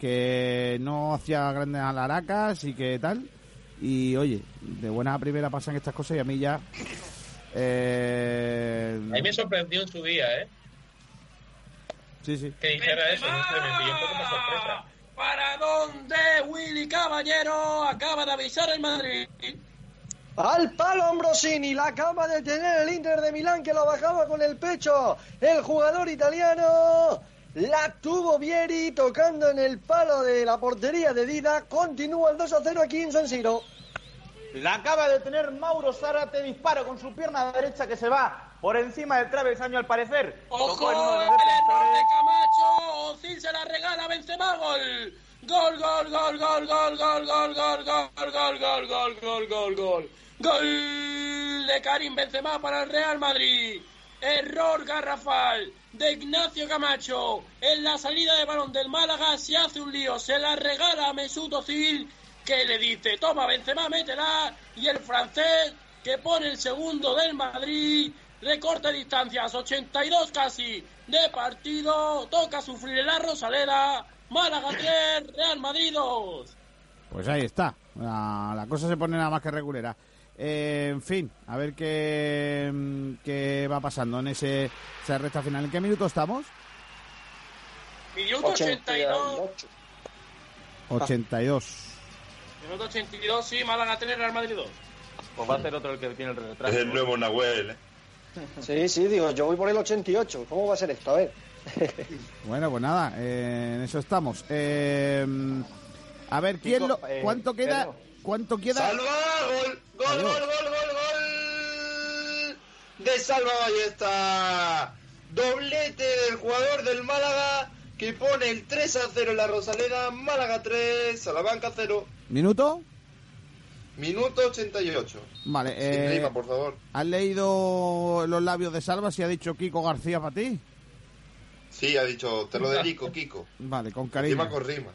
que no hacía grandes alaracas y que tal. Y oye, de buena a primera pasan estas cosas y a mí ya. Eh, A mí me sorprendió en su día, ¿eh? Sí, sí. Que dijera eso, me pilló un poco más sorpresa. ¿Para dónde Willy Caballero acaba de avisar el Madrid? Al palo Ambrosini, la acaba de tener el Inter de Milán que lo bajaba con el pecho. El jugador italiano la tuvo Vieri tocando en el palo de la portería de Dida. Continúa el 2 a 0 aquí en San Siro. La acaba de tener Mauro Zárate, disparo con su pierna derecha que se va por encima del travesaño al parecer. ¡Ojo! El error de. Camacho. Ozil se la regala Benzema. Gol. Gol, gol, gol, gol, gol, gol, gol, gol, gol, gol, gol, gol, gol, gol, gol. Gol de Karim Benzema para el Real Madrid. Error garrafal de Ignacio Camacho. En la salida de balón del Málaga se hace un lío. Se la regala a Mesut Özil que le dice, toma Benzema, métela. Y el francés que pone el segundo del Madrid recorta distancias, 82 casi de partido, toca sufrir en la Rosaleda, Málaga 3, Real Madrid 2. Pues ahí está. La, la cosa se pone nada más que regulera. Eh, en fin, a ver qué, mm, qué va pasando en ese, esa recta final. ¿En qué minuto estamos? Minuto 82, 82. Minuto 82, sí, Málaga 3, Real Madrid 2. Pues va a ser otro el que tiene el retraso. Es el nuevo Nahuel, ¿eh? Sí, sí, digo, yo voy por el 88. ¿Cómo va a ser esto? A ver. Bueno, pues nada, eh, en eso estamos. Eh, a ver, ¿quién lo, eh, ¿cuánto queda? Pedro. ¿Cuánto queda? ¡Salva! ¡Gol! ¡Gol, Adiós. gol, gol, gol, gol! De Salva Ballesta. Doblete del jugador del Málaga que pone el 3 a 0 en la Rosaleda. Málaga 3, Salamanca 0. ¿Minuto? Minuto 88. Vale, Sin eh, rima, por favor. ¿has leído los labios de Salva si ha dicho Kiko García para ti? Sí, ha dicho, te lo dedico, Kiko. Vale, con cariño. Rima con rima.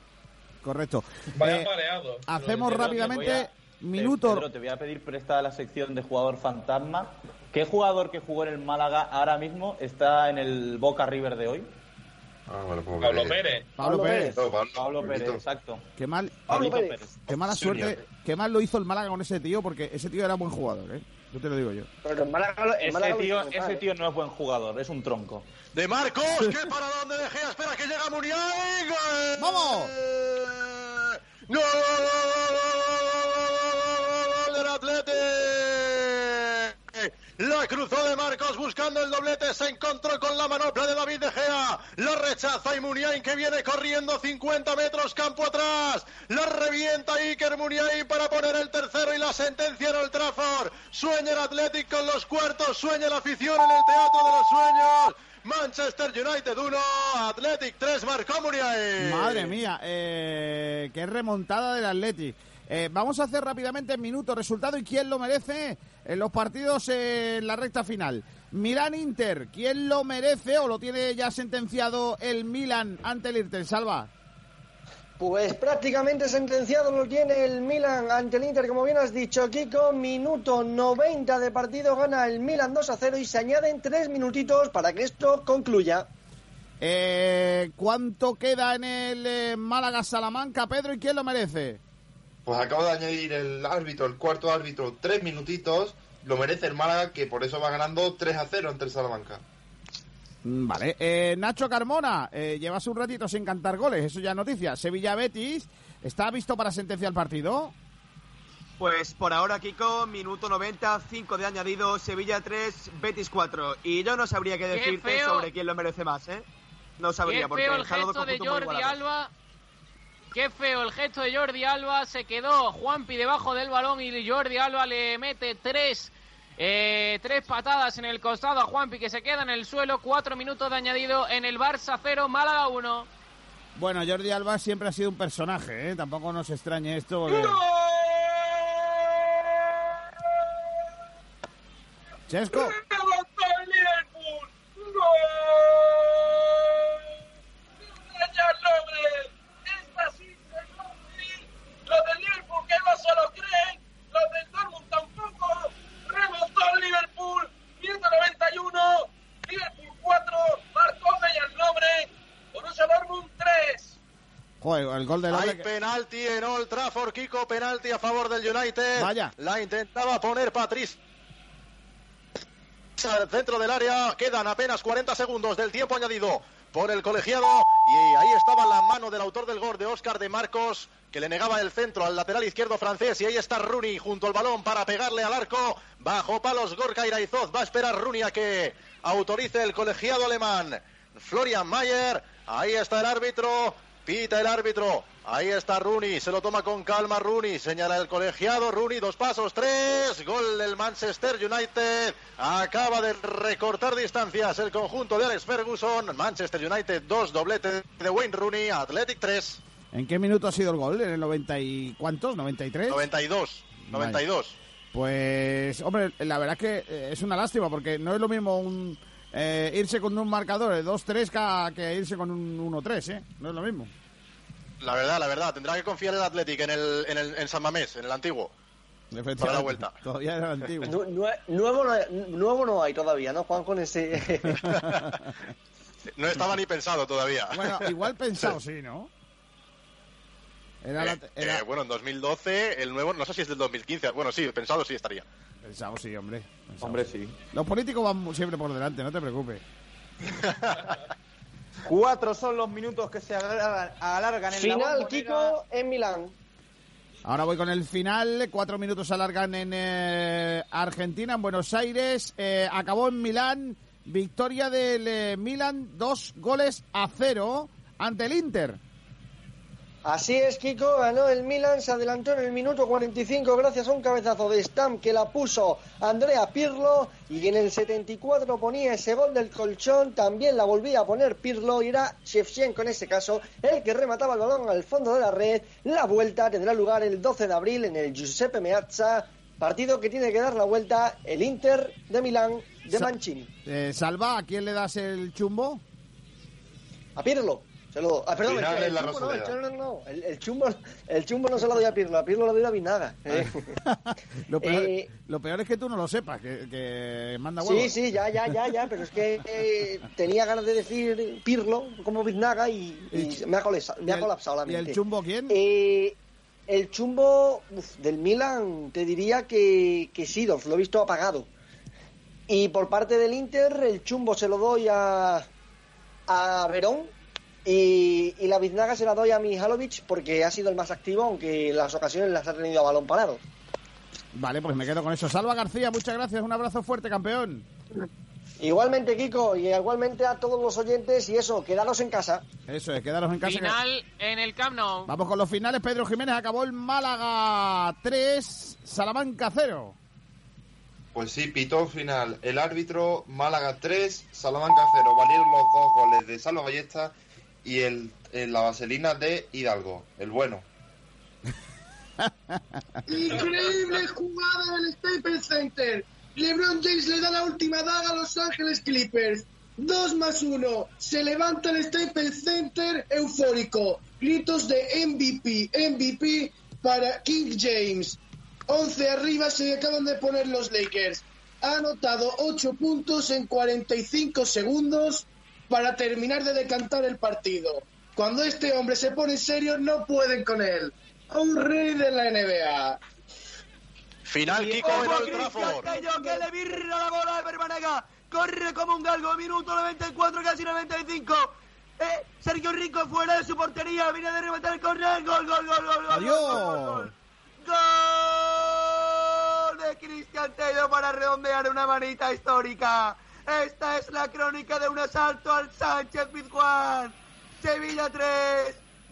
Correcto. Vaya Eh, mareado. hacemos Pedro, rápidamente a- minuto. Pedro, te voy a pedir prestada la sección de jugador fantasma. ¿Qué jugador que jugó en el Málaga ahora mismo está en el Boca River de hoy? Ah, bueno, pues Pablo vale. Pérez. Pablo Pérez. No, Pablo, Pablo Pérez, exacto. Qué mal, Pablo Pablito Pérez. qué mala suerte, qué mal lo hizo el Málaga con ese tío, porque ese tío era buen jugador, ¿eh? Yo te lo digo yo. Pero el Málaga, el Ese Málaga lo tío, muy mal, ese ¿eh? tío no es buen jugador, es un tronco. De Marcos, que para donde De Gea, espera que llega. ¡Gol! ¡Vamos! ¡Gol del Atleti! La cruzó de Marcos buscando el doblete, se encontró con la manopla de David De Gea, la rechaza y Muniain que viene corriendo 50 metros campo atrás, la revienta Iker Muniain para poner el tercero y la sentencia en el Trafford. Sueña el Athletic con los cuartos, sueña la afición en el Teatro de los Sueños. Manchester United 1, Athletic 3, marcó Muniain. Madre mía, eh, qué remontada del Atleti. Eh, vamos a hacer rápidamente minuto, resultado y quién lo merece en los partidos en la recta final. Milan Inter, ¿quién lo merece o lo tiene ya sentenciado el Milan ante el Inter? Salva. Pues prácticamente sentenciado lo tiene el Milan ante el Inter, como bien has dicho, Kiko. Minuto 90 de partido, gana el Milan 2 a 0 y se añaden tres minutitos para que esto concluya. Eh, ¿Cuánto queda en el eh, Málaga-Salamanca, Pedro, y quién lo merece? Pues acabo de añadir el árbitro, el cuarto árbitro, tres minutitos. Lo merece el Málaga, que por eso va ganando 3 a 0 ante el Salamanca. Mm, Vale, eh, Nacho Carmona, eh, llevas un ratito sin cantar goles, eso ya es noticia. Sevilla-Betis, ¿está visto para sentenciar el partido? Pues por ahora, Kiko, minuto 90, 5 de añadido, Sevilla 3, Betis 4. Y yo no sabría qué decirte sobre quién lo merece más, ¿eh? No sabría, Qué porque feo el gesto de Jordi. Alba. Qué feo el gesto de Jordi Alba. Se quedó Juanpi debajo del balón y Jordi Alba le mete tres, eh, tres patadas en el costado a Juanpi que se queda en el suelo. Cuatro minutos de añadido en el Barça 0, Málaga 1. Bueno, Jordi Alba siempre ha sido un personaje, ¿eh? Tampoco nos extrañe esto. porque- Chesco. ¡Levantó el Liverpool! ¡Gol! ¡Ryan Logren! ¡Esta sí se conoce! Los del Liverpool que no se lo creen, los del Dortmund tampoco. Remontó el Liverpool, 191, Liverpool 4, marcó Ryan Logren, Borussia Dortmund 3. Joder, el gol del Hay que- penalti en Old Trafford, Kiko, penalti a favor del United. Vaya. La intentaba poner Patrice. Al centro del área, quedan apenas 40 segundos del tiempo añadido por el colegiado. Y ahí estaba la mano del autor del gol de Oscar de Marcos, que le negaba el centro al lateral izquierdo francés. Y ahí está Rooney junto al balón para pegarle al arco. Bajo palos Gorka Iraizoz. Va a esperar Rooney a que autorice el colegiado alemán. Florian Mayer. Ahí está el árbitro. Pita el árbitro. Ahí está Rooney. Se lo toma con calma Rooney. Señala el colegiado. Rooney, dos pasos, tres. Gol del Manchester United. Acaba de recortar distancias el conjunto de Alex Ferguson. Manchester United, dos doblete de Wayne Rooney. Athletic 3. ¿En qué minuto ha sido el gol? ¿En el 90 y cuántos? ¿93? 92. 92. Pues, hombre, la verdad es que eh, es una lástima porque no es lo mismo un, eh, irse con un marcador de 2-3 que, que irse con un 1-3, ¿eh? No es lo mismo. La verdad, la verdad. Tendrá que confiar el Athletic en, el, en, el, en San Mamés, en el antiguo. Para la vuelta. Todavía era antiguo. Nu- nue- nuevo, no, nuevo no hay todavía, ¿no, Juan? Con ese... No estaba ni pensado todavía. Bueno, igual pensado, sí, ¿no? Era la- Eh, era- eh, bueno, en 2012, el nuevo, no sé si es del 2015. Bueno, sí, pensado sí estaría. Pensado, sí, hombre. Hombre, sí. Los políticos van siempre por delante, no te preocupes. Cuatro son los minutos que se alargan, alargan en Final. Kiko, en Milán. Ahora voy con el final. Cuatro minutos se alargan en eh, Argentina, en Buenos Aires. Eh, acabó en Milán. Victoria del eh, Milan, dos goles a cero ante el Inter. Así es, Kiko, ganó el Milan, se adelantó en el minuto 45 gracias a un cabezazo de Stam que la puso Andrea Pirlo y en el 74 ponía ese gol del colchón, también la volvía a poner Pirlo y era Shevchenko en ese caso el que remataba el balón al fondo de la red. La vuelta tendrá lugar el 12 de abril en el Giuseppe Meazza, partido que tiene que dar la vuelta el Inter de Milán de Mancini. Eh, Salva, ¿a quién le das el chumbo? A Pirlo. Se lo, ah, perdón, el, chumbo no, el, Rosaleda. no, el, el chumbo, el chumbo no se lo doy a Pirlo, a Pirlo lo doy a Vinaga. eh. Lo peor, Eh, lo peor es que tú no lo sepas, que, que manda Sí, huevos. sí, ya, ya, ya, ya, pero es que eh, tenía ganas de decir Pirlo como Vinaga y, y me ha colapsado, me ¿Y ha colapsado la ¿Y mente. el chumbo quién? Eh, el chumbo uf, del Milan, te diría que, que Sidorf, lo he visto apagado. Y por parte del Inter, el chumbo se lo doy a, a Verón. Y, y la biznaga se la doy a Mihalovic porque ha sido el más activo, aunque en las ocasiones las ha tenido a balón parado. Vale, pues me quedo con eso. Salva García, muchas gracias. Un abrazo fuerte, campeón. Igualmente, Kiko, y igualmente a todos los oyentes, y eso, quedaros en casa. Eso es, quedaros en casa. que- Final en el Camp Nou. Vamos con los finales. Pedro Jiménez acabó el Málaga 3, Salamanca 0. Pues sí, pitó final. El árbitro, Málaga 3, Salamanca 0. Valieron los dos goles de Salva Ballesta y el, el- la vaselina de Hidalgo, el bueno. Increíble jugada del Staples Center. LeBron James le da la última daga a Los Ángeles Clippers. 2 más 1. Se levanta el Staples Center eufórico. Gritos de MVP, MVP para King James. 11 arriba se acaban de poner los Lakers. Ha anotado 8 puntos en 45 segundos para terminar de decantar el partido. Cuando este hombre se pone en serio, no pueden con él. Un rey de la NBA. Final, Kiko, en Trafford. Que le virra la bola de Berbanega. Corre como un galgo, minuto 94, casi 95. Eh, Sergio Rico fuera de su portería, viene de rematar el corner. Gol, gol, gol, gol, gol. Adiós. Gol, gol, gol. Gol de Cristian Tello para redondear una manita histórica. Esta es la crónica de un asalto al Sánchez Pizjuán. Sevilla 3,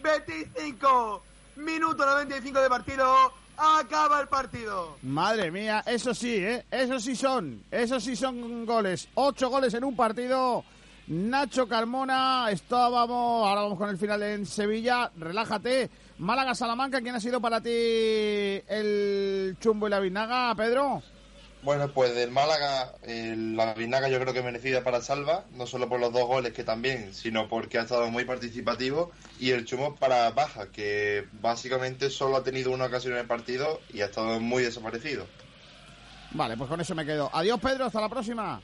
Betis 5. Minuto 95 de partido. Acaba el partido. Madre mía, eso sí, ¿eh? Eso sí son, eso sí son goles. Ocho goles en un partido. Nacho Carmona, estábamos, ahora vamos con el final en Sevilla. Relájate. Málaga Salamanca, ¿quién ha sido para ti el chumbo y la vinaga, Pedro? Bueno, pues del Málaga, eh, la vinaga yo creo que merecida para Salva, no solo por los dos goles que también, sino porque ha estado muy participativo. Y el chumo para Baja, que básicamente solo ha tenido una ocasión en el partido y ha estado muy desaparecido. Vale, pues con eso me quedo. Adiós, Pedro, hasta la próxima.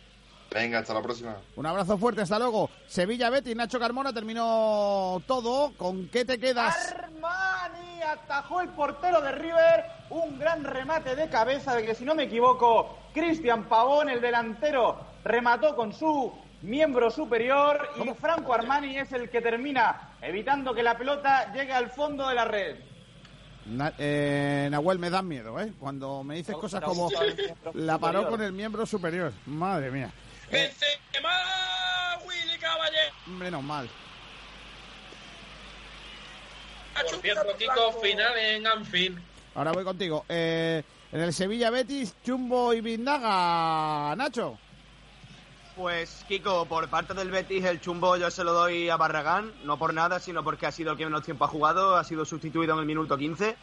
Venga, hasta la próxima. Un abrazo fuerte, hasta luego. Sevilla Betis, Nacho Carmona terminó todo. ¿Con qué te quedas? Armani atajó el portero de River, un gran remate de cabeza de que si no me equivoco, Cristian Pavón, el delantero, remató con su miembro superior y Franco Armani es el que termina evitando que la pelota llegue al fondo de la red. Na- eh, Nahuel, me dan miedo, ¿eh? Cuando me dices cosas como la paró con el miembro superior. Madre mía. Benzema, Willy Caballero. Menos mal. Por cierto, Kiko, final en Anfield. Ahora voy contigo. Eh, en el Sevilla Betis, Chumbo y Vindaga, Nacho. Pues Kiko, por parte del Betis el chumbo yo se lo doy a Barragán, no por nada, sino porque ha sido el que menos tiempo ha jugado, ha sido sustituido en el minuto 15.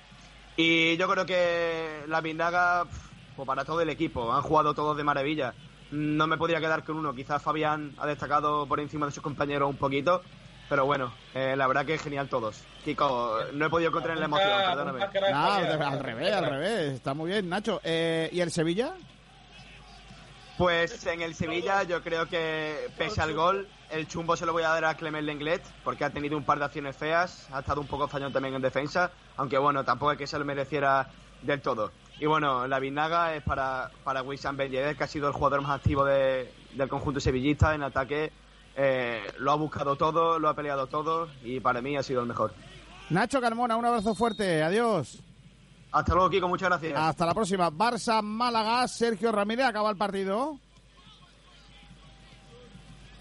Y yo creo que la Vindaga, pues para todo el equipo, han jugado todos de maravilla. No me podría quedar con uno, quizás Fabián ha destacado por encima de sus compañeros un poquito, pero bueno, eh, la verdad que genial todos. Kiko, no he podido contener la emoción, perdóname. No, al, al revés, al revés. Está muy bien, Nacho. Eh, ¿Y el Sevilla? Pues en el Sevilla yo creo que pese al gol, el chumbo se lo voy a dar a Clement Lenglet porque ha tenido un par de acciones feas, ha estado un poco fallón también en defensa, aunque bueno, tampoco es que se lo mereciera del todo. Y bueno, la Vinaga es para, para Wissam Ben que ha sido el jugador más activo de- del conjunto sevillista en ataque. Eh, lo ha buscado todo, lo ha peleado todo y para mí ha sido el mejor. Nacho Carmona, un abrazo fuerte. Adiós. Hasta luego, Kiko, muchas gracias. Hasta la próxima. Barça, Málaga, Sergio Ramírez, acaba el partido.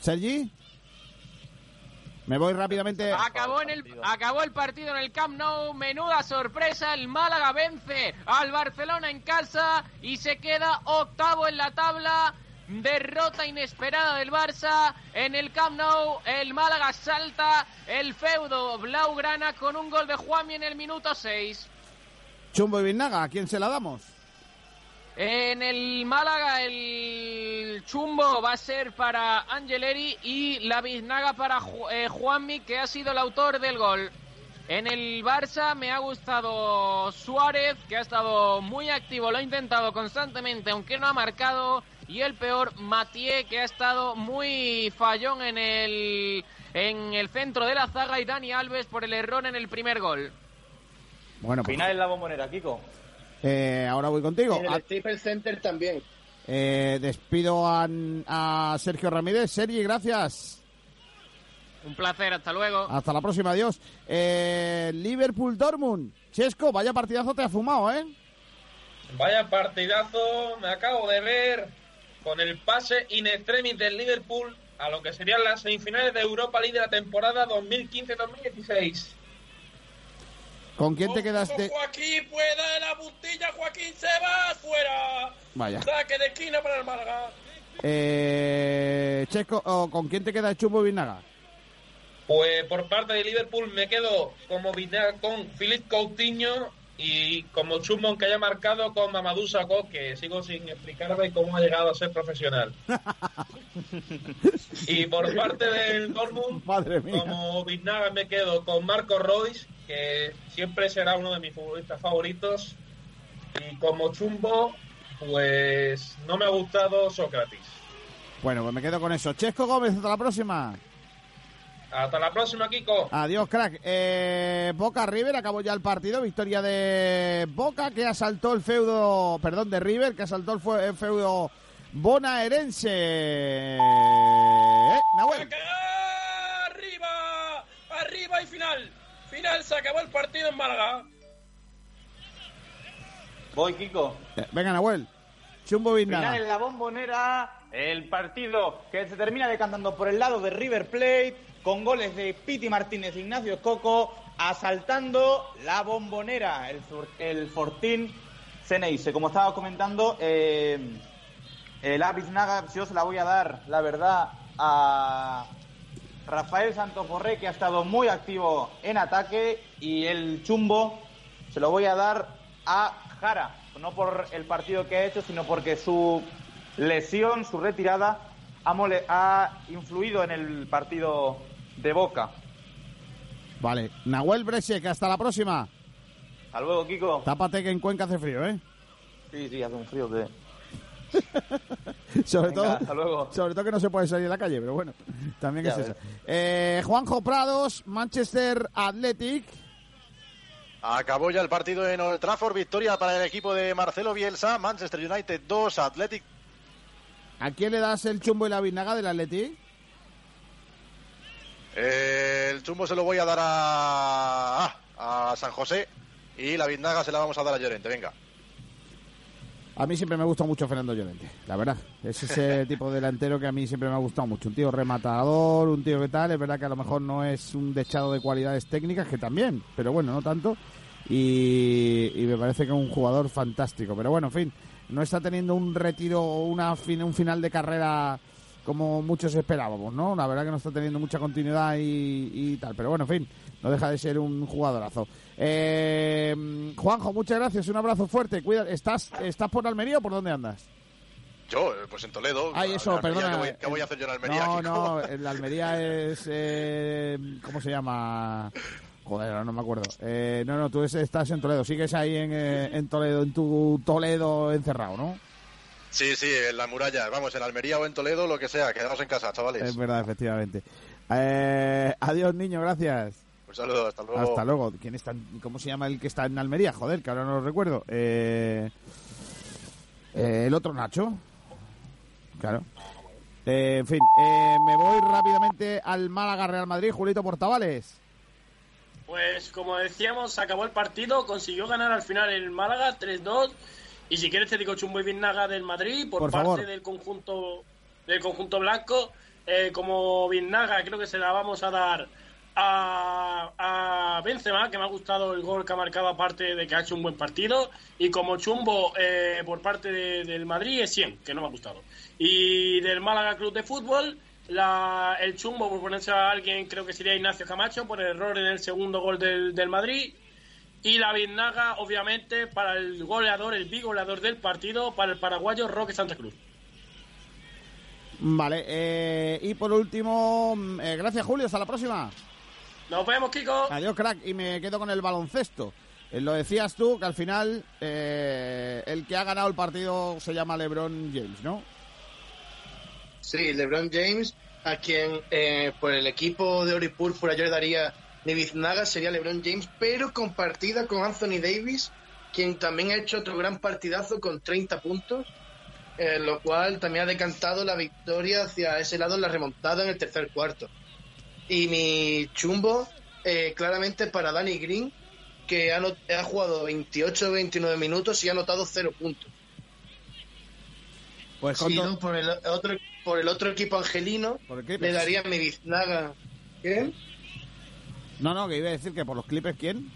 Sergi. Me voy rápidamente. Acabó, en el, acabó el partido en el Camp Nou, menuda sorpresa, el Málaga vence al Barcelona en casa y se queda octavo en la tabla. Derrota inesperada del Barça en el Camp Nou, el Málaga salta el feudo blaugrana con un gol de Juanmi en el minuto 6. Chumbo y Vinaga, ¿a quién se la damos? En el Málaga el chumbo va a ser para Angeleri y la biznaga para Ju- eh, Juanmi, que ha sido el autor del gol. En el Barça me ha gustado Suárez, que ha estado muy activo, lo ha intentado constantemente, aunque no ha marcado. Y el peor, Mathieu, que ha estado muy fallón en el, en el centro de la zaga. Y Dani Alves por el error en el primer gol. Bueno, pues, Final en la bombonera, Kiko. Eh, ahora voy contigo. En Ah, el Staples Center también. eh, despido a, a Sergio Ramírez. Sergi, gracias. Un placer, hasta luego. Hasta la próxima, adiós. Eh, Liverpool Dortmund. Chesco, vaya partidazo te ha fumado, ¿eh? Vaya partidazo, me acabo de ver con el pase in extremis del Liverpool a lo que serían las semifinales de Europa League de la temporada 2015-2016. ¿Con quién te quedaste? Joaquín pueda en la puntilla, Joaquín se va fuera. Vaya. Saque de esquina para el Málaga. Eh, Chesco, ¿o ¿con quién te queda Chumbo y Vinaga? Pues por parte de Liverpool me quedo como Vina- con Philip Coutinho y como chumbo que haya marcado con Mamadou Sakho, que sigo sin explicarme cómo ha llegado a ser profesional. y por parte del Dortmund, Madre mía. como Vinaga me quedo con Marco Royce, que siempre será uno de mis futbolistas favoritos. Y como chumbo, pues no me ha gustado Sócrates. Bueno, pues me quedo con eso. Chesco Gómez, hasta la próxima. Hasta la próxima, Kiko. Adiós, crack. Eh, Boca River, acabó ya el partido. Victoria de Boca que asaltó el feudo, perdón, de River, que asaltó el, feudo bonaerense. Eh, Nahuel. Arriba, arriba y final. Final, se acabó el partido en Málaga. Voy, Kiko. Eh, Venga, Nahuel. Chumbo Final Vinaga. en la bombonera, el partido que se termina decantando por el lado de River Plate, con goles de Piti Martínez Ignacio Coco, asaltando la bombonera, el, for- el Fortín Ceneice. Como estaba comentando, eh, el Naga yo se la voy a dar, la verdad, a Rafael Santos Borré, que ha estado muy activo en ataque, y el chumbo se lo voy a dar a Jara, no por el partido que ha hecho, sino porque su lesión, su retirada, ha influido en el partido de Boca. Vale. Nahuel Bresek, hasta la próxima. Hasta luego, Kiko. Tápate que en Cuenca hace frío, ¿eh? Sí, sí, hace un frío que... sobre Venga, todo, hasta luego. sobre todo que no se puede salir a la calle, pero bueno, también Ya es eso. Eh, Juanjo Prados, Manchester Athletic. Acabó ya el partido en Old Trafford, victoria para el equipo de Marcelo Bielsa, Manchester United 2, Athletic. ¿A quién le das el chumbo y la vinaga del Athletic? Eh, el chumbo se lo voy a dar a, a San José y la vindaga se la vamos a dar a Llorente, venga. A mí siempre me gusta mucho Fernando Llorente, la verdad. Es ese tipo de delantero que a mí siempre me ha gustado mucho. Un tío rematador, un tío que tal. Es verdad que a lo mejor no es un dechado de cualidades técnicas, que también, pero bueno, no tanto. Y, y me parece que es un jugador fantástico. Pero bueno, en fin, no está teniendo un retiro, una un final de carrera como muchos esperábamos, ¿no? La verdad que no está teniendo mucha continuidad y, y tal. Pero bueno, en fin, no deja de ser un jugadorazo. Eh, Juanjo, muchas gracias, un abrazo fuerte. Cuida, ¿estás, ¿Estás por Almería o por dónde andas? Yo, eh, pues en Toledo. Ay, en eso, Almería, perdona. ¿Qué voy, qué voy a hacer yo en Almería? No, no, en la Almería es. eh, ¿Cómo se llama? Joder, no me acuerdo. Eh, no, no, tú es- estás en Toledo. Sigues ahí en, eh, en Toledo, en tu Toledo encerrado, ¿no? Sí, sí, en la muralla. Vamos, en Almería o en Toledo, lo que sea. Quedaos en casa, chavales. Es verdad, efectivamente. Eh, adiós, niño, gracias. Un saludo, hasta luego. Hasta luego. ¿Quién está, en- ¿Cómo se llama el que está en Almería? Joder, que ahora no lo recuerdo. Eh, eh, el otro Nacho. Claro. Eh, en fin, eh, me voy rápidamente al Málaga Real Madrid, Julito Portavales. Pues como decíamos, se acabó el partido, consiguió ganar al final el Málaga 3-2 y si quieres te digo chumbo y Vinaga del Madrid por, Por parte favor. del conjunto del conjunto blanco. Eh, como Vinaga creo que se la vamos a dar a, a Benzema, que me ha gustado el gol que ha marcado aparte de que ha hecho un buen partido. Y como chumbo eh, por parte de- del Madrid es 100, que no me ha gustado. Y del Málaga Club de Fútbol, la, el chumbo por ponerse a alguien, creo que sería Ignacio Camacho, por error en el segundo gol del, del Madrid. Y la biznaga, obviamente, para el goleador, el bigoleador del partido, para el paraguayo Roque Santa Cruz. Vale, eh, y por último, mm, eh, gracias Julio, hasta la próxima. Nos vemos, Kiko. Adiós, crack, y me quedo con el baloncesto. Eh, lo decías tú, que al final eh, el que ha ganado el partido se llama LeBron James, ¿no? Sí, LeBron James, a quien eh, por el equipo de Ori Púrpura yo le daría mi biznaga, sería LeBron James, pero compartida con Anthony Davis, quien también ha hecho otro gran partidazo con 30 puntos, eh, lo cual también ha decantado la victoria hacia ese lado en la remontada en el tercer cuarto. Y mi chumbo, eh, claramente para Danny Green, que ha, jugado 28-29 minutos y ha anotado 0 puntos. Pues Sí, no, por, el otro, por el otro equipo angelino Clippers. le daría mi biznaga. ¿Qué? No, no, que iba a decir que por los Clippers, ¿quién?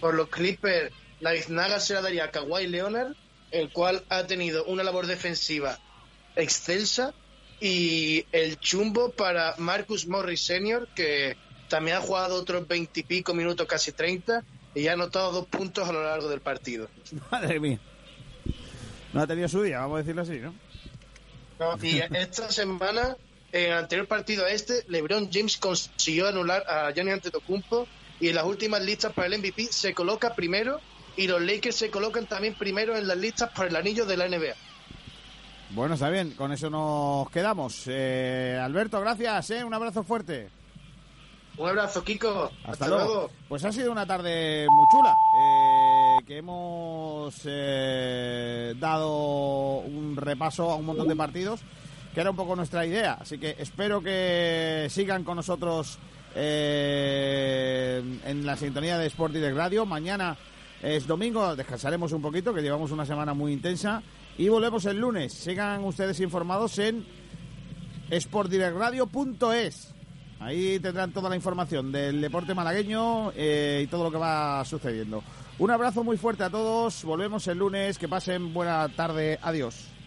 Por los Clippers, la biznaga se la daría a Kawhi Leonard, el cual ha tenido una labor defensiva excelsa. Y el chumbo para Marcus Morris Sr., que también ha jugado otros veintipico minutos, casi 30, y ha anotado dos puntos a lo largo del partido. Madre mía. No ha tenido su día, vamos a decirlo así, ¿no? No, y esta semana, en el anterior partido a este, LeBron James consiguió anular a Gianni Antetokounmpo y en las últimas listas para el MVP se coloca primero y los Lakers se colocan también primero en las listas para el anillo de la NBA. Bueno, está bien, con eso nos quedamos. Eh, Alberto, gracias, ¿eh? Un abrazo fuerte. Un abrazo, Kiko. Hasta, luego. Pues ha sido una tarde muy chula, eh, que hemos eh, dado un repaso a un montón de partidos, que era un poco nuestra idea. Así que espero que sigan con nosotros eh, en la sintonía de Sport Direct Radio. Mañana es domingo, descansaremos un poquito, que llevamos una semana muy intensa. Y volvemos el lunes. Sigan ustedes informados en sportdirectradio.es. Ahí tendrán toda la información del deporte malagueño eh, y todo lo que va sucediendo. Un abrazo muy fuerte a todos. Volvemos el lunes. Que pasen buena tarde. Adiós.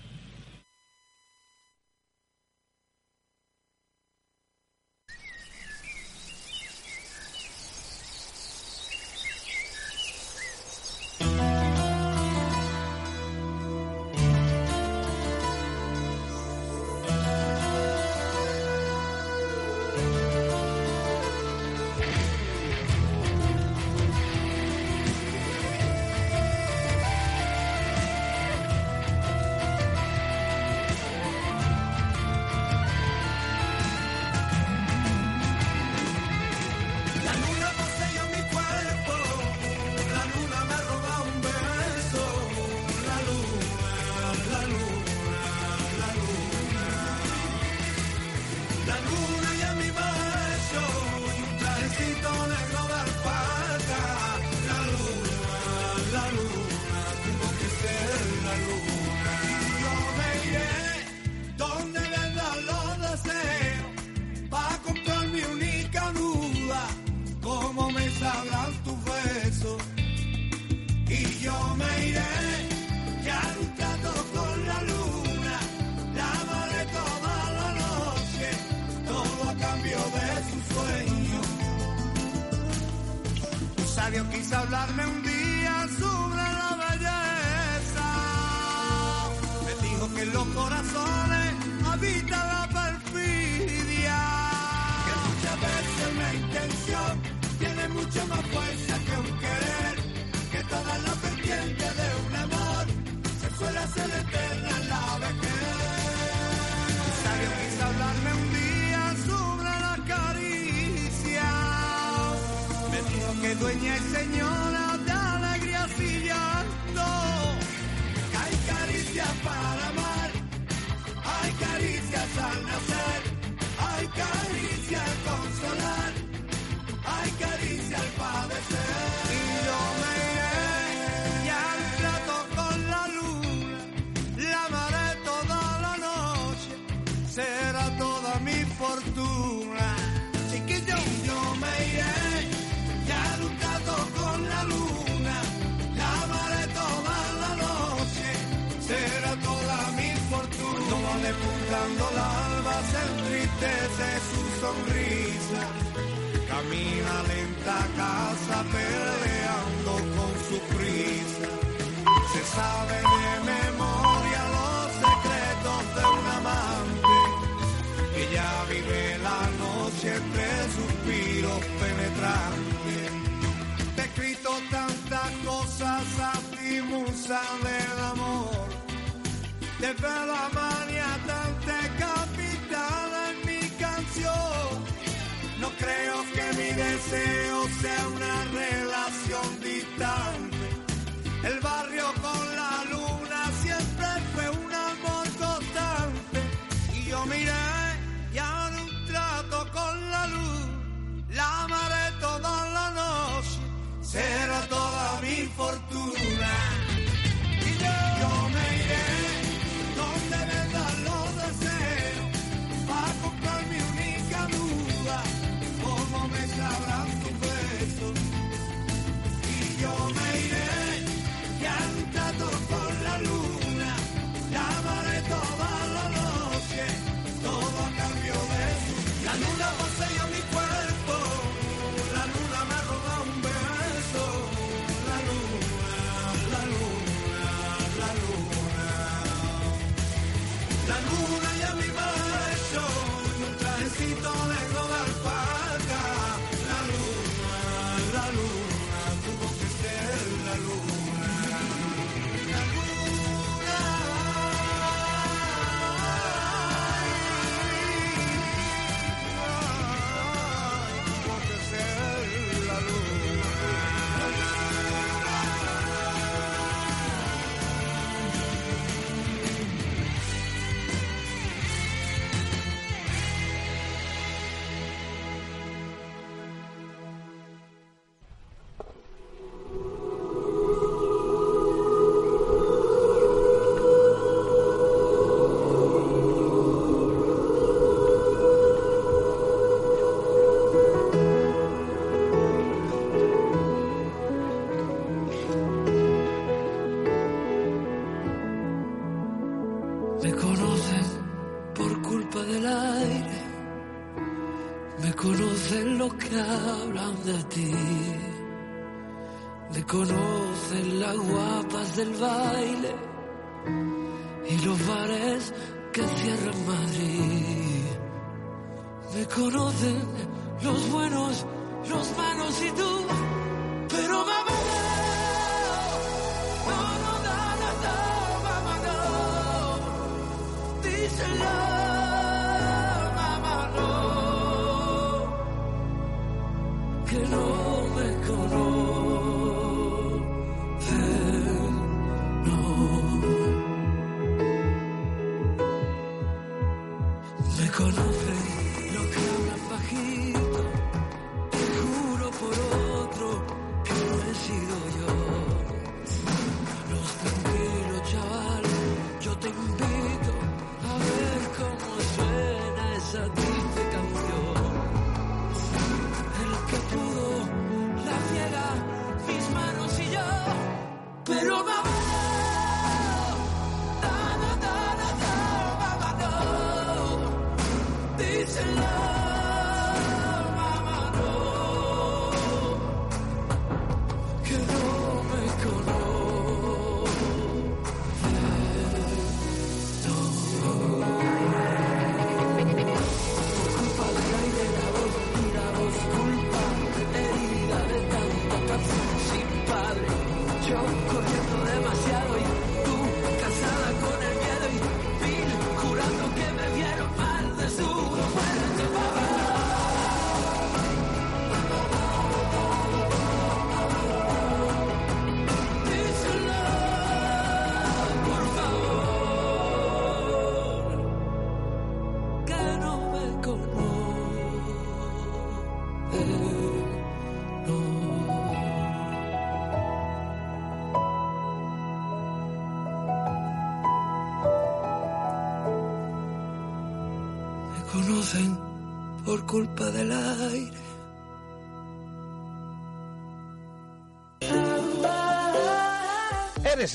Del baile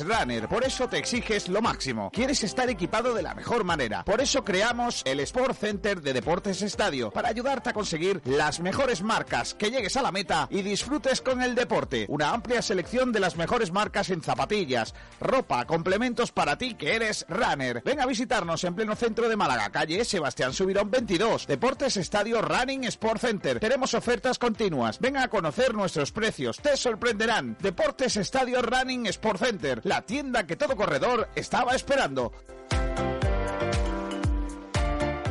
Runner, por eso te exiges lo máximo. Quieres estar equipado de la mejor manera. Por eso creamos el Sport Center de Deportes Estadio, para ayudarte a conseguir las mejores marcas, que llegues a la meta y disfrutes con el deporte. Una amplia selección de las mejores marcas en zapatillas, ropa, complementos para ti que eres runner. Ven a visitarnos en pleno centro de Málaga, calle Sebastián Subirón 22, Deportes Estadio Running Sport Center. Tenemos ofertas continuas. Ven a conocer nuestros precios, te sorprenderán. Deportes Estadio Running Sport Center, la tienda que todo corredor estaba esperando.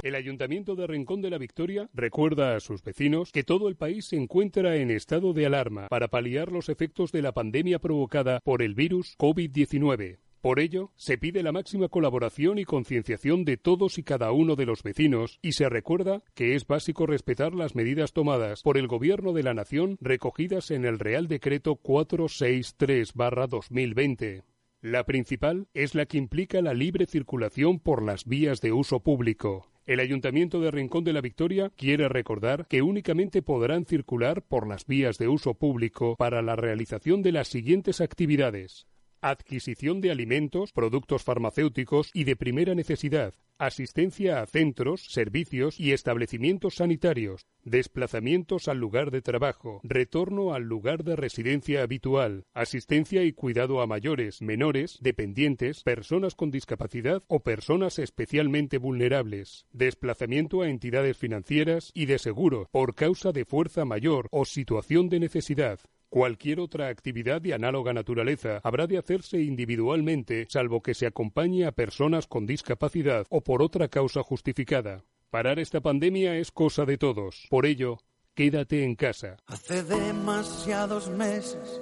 El Ayuntamiento de Rincón de la Victoria recuerda a sus vecinos que todo el país se encuentra en estado de alarma para paliar los efectos de la pandemia provocada por el virus COVID-19. Por ello, se pide la máxima colaboración y concienciación de todos y cada uno de los vecinos y se recuerda que es básico respetar las medidas tomadas por el Gobierno de la Nación recogidas en el Real Decreto 463-2020. La principal es la que implica la libre circulación por las vías de uso público. El Ayuntamiento de Rincón de la Victoria quiere recordar que únicamente podrán circular por las vías de uso público para la realización de las siguientes actividades adquisición de alimentos, productos farmacéuticos y de primera necesidad, asistencia a centros, servicios y establecimientos sanitarios, desplazamientos al lugar de trabajo, retorno al lugar de residencia habitual, asistencia y cuidado a mayores, menores, dependientes, personas con discapacidad o personas especialmente vulnerables, desplazamiento a entidades financieras y de seguro por causa de fuerza mayor o situación de necesidad, Cualquier otra actividad de análoga naturaleza habrá de hacerse individualmente, salvo que se acompañe a personas con discapacidad o por otra causa justificada. Parar esta pandemia es cosa de todos. Por ello, quédate en casa. Hace demasiados meses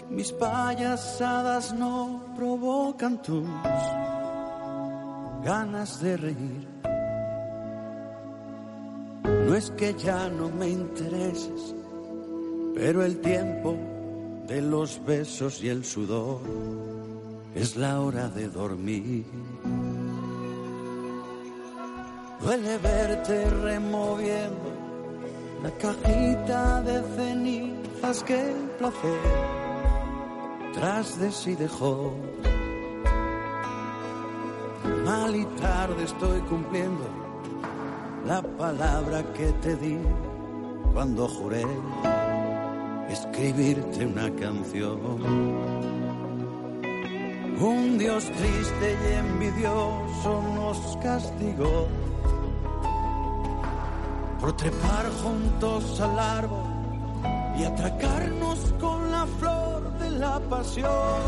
que mis payasadas no provocan tus ganas de reír. No es que ya no me intereses pero el tiempo de los besos y el sudor es la hora de dormir. Duele verte removiendo la cajita de cenizas que el placer tras de sí dejó. Mal y tarde estoy cumpliendo la palabra que te di cuando juré escribirte una canción. Un Dios triste y envidioso nos castigó por trepar juntos al árbol y atracarnos con la flor de la pasión,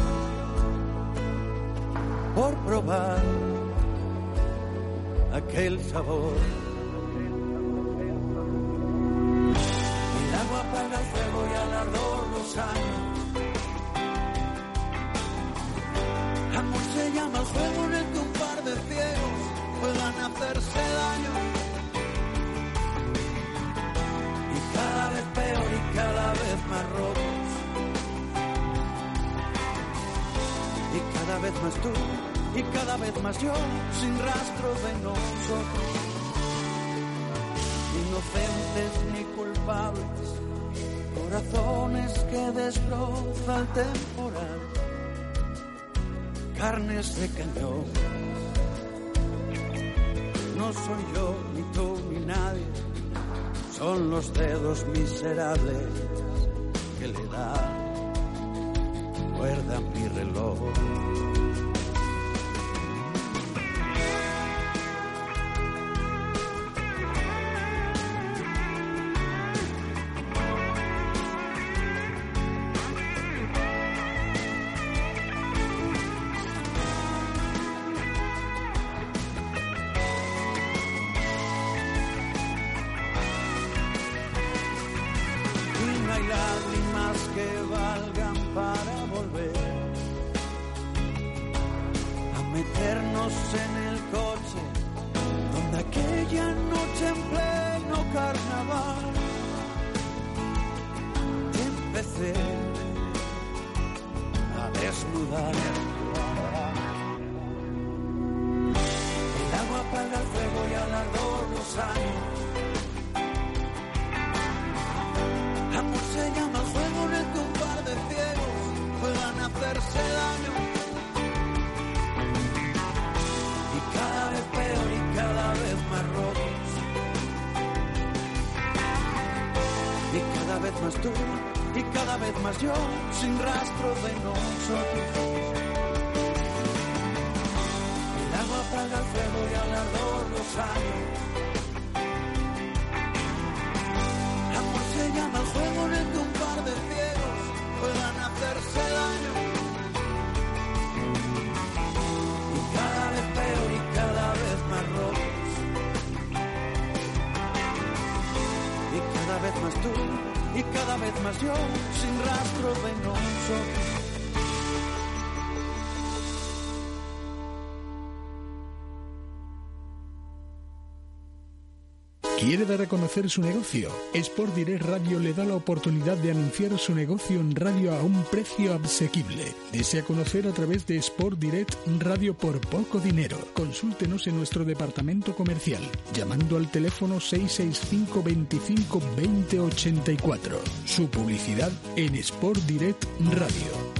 por probar aquel sabor. Años. Amor se llama el juego en el que un par de ciegos puedan hacerse daño. Y cada vez peor y cada vez más rotos. Y cada vez más tú y cada vez más yo sin rastro de nosotros. Inocentes ni culpables, corazones que destroza el temporal, carnes de cañón. No soy yo, ni tú, ni nadie, son los dedos miserables que le dan cuerda mi reloj. años. Amor se llama juego en el que de ciegos juegan a hacerse daño. Y cada vez peor y cada vez más rotos. Y cada vez más tú y cada vez más yo sin rastro de nosotros. El agua apaga el fuego y al ardor los años. vez más yo, sin rastro venoso quiere dar a conocer su negocio. Sport Direct Radio le da la oportunidad de anunciar su negocio en radio a un precio asequible. Desea conocer a través de Sport Direct Radio por poco dinero. Consúltenos en nuestro departamento comercial llamando al teléfono 665 25 20 Su publicidad en Sport Direct Radio.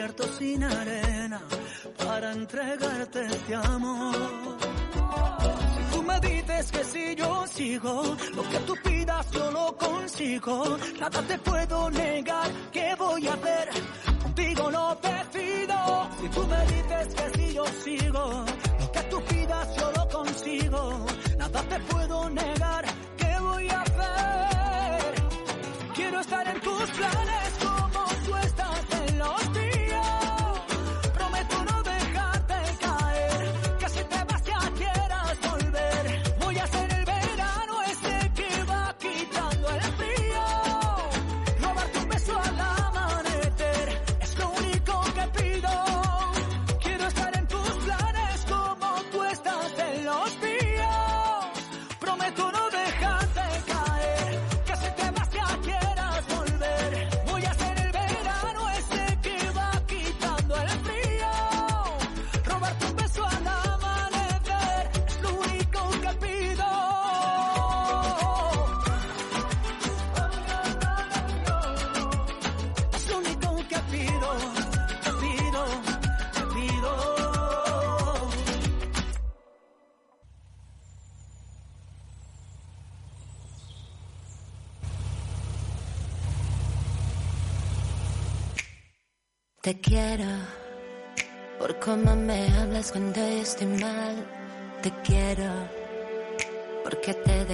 desierto sin arena para entregarte este amor. Si tú me dices que si yo sigo, lo que tú pidas yo lo consigo. Nada te puedo negar, ¿qué voy a hacer? Contigo lo decido. Si tú me dices que si yo sigo, lo que tú pidas yo lo consigo. Nada te puedo negar,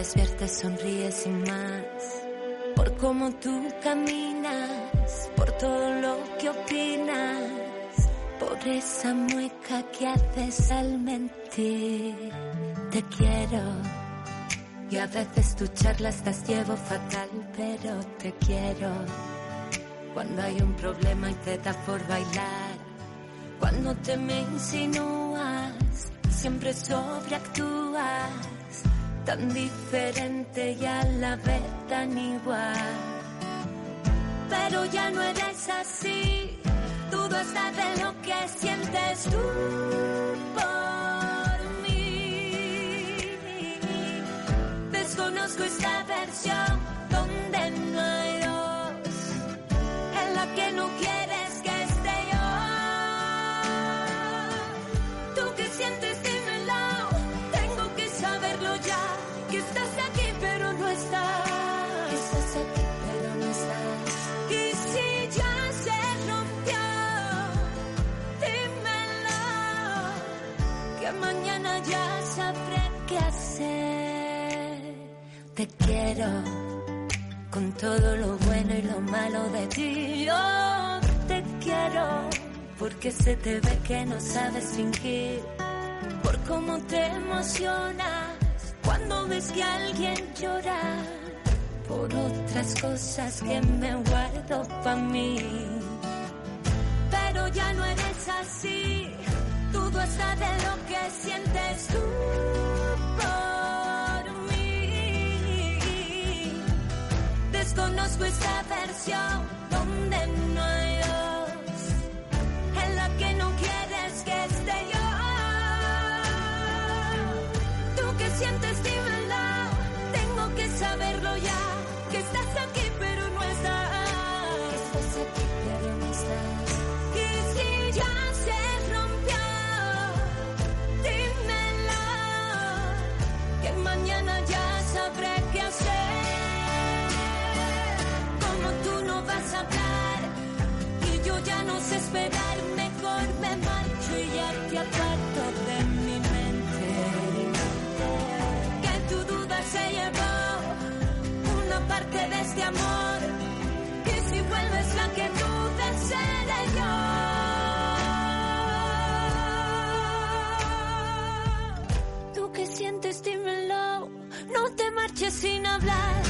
despiertas, sonríes y más. Por cómo tú caminas, por todo lo que opinas. Por esa mueca que haces al mentir. Te quiero. Y a veces tu charlas las llevo fatal, pero te quiero. Cuando hay un problema y te da por bailar. Cuando te me insinúas, siempre sobreactúas. Tan diferente y a la vez tan igual. Pero ya no eres así. Dudo hasta de lo que sientes tú por mí. Desconozco esta versión ya sabré qué hacer. Te quiero con todo lo bueno y lo malo de ti. Yo te quiero porque se te ve que no sabes fingir, por cómo te emocionas cuando ves que alguien llora, por otras cosas que me guardo para mí. Pero ya no eres así, dudo hasta de lo que sientes tú por mí. Desconozco esta versión donde no hay dos, en la que no quieres que esté yo. Tú que sientes, dímelo, tengo que saberlo ya, De mi mente. Que tu duda se llevó una parte de este amor. Que si vuelves la que tú deseas yo. Tú que sientes de no te marches sin hablar.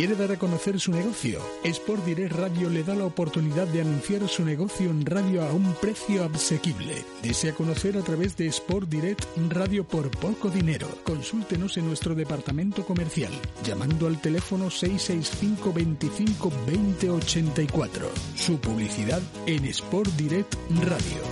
¿Quiere dar a conocer su negocio? Sport Direct Radio le da la oportunidad de anunciar su negocio en radio a un precio asequible. Desea conocer a través de Sport Direct Radio por poco dinero. Consúltenos en nuestro departamento comercial llamando al teléfono 665 25 20 Su publicidad en Sport Direct Radio.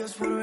Hormigas, de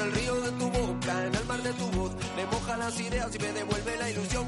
en el río de tu boca, en el mar de tu voz, me moja las ideas y me devuelve la ilusión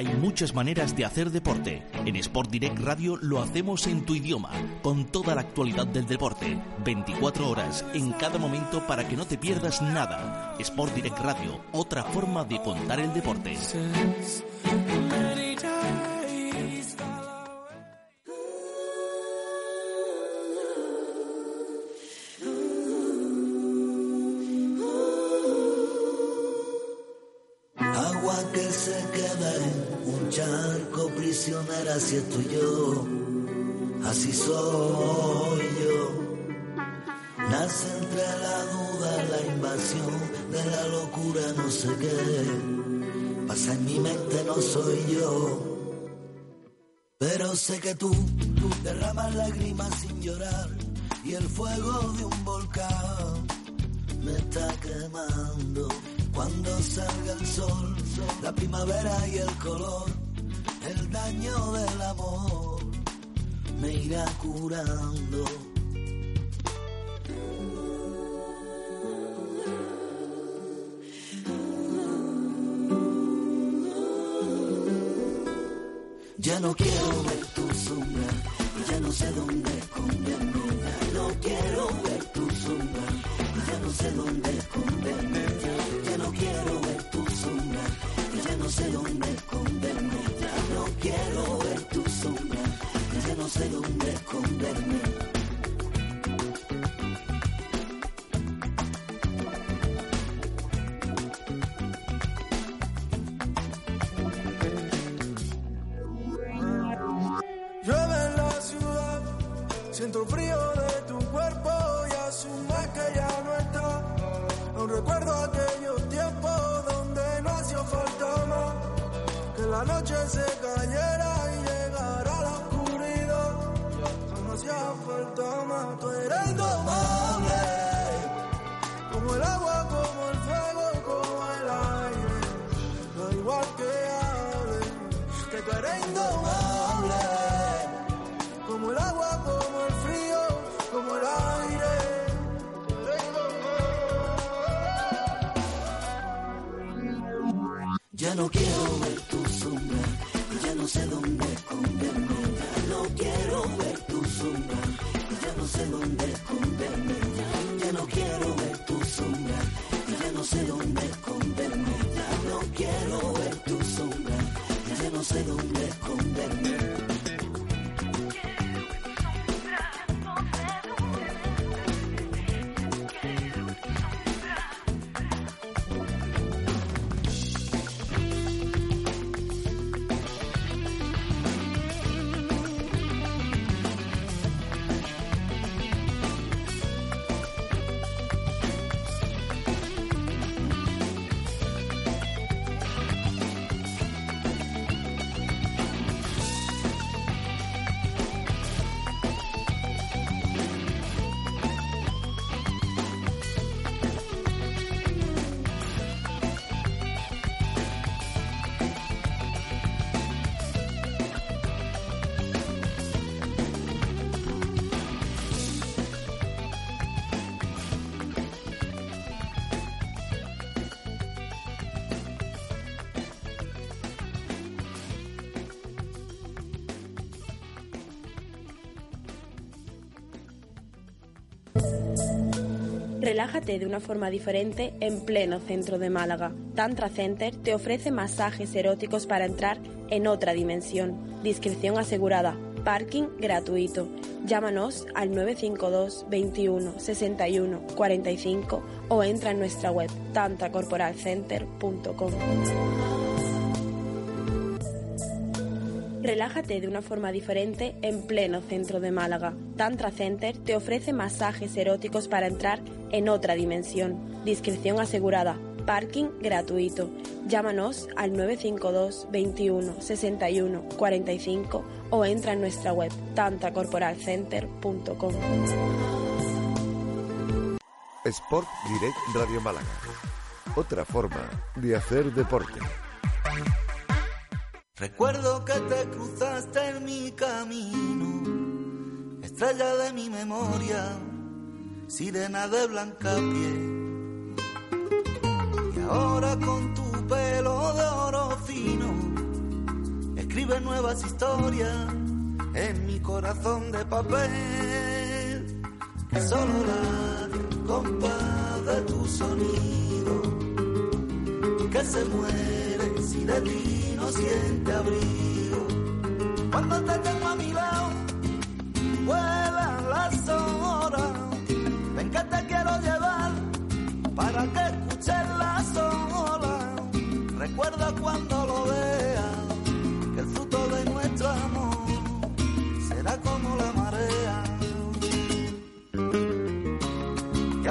Hay muchas maneras de hacer deporte. En Sport Direct Radio lo hacemos en tu idioma, con toda la actualidad del deporte, 24 horas en cada momento para que no te pierdas nada. Sport Direct Radio, otra forma de contar el deporte. Nace entre la duda, la invasión de la locura, no sé qué. Pasa en mi mente, no soy yo. Pero sé que tú, tú derramas lágrimas sin llorar y el fuego de un volcán me está quemando. Cuando salga el sol, la primavera y el color, el daño del amor me irá curando. Ya no quiero ver tu sombra, ya no sé dónde esconderme. Ya no quiero ver tu sombra, ya no sé dónde esconderme. Ya, no quiero ver tu sombra, ya no sé dónde esconderme. Ya no quiero ver tu sombra, ya no sé dónde esconderme. Siento el frío de tu cuerpo y asume que ya no está. Aún recuerdo aquellos tiempos donde no hacía falta más. Que la noche se Ya no quiero ver tu sombra, ya no sé dónde esconderme. Ya no quiero ver tu sombra, ya no sé dónde esconderme. Ya, ya no quiero ver tu Relájate de una forma diferente en pleno centro de Málaga. Tantra Center te ofrece masajes eróticos para entrar en otra dimensión. Discreción asegurada. Parking gratuito. Llámanos al 952 21 61 45 o entra en nuestra web tantracorporalcenter.com. Relájate de una forma diferente en pleno centro de Málaga. Tantra Center te ofrece masajes eróticos para entrar en otra dimensión. Discreción asegurada. Parking gratuito. Llámanos al 952 21 61 45 o entra en nuestra web tantracorporalcenter.com. Sport Direct Radio Málaga. Otra forma de hacer deporte. Recuerdo que te cruzaste en mi camino, estrella de mi memoria, sirena de blanca piel. Y ahora con tu pelo de oro fino, escribe nuevas historias en mi corazón de papel, que solo la compás de tu sonido, que se muere si de ti no siente abrigo. Cuando te tengo a mi lado, vuelan las horas. Ven que te quiero llevar para que escuches las olas. Recuerda cuando lo veas que el fruto de nuestro amor será como la marea.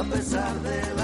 pesar de la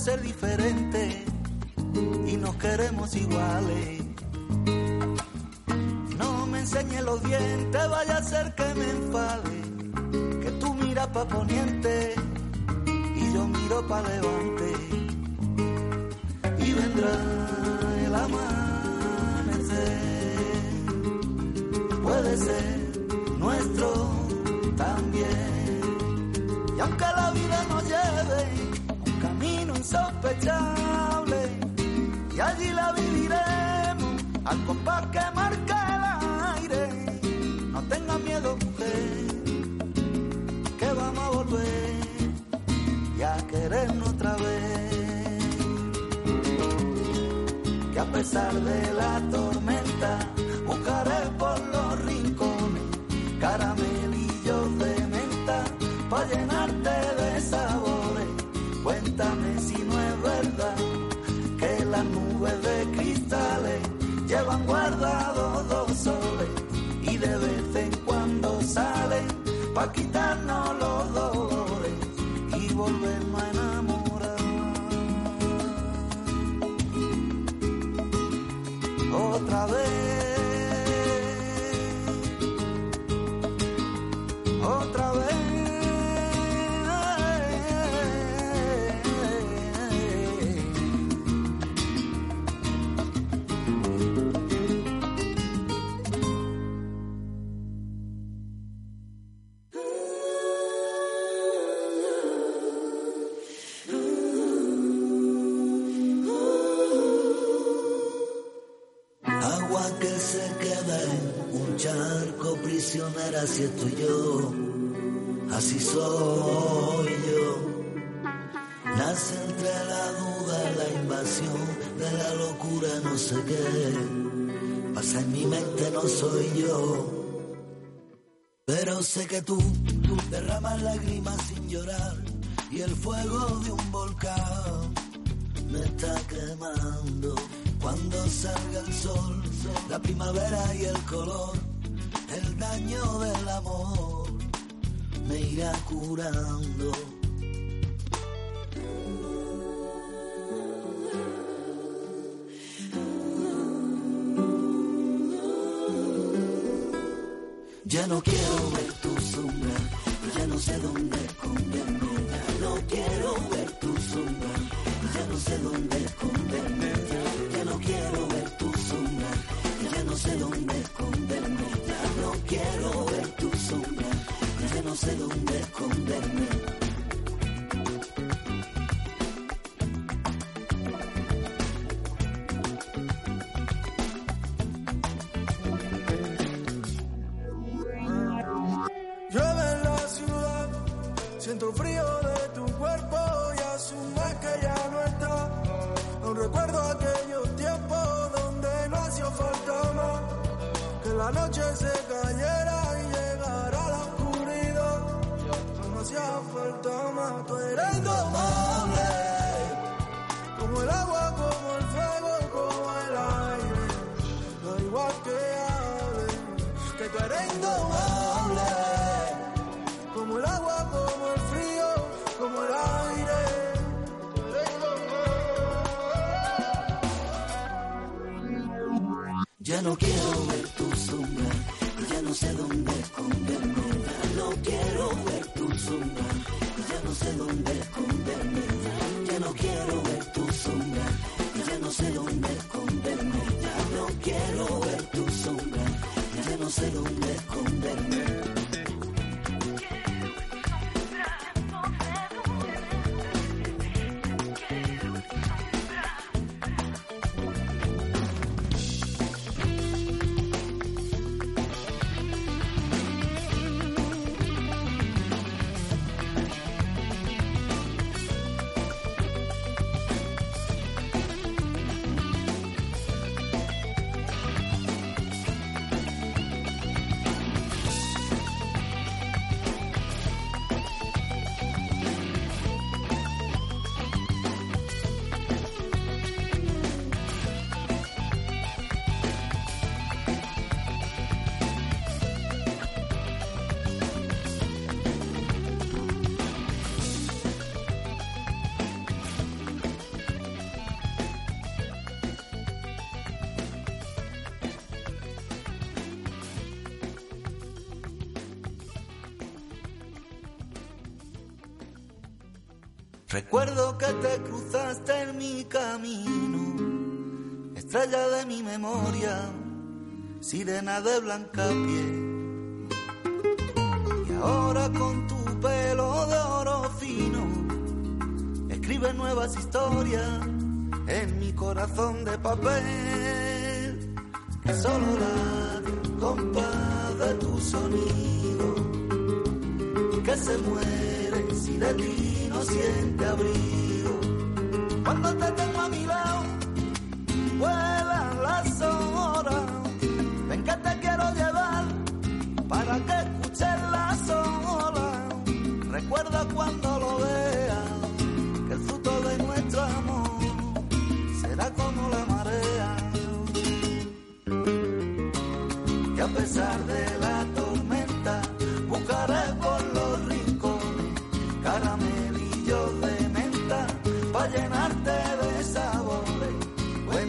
ser diferentes y nos queremos iguales. No me enseñes los dientes, vaya a ser que me enfade. Que tú miras pa' poniente y yo miro pa' levante. Y vendrá el amanecer. Puede ser y allí la viviremos al compás que marca el aire. No tengas miedo, mujer, que vamos a volver y a querernos otra vez. Que a pesar de la tormenta, buscaré Pero sé que tú, tú derramas lágrimas sin llorar y el fuego de un volcán me está quemando. Cuando salga el sol, la primavera y el color, el daño del amor me irá curando. Ya no quiero ver tu sombra, ya no sé dónde esconderme. Ya no quiero ver tu sombra, ya no sé dónde esconderme. Ya no quiero ver tu sombra, ya no sé dónde esconderme. Ya no quiero ver tu sombra, ya no sé dónde esconderme. Recuerdo aquellos tiempos donde no hacía falta más. Que la noche se cayera y llegara la oscuridad. No hacía falta más, tú eres indomable. Como el agua, como el fuego, como el aire. Da igual que hable, que tú eres indomable. Ya no quiero ver tu sombra, ya no sé dónde esconderme. Ya no quiero ver tu sombra, ya no sé dónde esconderme. Ya no quiero ver tu sombra, ya no sé dónde esconderme. Ya no quiero ver tu sombra, ya no sé dónde esconderme. Estrella de mi memoria, sirena de blanca piel. Y ahora con tu pelo de oro fino, escribe nuevas historias en mi corazón de papel, que solo la compás de tu sonido, que se muere si de ti no siente abrigo. Cuando te